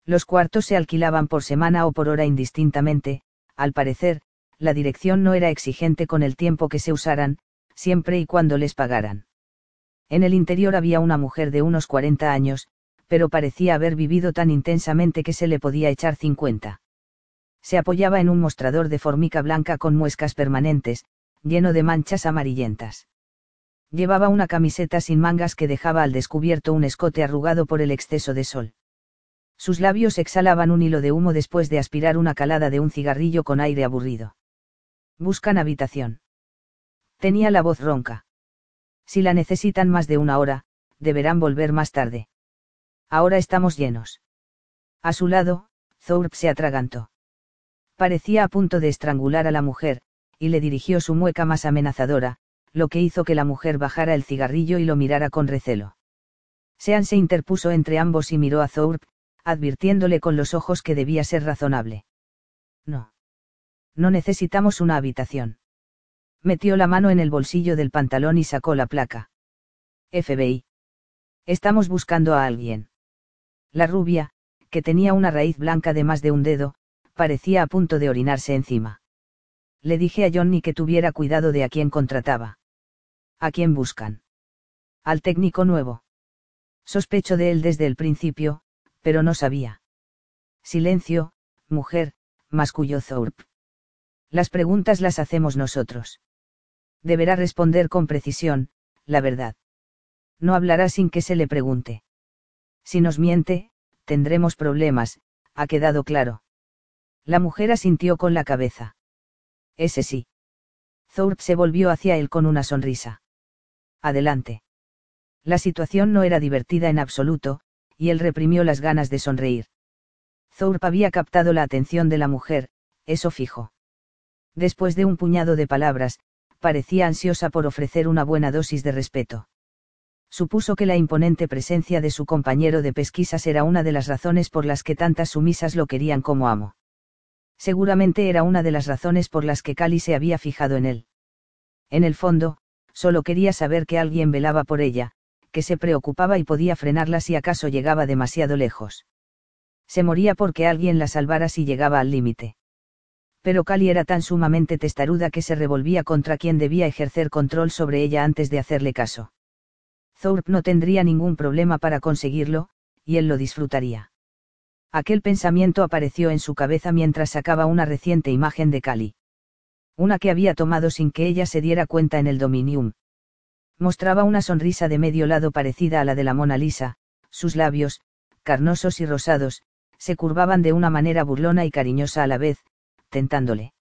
Los cuartos se alquilaban por semana o por hora indistintamente, al parecer, la dirección no era exigente con el tiempo que se usaran, siempre y cuando les pagaran. En el interior había una mujer de unos 40 años, pero parecía haber vivido tan intensamente que se le podía echar 50. Se apoyaba en un mostrador de formica blanca con muescas permanentes, lleno de manchas amarillentas. Llevaba una camiseta sin mangas que dejaba al descubierto un escote arrugado por el exceso de sol. Sus labios exhalaban un hilo de humo después de aspirar una calada de un cigarrillo con aire aburrido. Buscan habitación. Tenía la voz ronca. Si la necesitan más de una hora, deberán volver más tarde. Ahora estamos llenos. A su lado, Thorpe se atragantó. Parecía a punto de estrangular a la mujer, y le dirigió su mueca más amenazadora, lo que hizo que la mujer bajara el cigarrillo y lo mirara con recelo. Sean se interpuso entre ambos y miró a Thorpe, advirtiéndole con los ojos que debía ser razonable. No. No necesitamos una habitación. Metió la mano en el bolsillo del pantalón y sacó la placa. FBI. Estamos buscando a alguien. La rubia, que tenía una raíz blanca de más de un dedo, parecía a punto de orinarse encima. Le dije a Johnny que tuviera cuidado de a quién contrataba. ¿A quién buscan? Al técnico nuevo. Sospecho de él desde el principio, pero no sabía. Silencio, mujer, masculló Thorpe. Las preguntas las hacemos nosotros. Deberá responder con precisión, la verdad. No hablará sin que se le pregunte. Si nos miente, tendremos problemas, ha quedado claro. La mujer asintió con la cabeza. Ese sí. Thorpe se volvió hacia él con una sonrisa. Adelante. La situación no era divertida en absoluto, y él reprimió las ganas de sonreír. Thorpe había captado la atención de la mujer, eso fijo. Después de un puñado de palabras, parecía ansiosa por ofrecer una buena dosis de respeto. Supuso que la imponente presencia de su compañero de pesquisas era una de las razones por las que tantas sumisas lo querían como amo. Seguramente era una de las razones por las que Cali se había fijado en él. En el fondo, solo quería saber que alguien velaba por ella, que se preocupaba y podía frenarla si acaso llegaba demasiado lejos. Se moría porque alguien la salvara si llegaba al límite. Pero Cali era tan sumamente testaruda que se revolvía contra quien debía ejercer control sobre ella antes de hacerle caso. Thorpe no tendría ningún problema para conseguirlo, y él lo disfrutaría. Aquel pensamiento apareció en su cabeza mientras sacaba una reciente imagen de Cali. Una que había tomado sin que ella se diera cuenta en el Dominium. Mostraba una sonrisa de medio lado parecida a la de la Mona Lisa, sus labios, carnosos y rosados, se curvaban de una manera burlona y cariñosa a la vez, tentándole.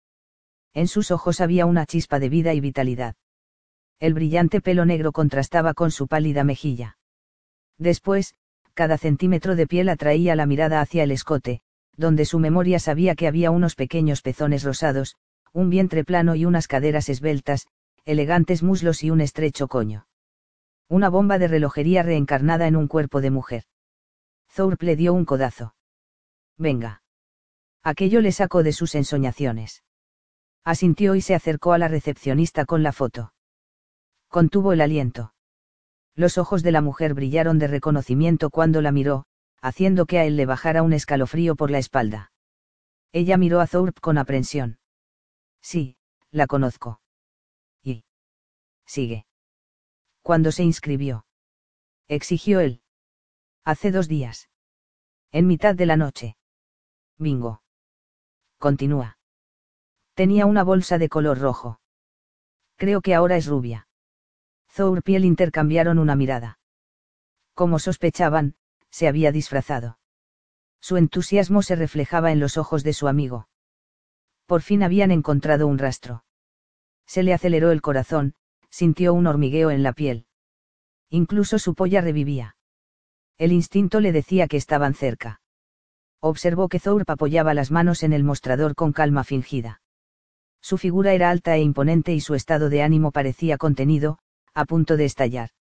En sus ojos había una chispa de vida y vitalidad. El brillante pelo negro contrastaba con su pálida mejilla. Después, cada centímetro de piel atraía la mirada hacia el escote, donde su memoria sabía que había unos pequeños pezones rosados, un vientre plano y unas caderas esbeltas, elegantes muslos y un estrecho coño. Una bomba de relojería reencarnada en un cuerpo de mujer. Thorpe le dio un codazo. Venga. Aquello le sacó de sus ensoñaciones. Asintió y se acercó a la recepcionista con la foto. Contuvo el aliento. Los ojos de la mujer brillaron de reconocimiento cuando la miró, haciendo que a él le bajara un escalofrío por la espalda. Ella miró a Thorpe con aprensión. Sí, la conozco. Y. Sigue. ¿Cuándo se inscribió? Exigió él. Hace dos días. En mitad de la noche. Bingo. Continúa. Tenía una bolsa de color rojo. Creo que ahora es rubia. Thorpe y intercambiaron una mirada. Como sospechaban, se había disfrazado. Su entusiasmo se reflejaba en los ojos de su amigo. Por fin habían encontrado un rastro. Se le aceleró el corazón, sintió un hormigueo en la piel. Incluso su polla revivía. El instinto le decía que estaban cerca. Observó que Thorpe apoyaba las manos en el mostrador con calma fingida. Su figura era alta e imponente y su estado de ánimo parecía contenido, a punto de estallar.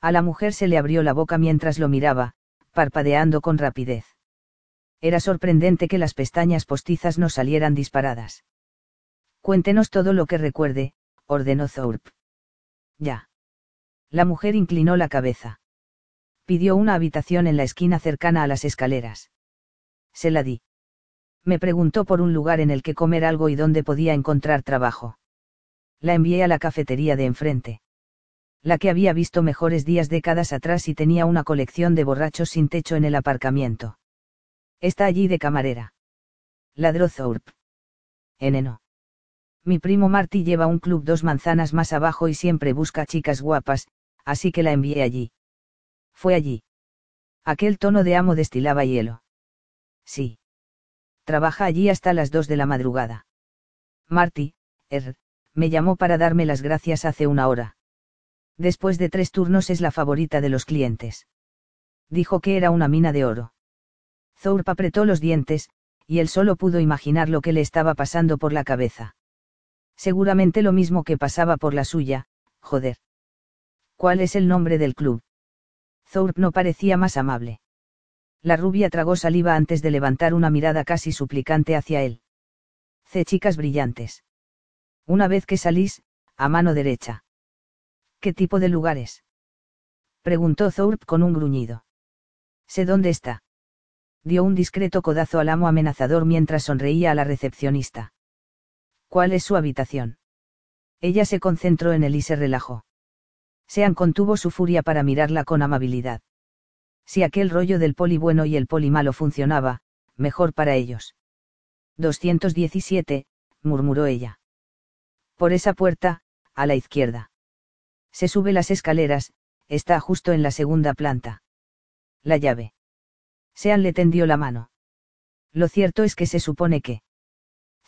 A la mujer se le abrió la boca mientras lo miraba, parpadeando con rapidez. Era sorprendente que las pestañas postizas no salieran disparadas. Cuéntenos todo lo que recuerde, ordenó Thorpe. Ya. La mujer inclinó la cabeza. Pidió una habitación en la esquina cercana a las escaleras. Se la di. Me preguntó por un lugar en el que comer algo y dónde podía encontrar trabajo. La envié a la cafetería de enfrente la que había visto mejores días décadas atrás y tenía una colección de borrachos sin techo en el aparcamiento. Está allí de camarera. Ladró Thorpe. Eneno. Mi primo Marty lleva un club dos manzanas más abajo y siempre busca chicas guapas, así que la envié allí. Fue allí. Aquel tono de amo destilaba hielo. Sí. Trabaja allí hasta las dos de la madrugada. Marty, er, me llamó para darme las gracias hace una hora después de tres turnos es la favorita de los clientes. Dijo que era una mina de oro. Thorpe apretó los dientes, y él solo pudo imaginar lo que le estaba pasando por la cabeza. Seguramente lo mismo que pasaba por la suya, joder. ¿Cuál es el nombre del club? Thorpe no parecía más amable. La rubia tragó saliva antes de levantar una mirada casi suplicante hacia él. C chicas brillantes. Una vez que salís, a mano derecha. ¿Qué tipo de lugares? Preguntó Thorpe con un gruñido. Sé dónde está. Dio un discreto codazo al amo amenazador mientras sonreía a la recepcionista. ¿Cuál es su habitación? Ella se concentró en él y se relajó. Sean contuvo su furia para mirarla con amabilidad. Si aquel rollo del poli bueno y el poli malo funcionaba, mejor para ellos. 217, murmuró ella. Por esa puerta, a la izquierda. Se sube las escaleras, está justo en la segunda planta. La llave. Sean le tendió la mano. Lo cierto es que se supone que.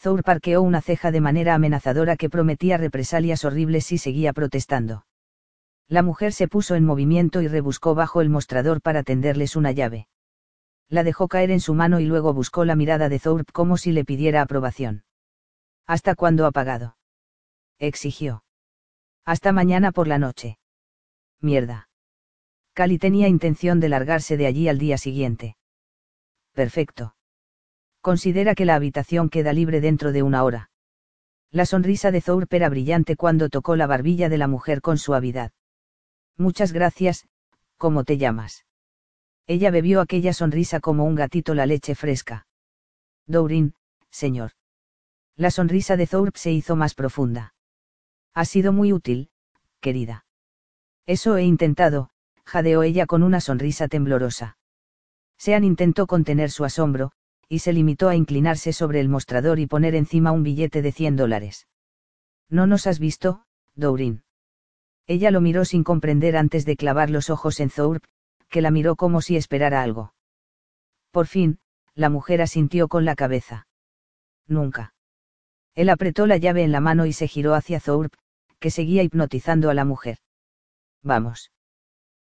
Thor parqueó una ceja de manera amenazadora que prometía represalias horribles si seguía protestando. La mujer se puso en movimiento y rebuscó bajo el mostrador para tenderles una llave. La dejó caer en su mano y luego buscó la mirada de Thorpe como si le pidiera aprobación. ¿Hasta cuándo ha pagado? exigió. Hasta mañana por la noche. Mierda. Cali tenía intención de largarse de allí al día siguiente. Perfecto. Considera que la habitación queda libre dentro de una hora. La sonrisa de Thorpe era brillante cuando tocó la barbilla de la mujer con suavidad. Muchas gracias, ¿cómo te llamas? Ella bebió aquella sonrisa como un gatito la leche fresca. Dourin, señor. La sonrisa de Thorpe se hizo más profunda. Ha sido muy útil, querida. Eso he intentado, jadeó ella con una sonrisa temblorosa. Sean intentó contener su asombro, y se limitó a inclinarse sobre el mostrador y poner encima un billete de 100 dólares. ¿No nos has visto, Dourin? Ella lo miró sin comprender antes de clavar los ojos en Thorpe, que la miró como si esperara algo. Por fin, la mujer asintió con la cabeza. Nunca. Él apretó la llave en la mano y se giró hacia Thorpe, que seguía hipnotizando a la mujer. Vamos.